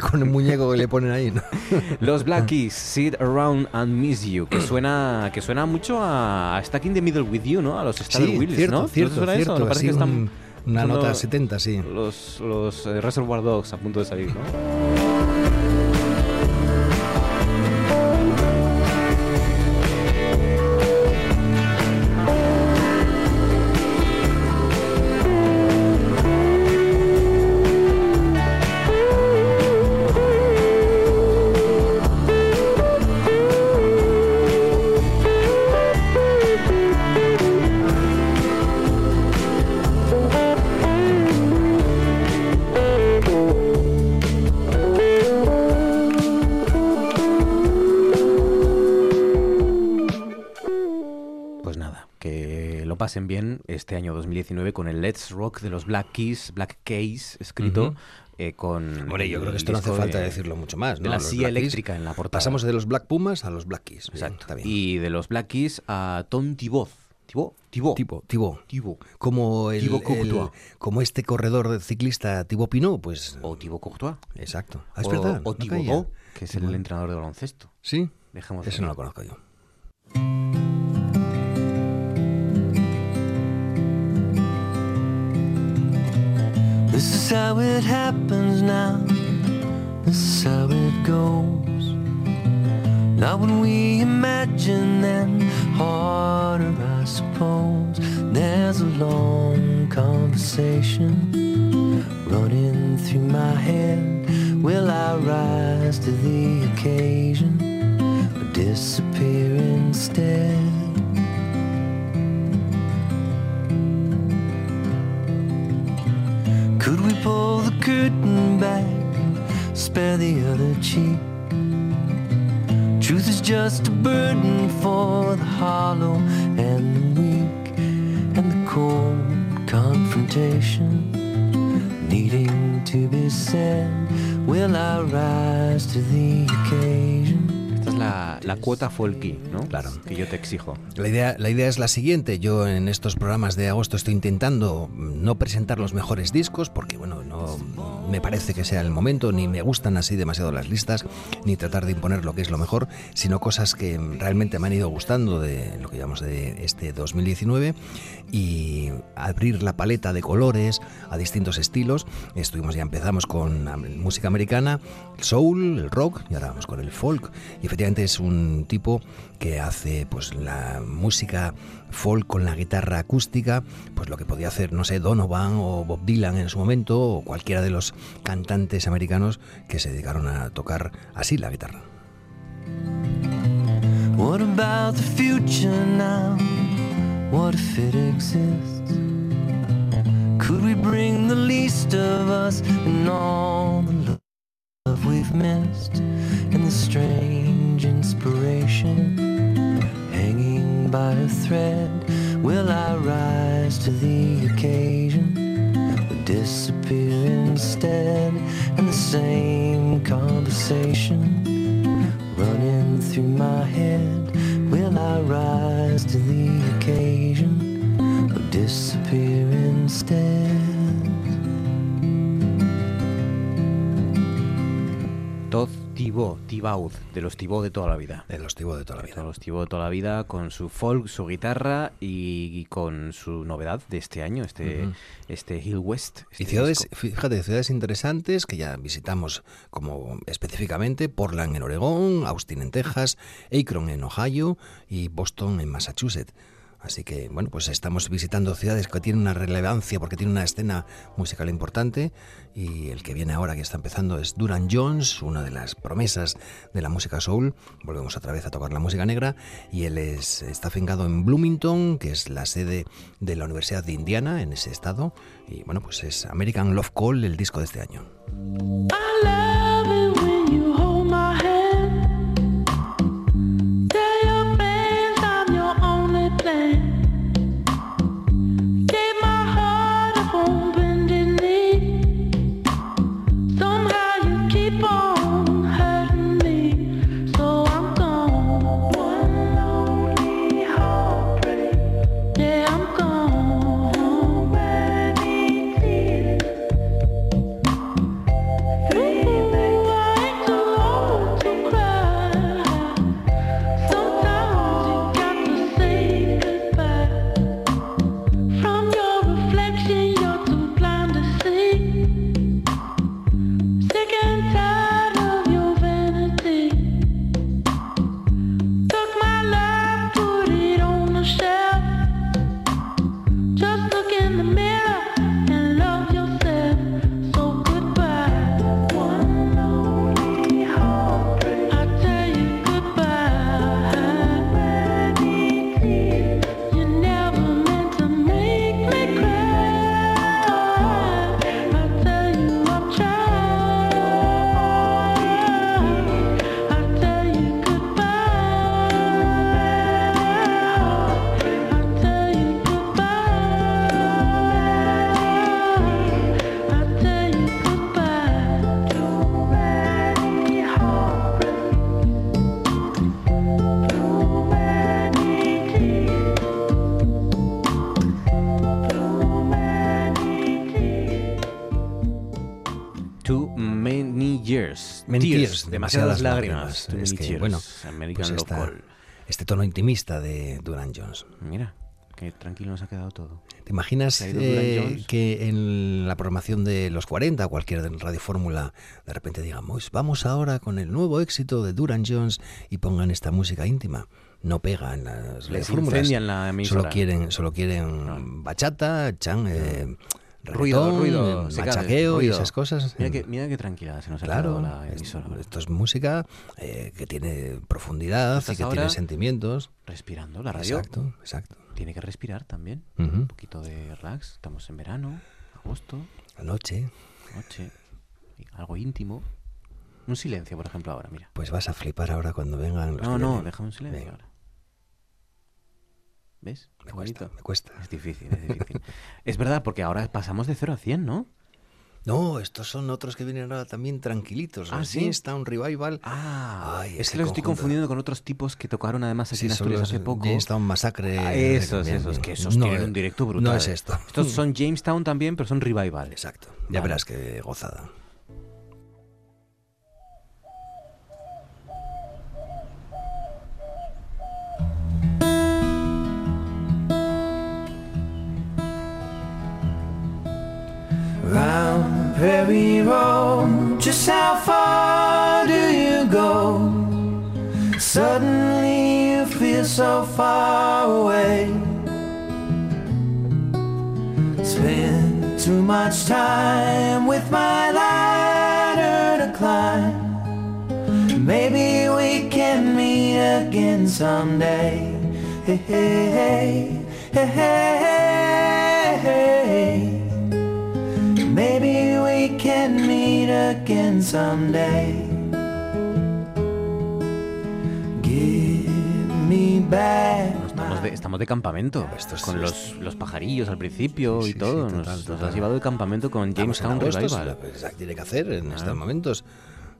Con el muñeco que le ponen ahí, ¿no? Los Black Keys, Sit Around and Miss You, que suena, que suena mucho a, Stuck in the Middle with You, ¿no? A los Star sí, Wheels, cierto, ¿no? Cierto, cierto. cierto. Parece que están una nota 70, sí. Los, los eh, Reservoir Dogs a punto de salir, ¿no? Pasen bien este año 2019 con el Let's Rock de los Black Keys, Black Case, escrito eh, con... Hombre, yo creo que esto no hace falta decirlo mucho más. De la silla eléctrica en la portada. Pasamos de los Black Pumas a los Black Keys. Exacto. Y de los Black Keys a Tom Thibault. Thibault, Thibault. Thibault, Thibault. Como, el, como este corredor ciclista Thibault Pinot, pues... O Thibault Courtois. Exacto. Ah, es verdad. O Thibault, que es el entrenador de baloncesto. Sí, Dejemos Eso no lo conozco yo. This is how it happens now. This is how it goes. Not when we imagine, then harder, I suppose. There's a long conversation running through my head. Will I rise to the occasion or disappear instead? Could we pull the curtain back, spare the other cheek? Truth is just a burden for the hollow and the weak, and the cold confrontation needing to be said. Will I rise to the occasion? La, la, cuota folky, ¿no? Claro. Que yo te exijo. La idea, la idea es la siguiente. Yo en estos programas de agosto estoy intentando no presentar los mejores discos porque, bueno, no, me parece que sea el momento, ni me gustan así demasiado las listas, ni tratar de imponer lo que es lo mejor, sino cosas que realmente me han ido gustando de lo que llamamos de este 2019 y abrir la paleta de colores a distintos estilos. Estuvimos ya empezamos con música americana, el soul, el rock y ahora vamos con el folk. Y efectivamente es un tipo que hace pues la música folk con la guitarra acústica, pues lo que podía hacer, no sé, Donovan o Bob Dylan en su momento, o cualquiera de los cantantes americanos que se dedicaron a tocar así la guitarra. What about the future now? What if it exists? Could we bring the least of us and all the love we've missed and the strange inspiration hanging by a thread? Will I rise to the occasion or disappear instead? And the same conversation running through my head. Thibaut, de los Thibaut de toda la vida. De los Thibaut de toda la vida. De los Thibaut de toda la vida, con su folk, su guitarra y, con su novedad de este año, este, este Hill West. Este y ciudades, fíjate, ciudades interesantes que ya visitamos como específicamente Portland en Oregón, Austin en Texas, Akron en Ohio y Boston en Massachusetts. Así que, bueno, pues estamos visitando ciudades que tienen una relevancia porque tienen una escena musical importante y el que viene ahora, que está empezando, es Duran Jones, una de las promesas de la música soul. Volvemos otra vez a tocar la música negra y él es, está fincado en Bloomington, que es la sede de la Universidad de Indiana en ese estado. Y bueno, pues es American Love Call, el disco de este año. Demasiadas, lágrimas. Es que, bueno, pues este tono intimista de Duran Jones. Mira, qué tranquilo nos ha quedado todo. ¿Te imaginas eh, que en la programación de los 40, cualquier Radio Fórmula, de repente digamos, vamos ahora con el nuevo éxito de Duran Jones y pongan esta música íntima? No pega en las Les fórmulas. la. Solo quieren, solo quieren bachata, chan, eh, ruido, ruido, machaqueo y esas cosas. Mira que, mira qué tranquila se nos ha claro, la emisora. Esto, es música eh, que tiene profundidad y que tiene sentimientos. Respirando, la radio. Exacto, exacto. Tiene que respirar también. Un poquito de relax. Estamos en verano, agosto. La noche. Noche. Algo íntimo. Un silencio, por ejemplo, ahora, mira. Pues vas a flipar ahora cuando vengan los No, no, deja un silencio ahora. ¿Ves? Me cuesta, me cuesta. Es difícil, es difícil. es verdad, porque ahora pasamos de 0 a 100, ¿no? No, estos son otros que vienen ahora también tranquilitos. Ah, ¿sí? Jamestown Revival. Ah, es que los estoy confundiendo con otros tipos que tocaron además aquí en Asturias hace poco. Jamestown Masacre. Ah, esos, esos, que esos tienen un directo brutal. No es esto. Estos son Jamestown también, pero son Revival. Exacto. Ya verás qué gozada. Round Prairie Road, just how far do you go? Suddenly you feel so far away. Spend too much time with my ladder to climb. Maybe we can meet again someday. Hey, hey, hey, hey, Maybe we can meet again someday. Give me back. Estamos de, estamos de campamento, con los, los pajarillos al principio y todo. sí, nos, total, nos total. has llevado de campamento con Jamestown agosto, es Revival. lo que tiene que hacer en estos Ah. momentos.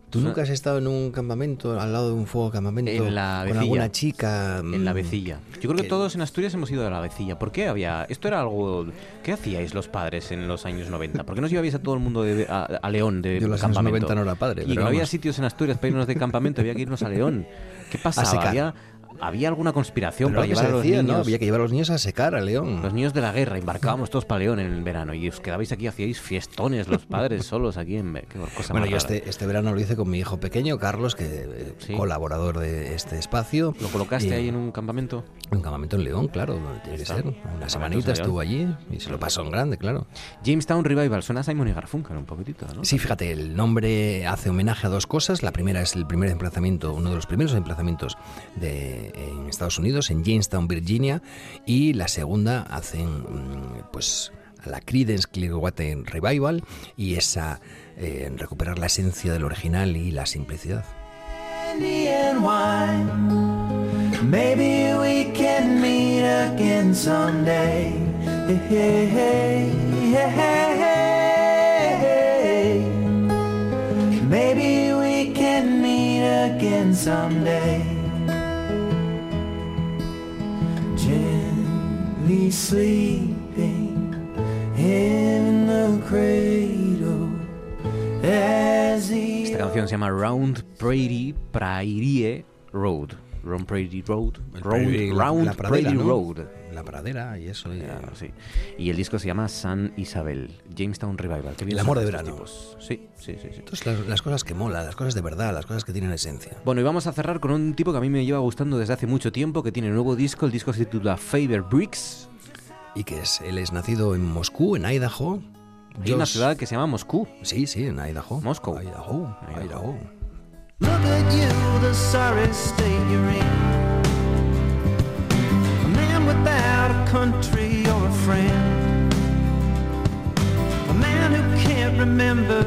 ¿Tú O sea, nunca has estado en un campamento, al lado de un fuego campamento, En la con alguna chica? En la vecilla. Yo creo que, que- todos en Asturias hemos ido a la vecilla. ¿Por qué había.? Esto era algo. ¿Qué hacíais los padres en los años 90? ¿Por qué nos llevabais a todo el mundo de- a, a León de Yo los años campamento? 90 no era padre, Y pero no había sitios en Asturias para irnos de campamento, había que irnos a León. ¿Qué pasaba? secar. Había, había alguna conspiración Pero para llevar a los decía, ¿no? niños. Había que llevar a los niños a secar a León. Los niños de la guerra, embarcábamos todos para León en el verano y os quedabais aquí, hacíais fiestones los padres solos aquí en... Qué cosa Bueno, yo este, este verano lo hice con mi hijo pequeño, Carlos, que eh, colaborador de este espacio. ¿Lo colocaste Y- ahí en un campamento? Un campamento en León, claro, donde tiene que ser. Una semanita en estuvo allí y se lo pasó en grande, claro. Jamestown Revival, suena a Simon y Garfunkel un poquitito, ¿no? Sí, fíjate, el nombre hace homenaje a dos cosas. La primera es el primer emplazamiento, uno de los primeros emplazamientos de, en Estados Unidos, en Jamestown, Virginia, y la segunda hacen mm, pues a la Creedence Clearwater Revival y esa eh, recuperar la esencia del original y la simplicidad. Maybe we can meet again someday. Gently sleeping in the cradle as the Esta canción se llama Round Prairie Prairie Road. Round Prairie Road. Round, Prairie, la- Round la pradera, Prairie ¿no? Road. La pradera y eso. y- Ya, sí. Y el disco se llama San Isabel, Jamestown Revival. Qué bien El amor de verano. tipos. Sí, sí, sí. sí. Entonces, las, las cosas que molan, las cosas de verdad, las cosas que tienen esencia. Bueno, y vamos a cerrar con un tipo que a mí me lleva gustando desde hace mucho tiempo, que tiene un nuevo disco. El disco se titula Faber Bricks. Y que es, él es nacido en Moscú, en Idaho. Hay una Josh- ciudad que se llama Moscú. Sí, sí, en Idaho. Moscow. Idaho. Idaho. Look at you, the sorry state you're in. Without a country or a friend. A man who can't remember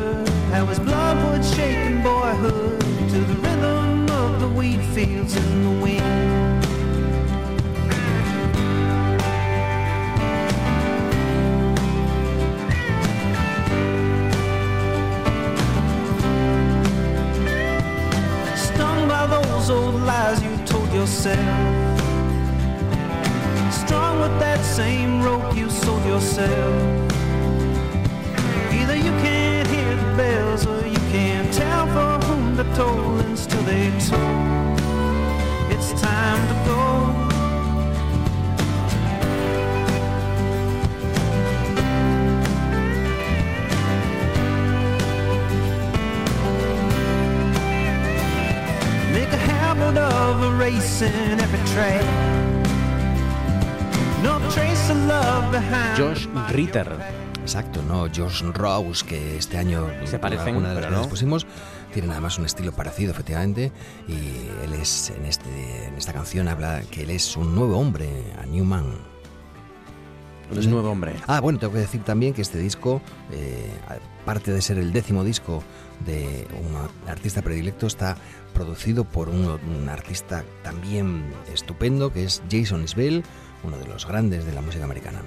how his blood would shake in boyhood to the rhythm of the wheat fields in the wind. Exacto, no Josh Rose, que este año Se parecen, alguna de las no. pusimos, tienen además un estilo parecido, efectivamente, y él es en, este, en esta canción habla que él es un nuevo hombre, a New Man. Un nuevo hombre. Ah, bueno, tengo que decir también que este disco, eh, aparte de ser el décimo disco de un artista predilecto, está producido por un, un artista también estupendo, que es Jason Isbell, uno de los grandes de la música americana.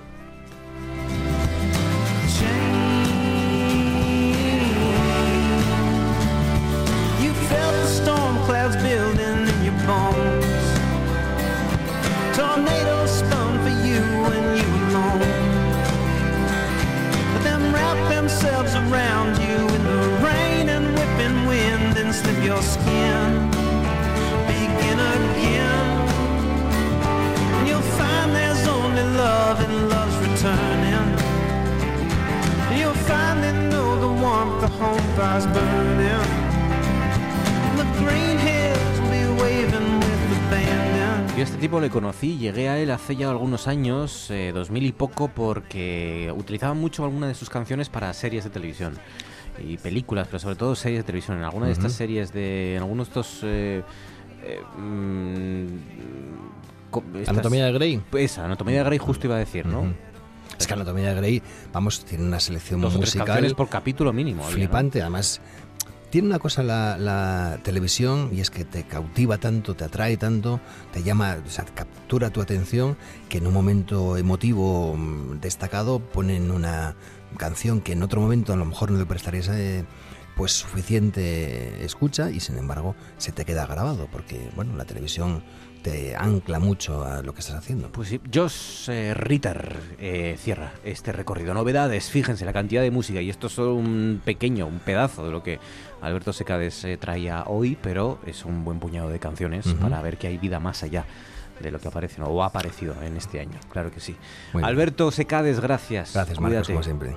Around you in the rain and whipping wind and slip your skin. Begin again. And you'll find there's only love and love's returning. You'll finally know the warmth the home fire's burning. Yo a este tipo le conocí, llegué a él hace ya algunos años, eh, 2000 y poco, porque utilizaba mucho algunas de sus canciones para series de televisión y películas, pero sobre todo series de televisión. En alguna de estas series de. En algunos de estos. eh, eh, mm, estas- Anatomía de Grey. Esa, Anatomía de Grey, justo iba a decir, ¿no? Ujú. Es que Anatomía de Grey, vamos, tiene una selección Dos o tres musical canciones por capítulo mínimo. había, ¿no? flipante. Además, tiene una cosa la, la televisión y es que te cautiva tanto, te atrae tanto, te llama, o sea, captura tu atención que en un momento emotivo mm, destacado ponen una canción que en otro momento a lo mejor no le prestarías eh, pues suficiente escucha y sin embargo se te queda grabado porque bueno la televisión te ancla mucho a lo que estás haciendo. Pues sí, Josh eh, Ritter eh, cierra este recorrido. Novedades, fíjense la cantidad de música y esto es solo un pequeño, un pedazo de lo que Alberto Secades eh, traía hoy, pero es un buen puñado de canciones Ujú. para ver que hay vida más allá de lo que aparece ¿no? o ha aparecido en este año. Claro que sí. Alberto Secades, gracias. Gracias Marcos, Cuídate. como siempre.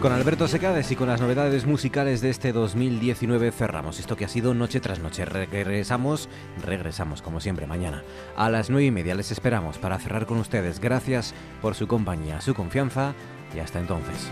Con Alberto Secades y con las novedades musicales de este 2019 cerramos esto que ha sido noche tras noche. Regresamos, regresamos como siempre mañana a las nueve y media. Les esperamos para cerrar con ustedes. Gracias por su compañía, su confianza y hasta entonces.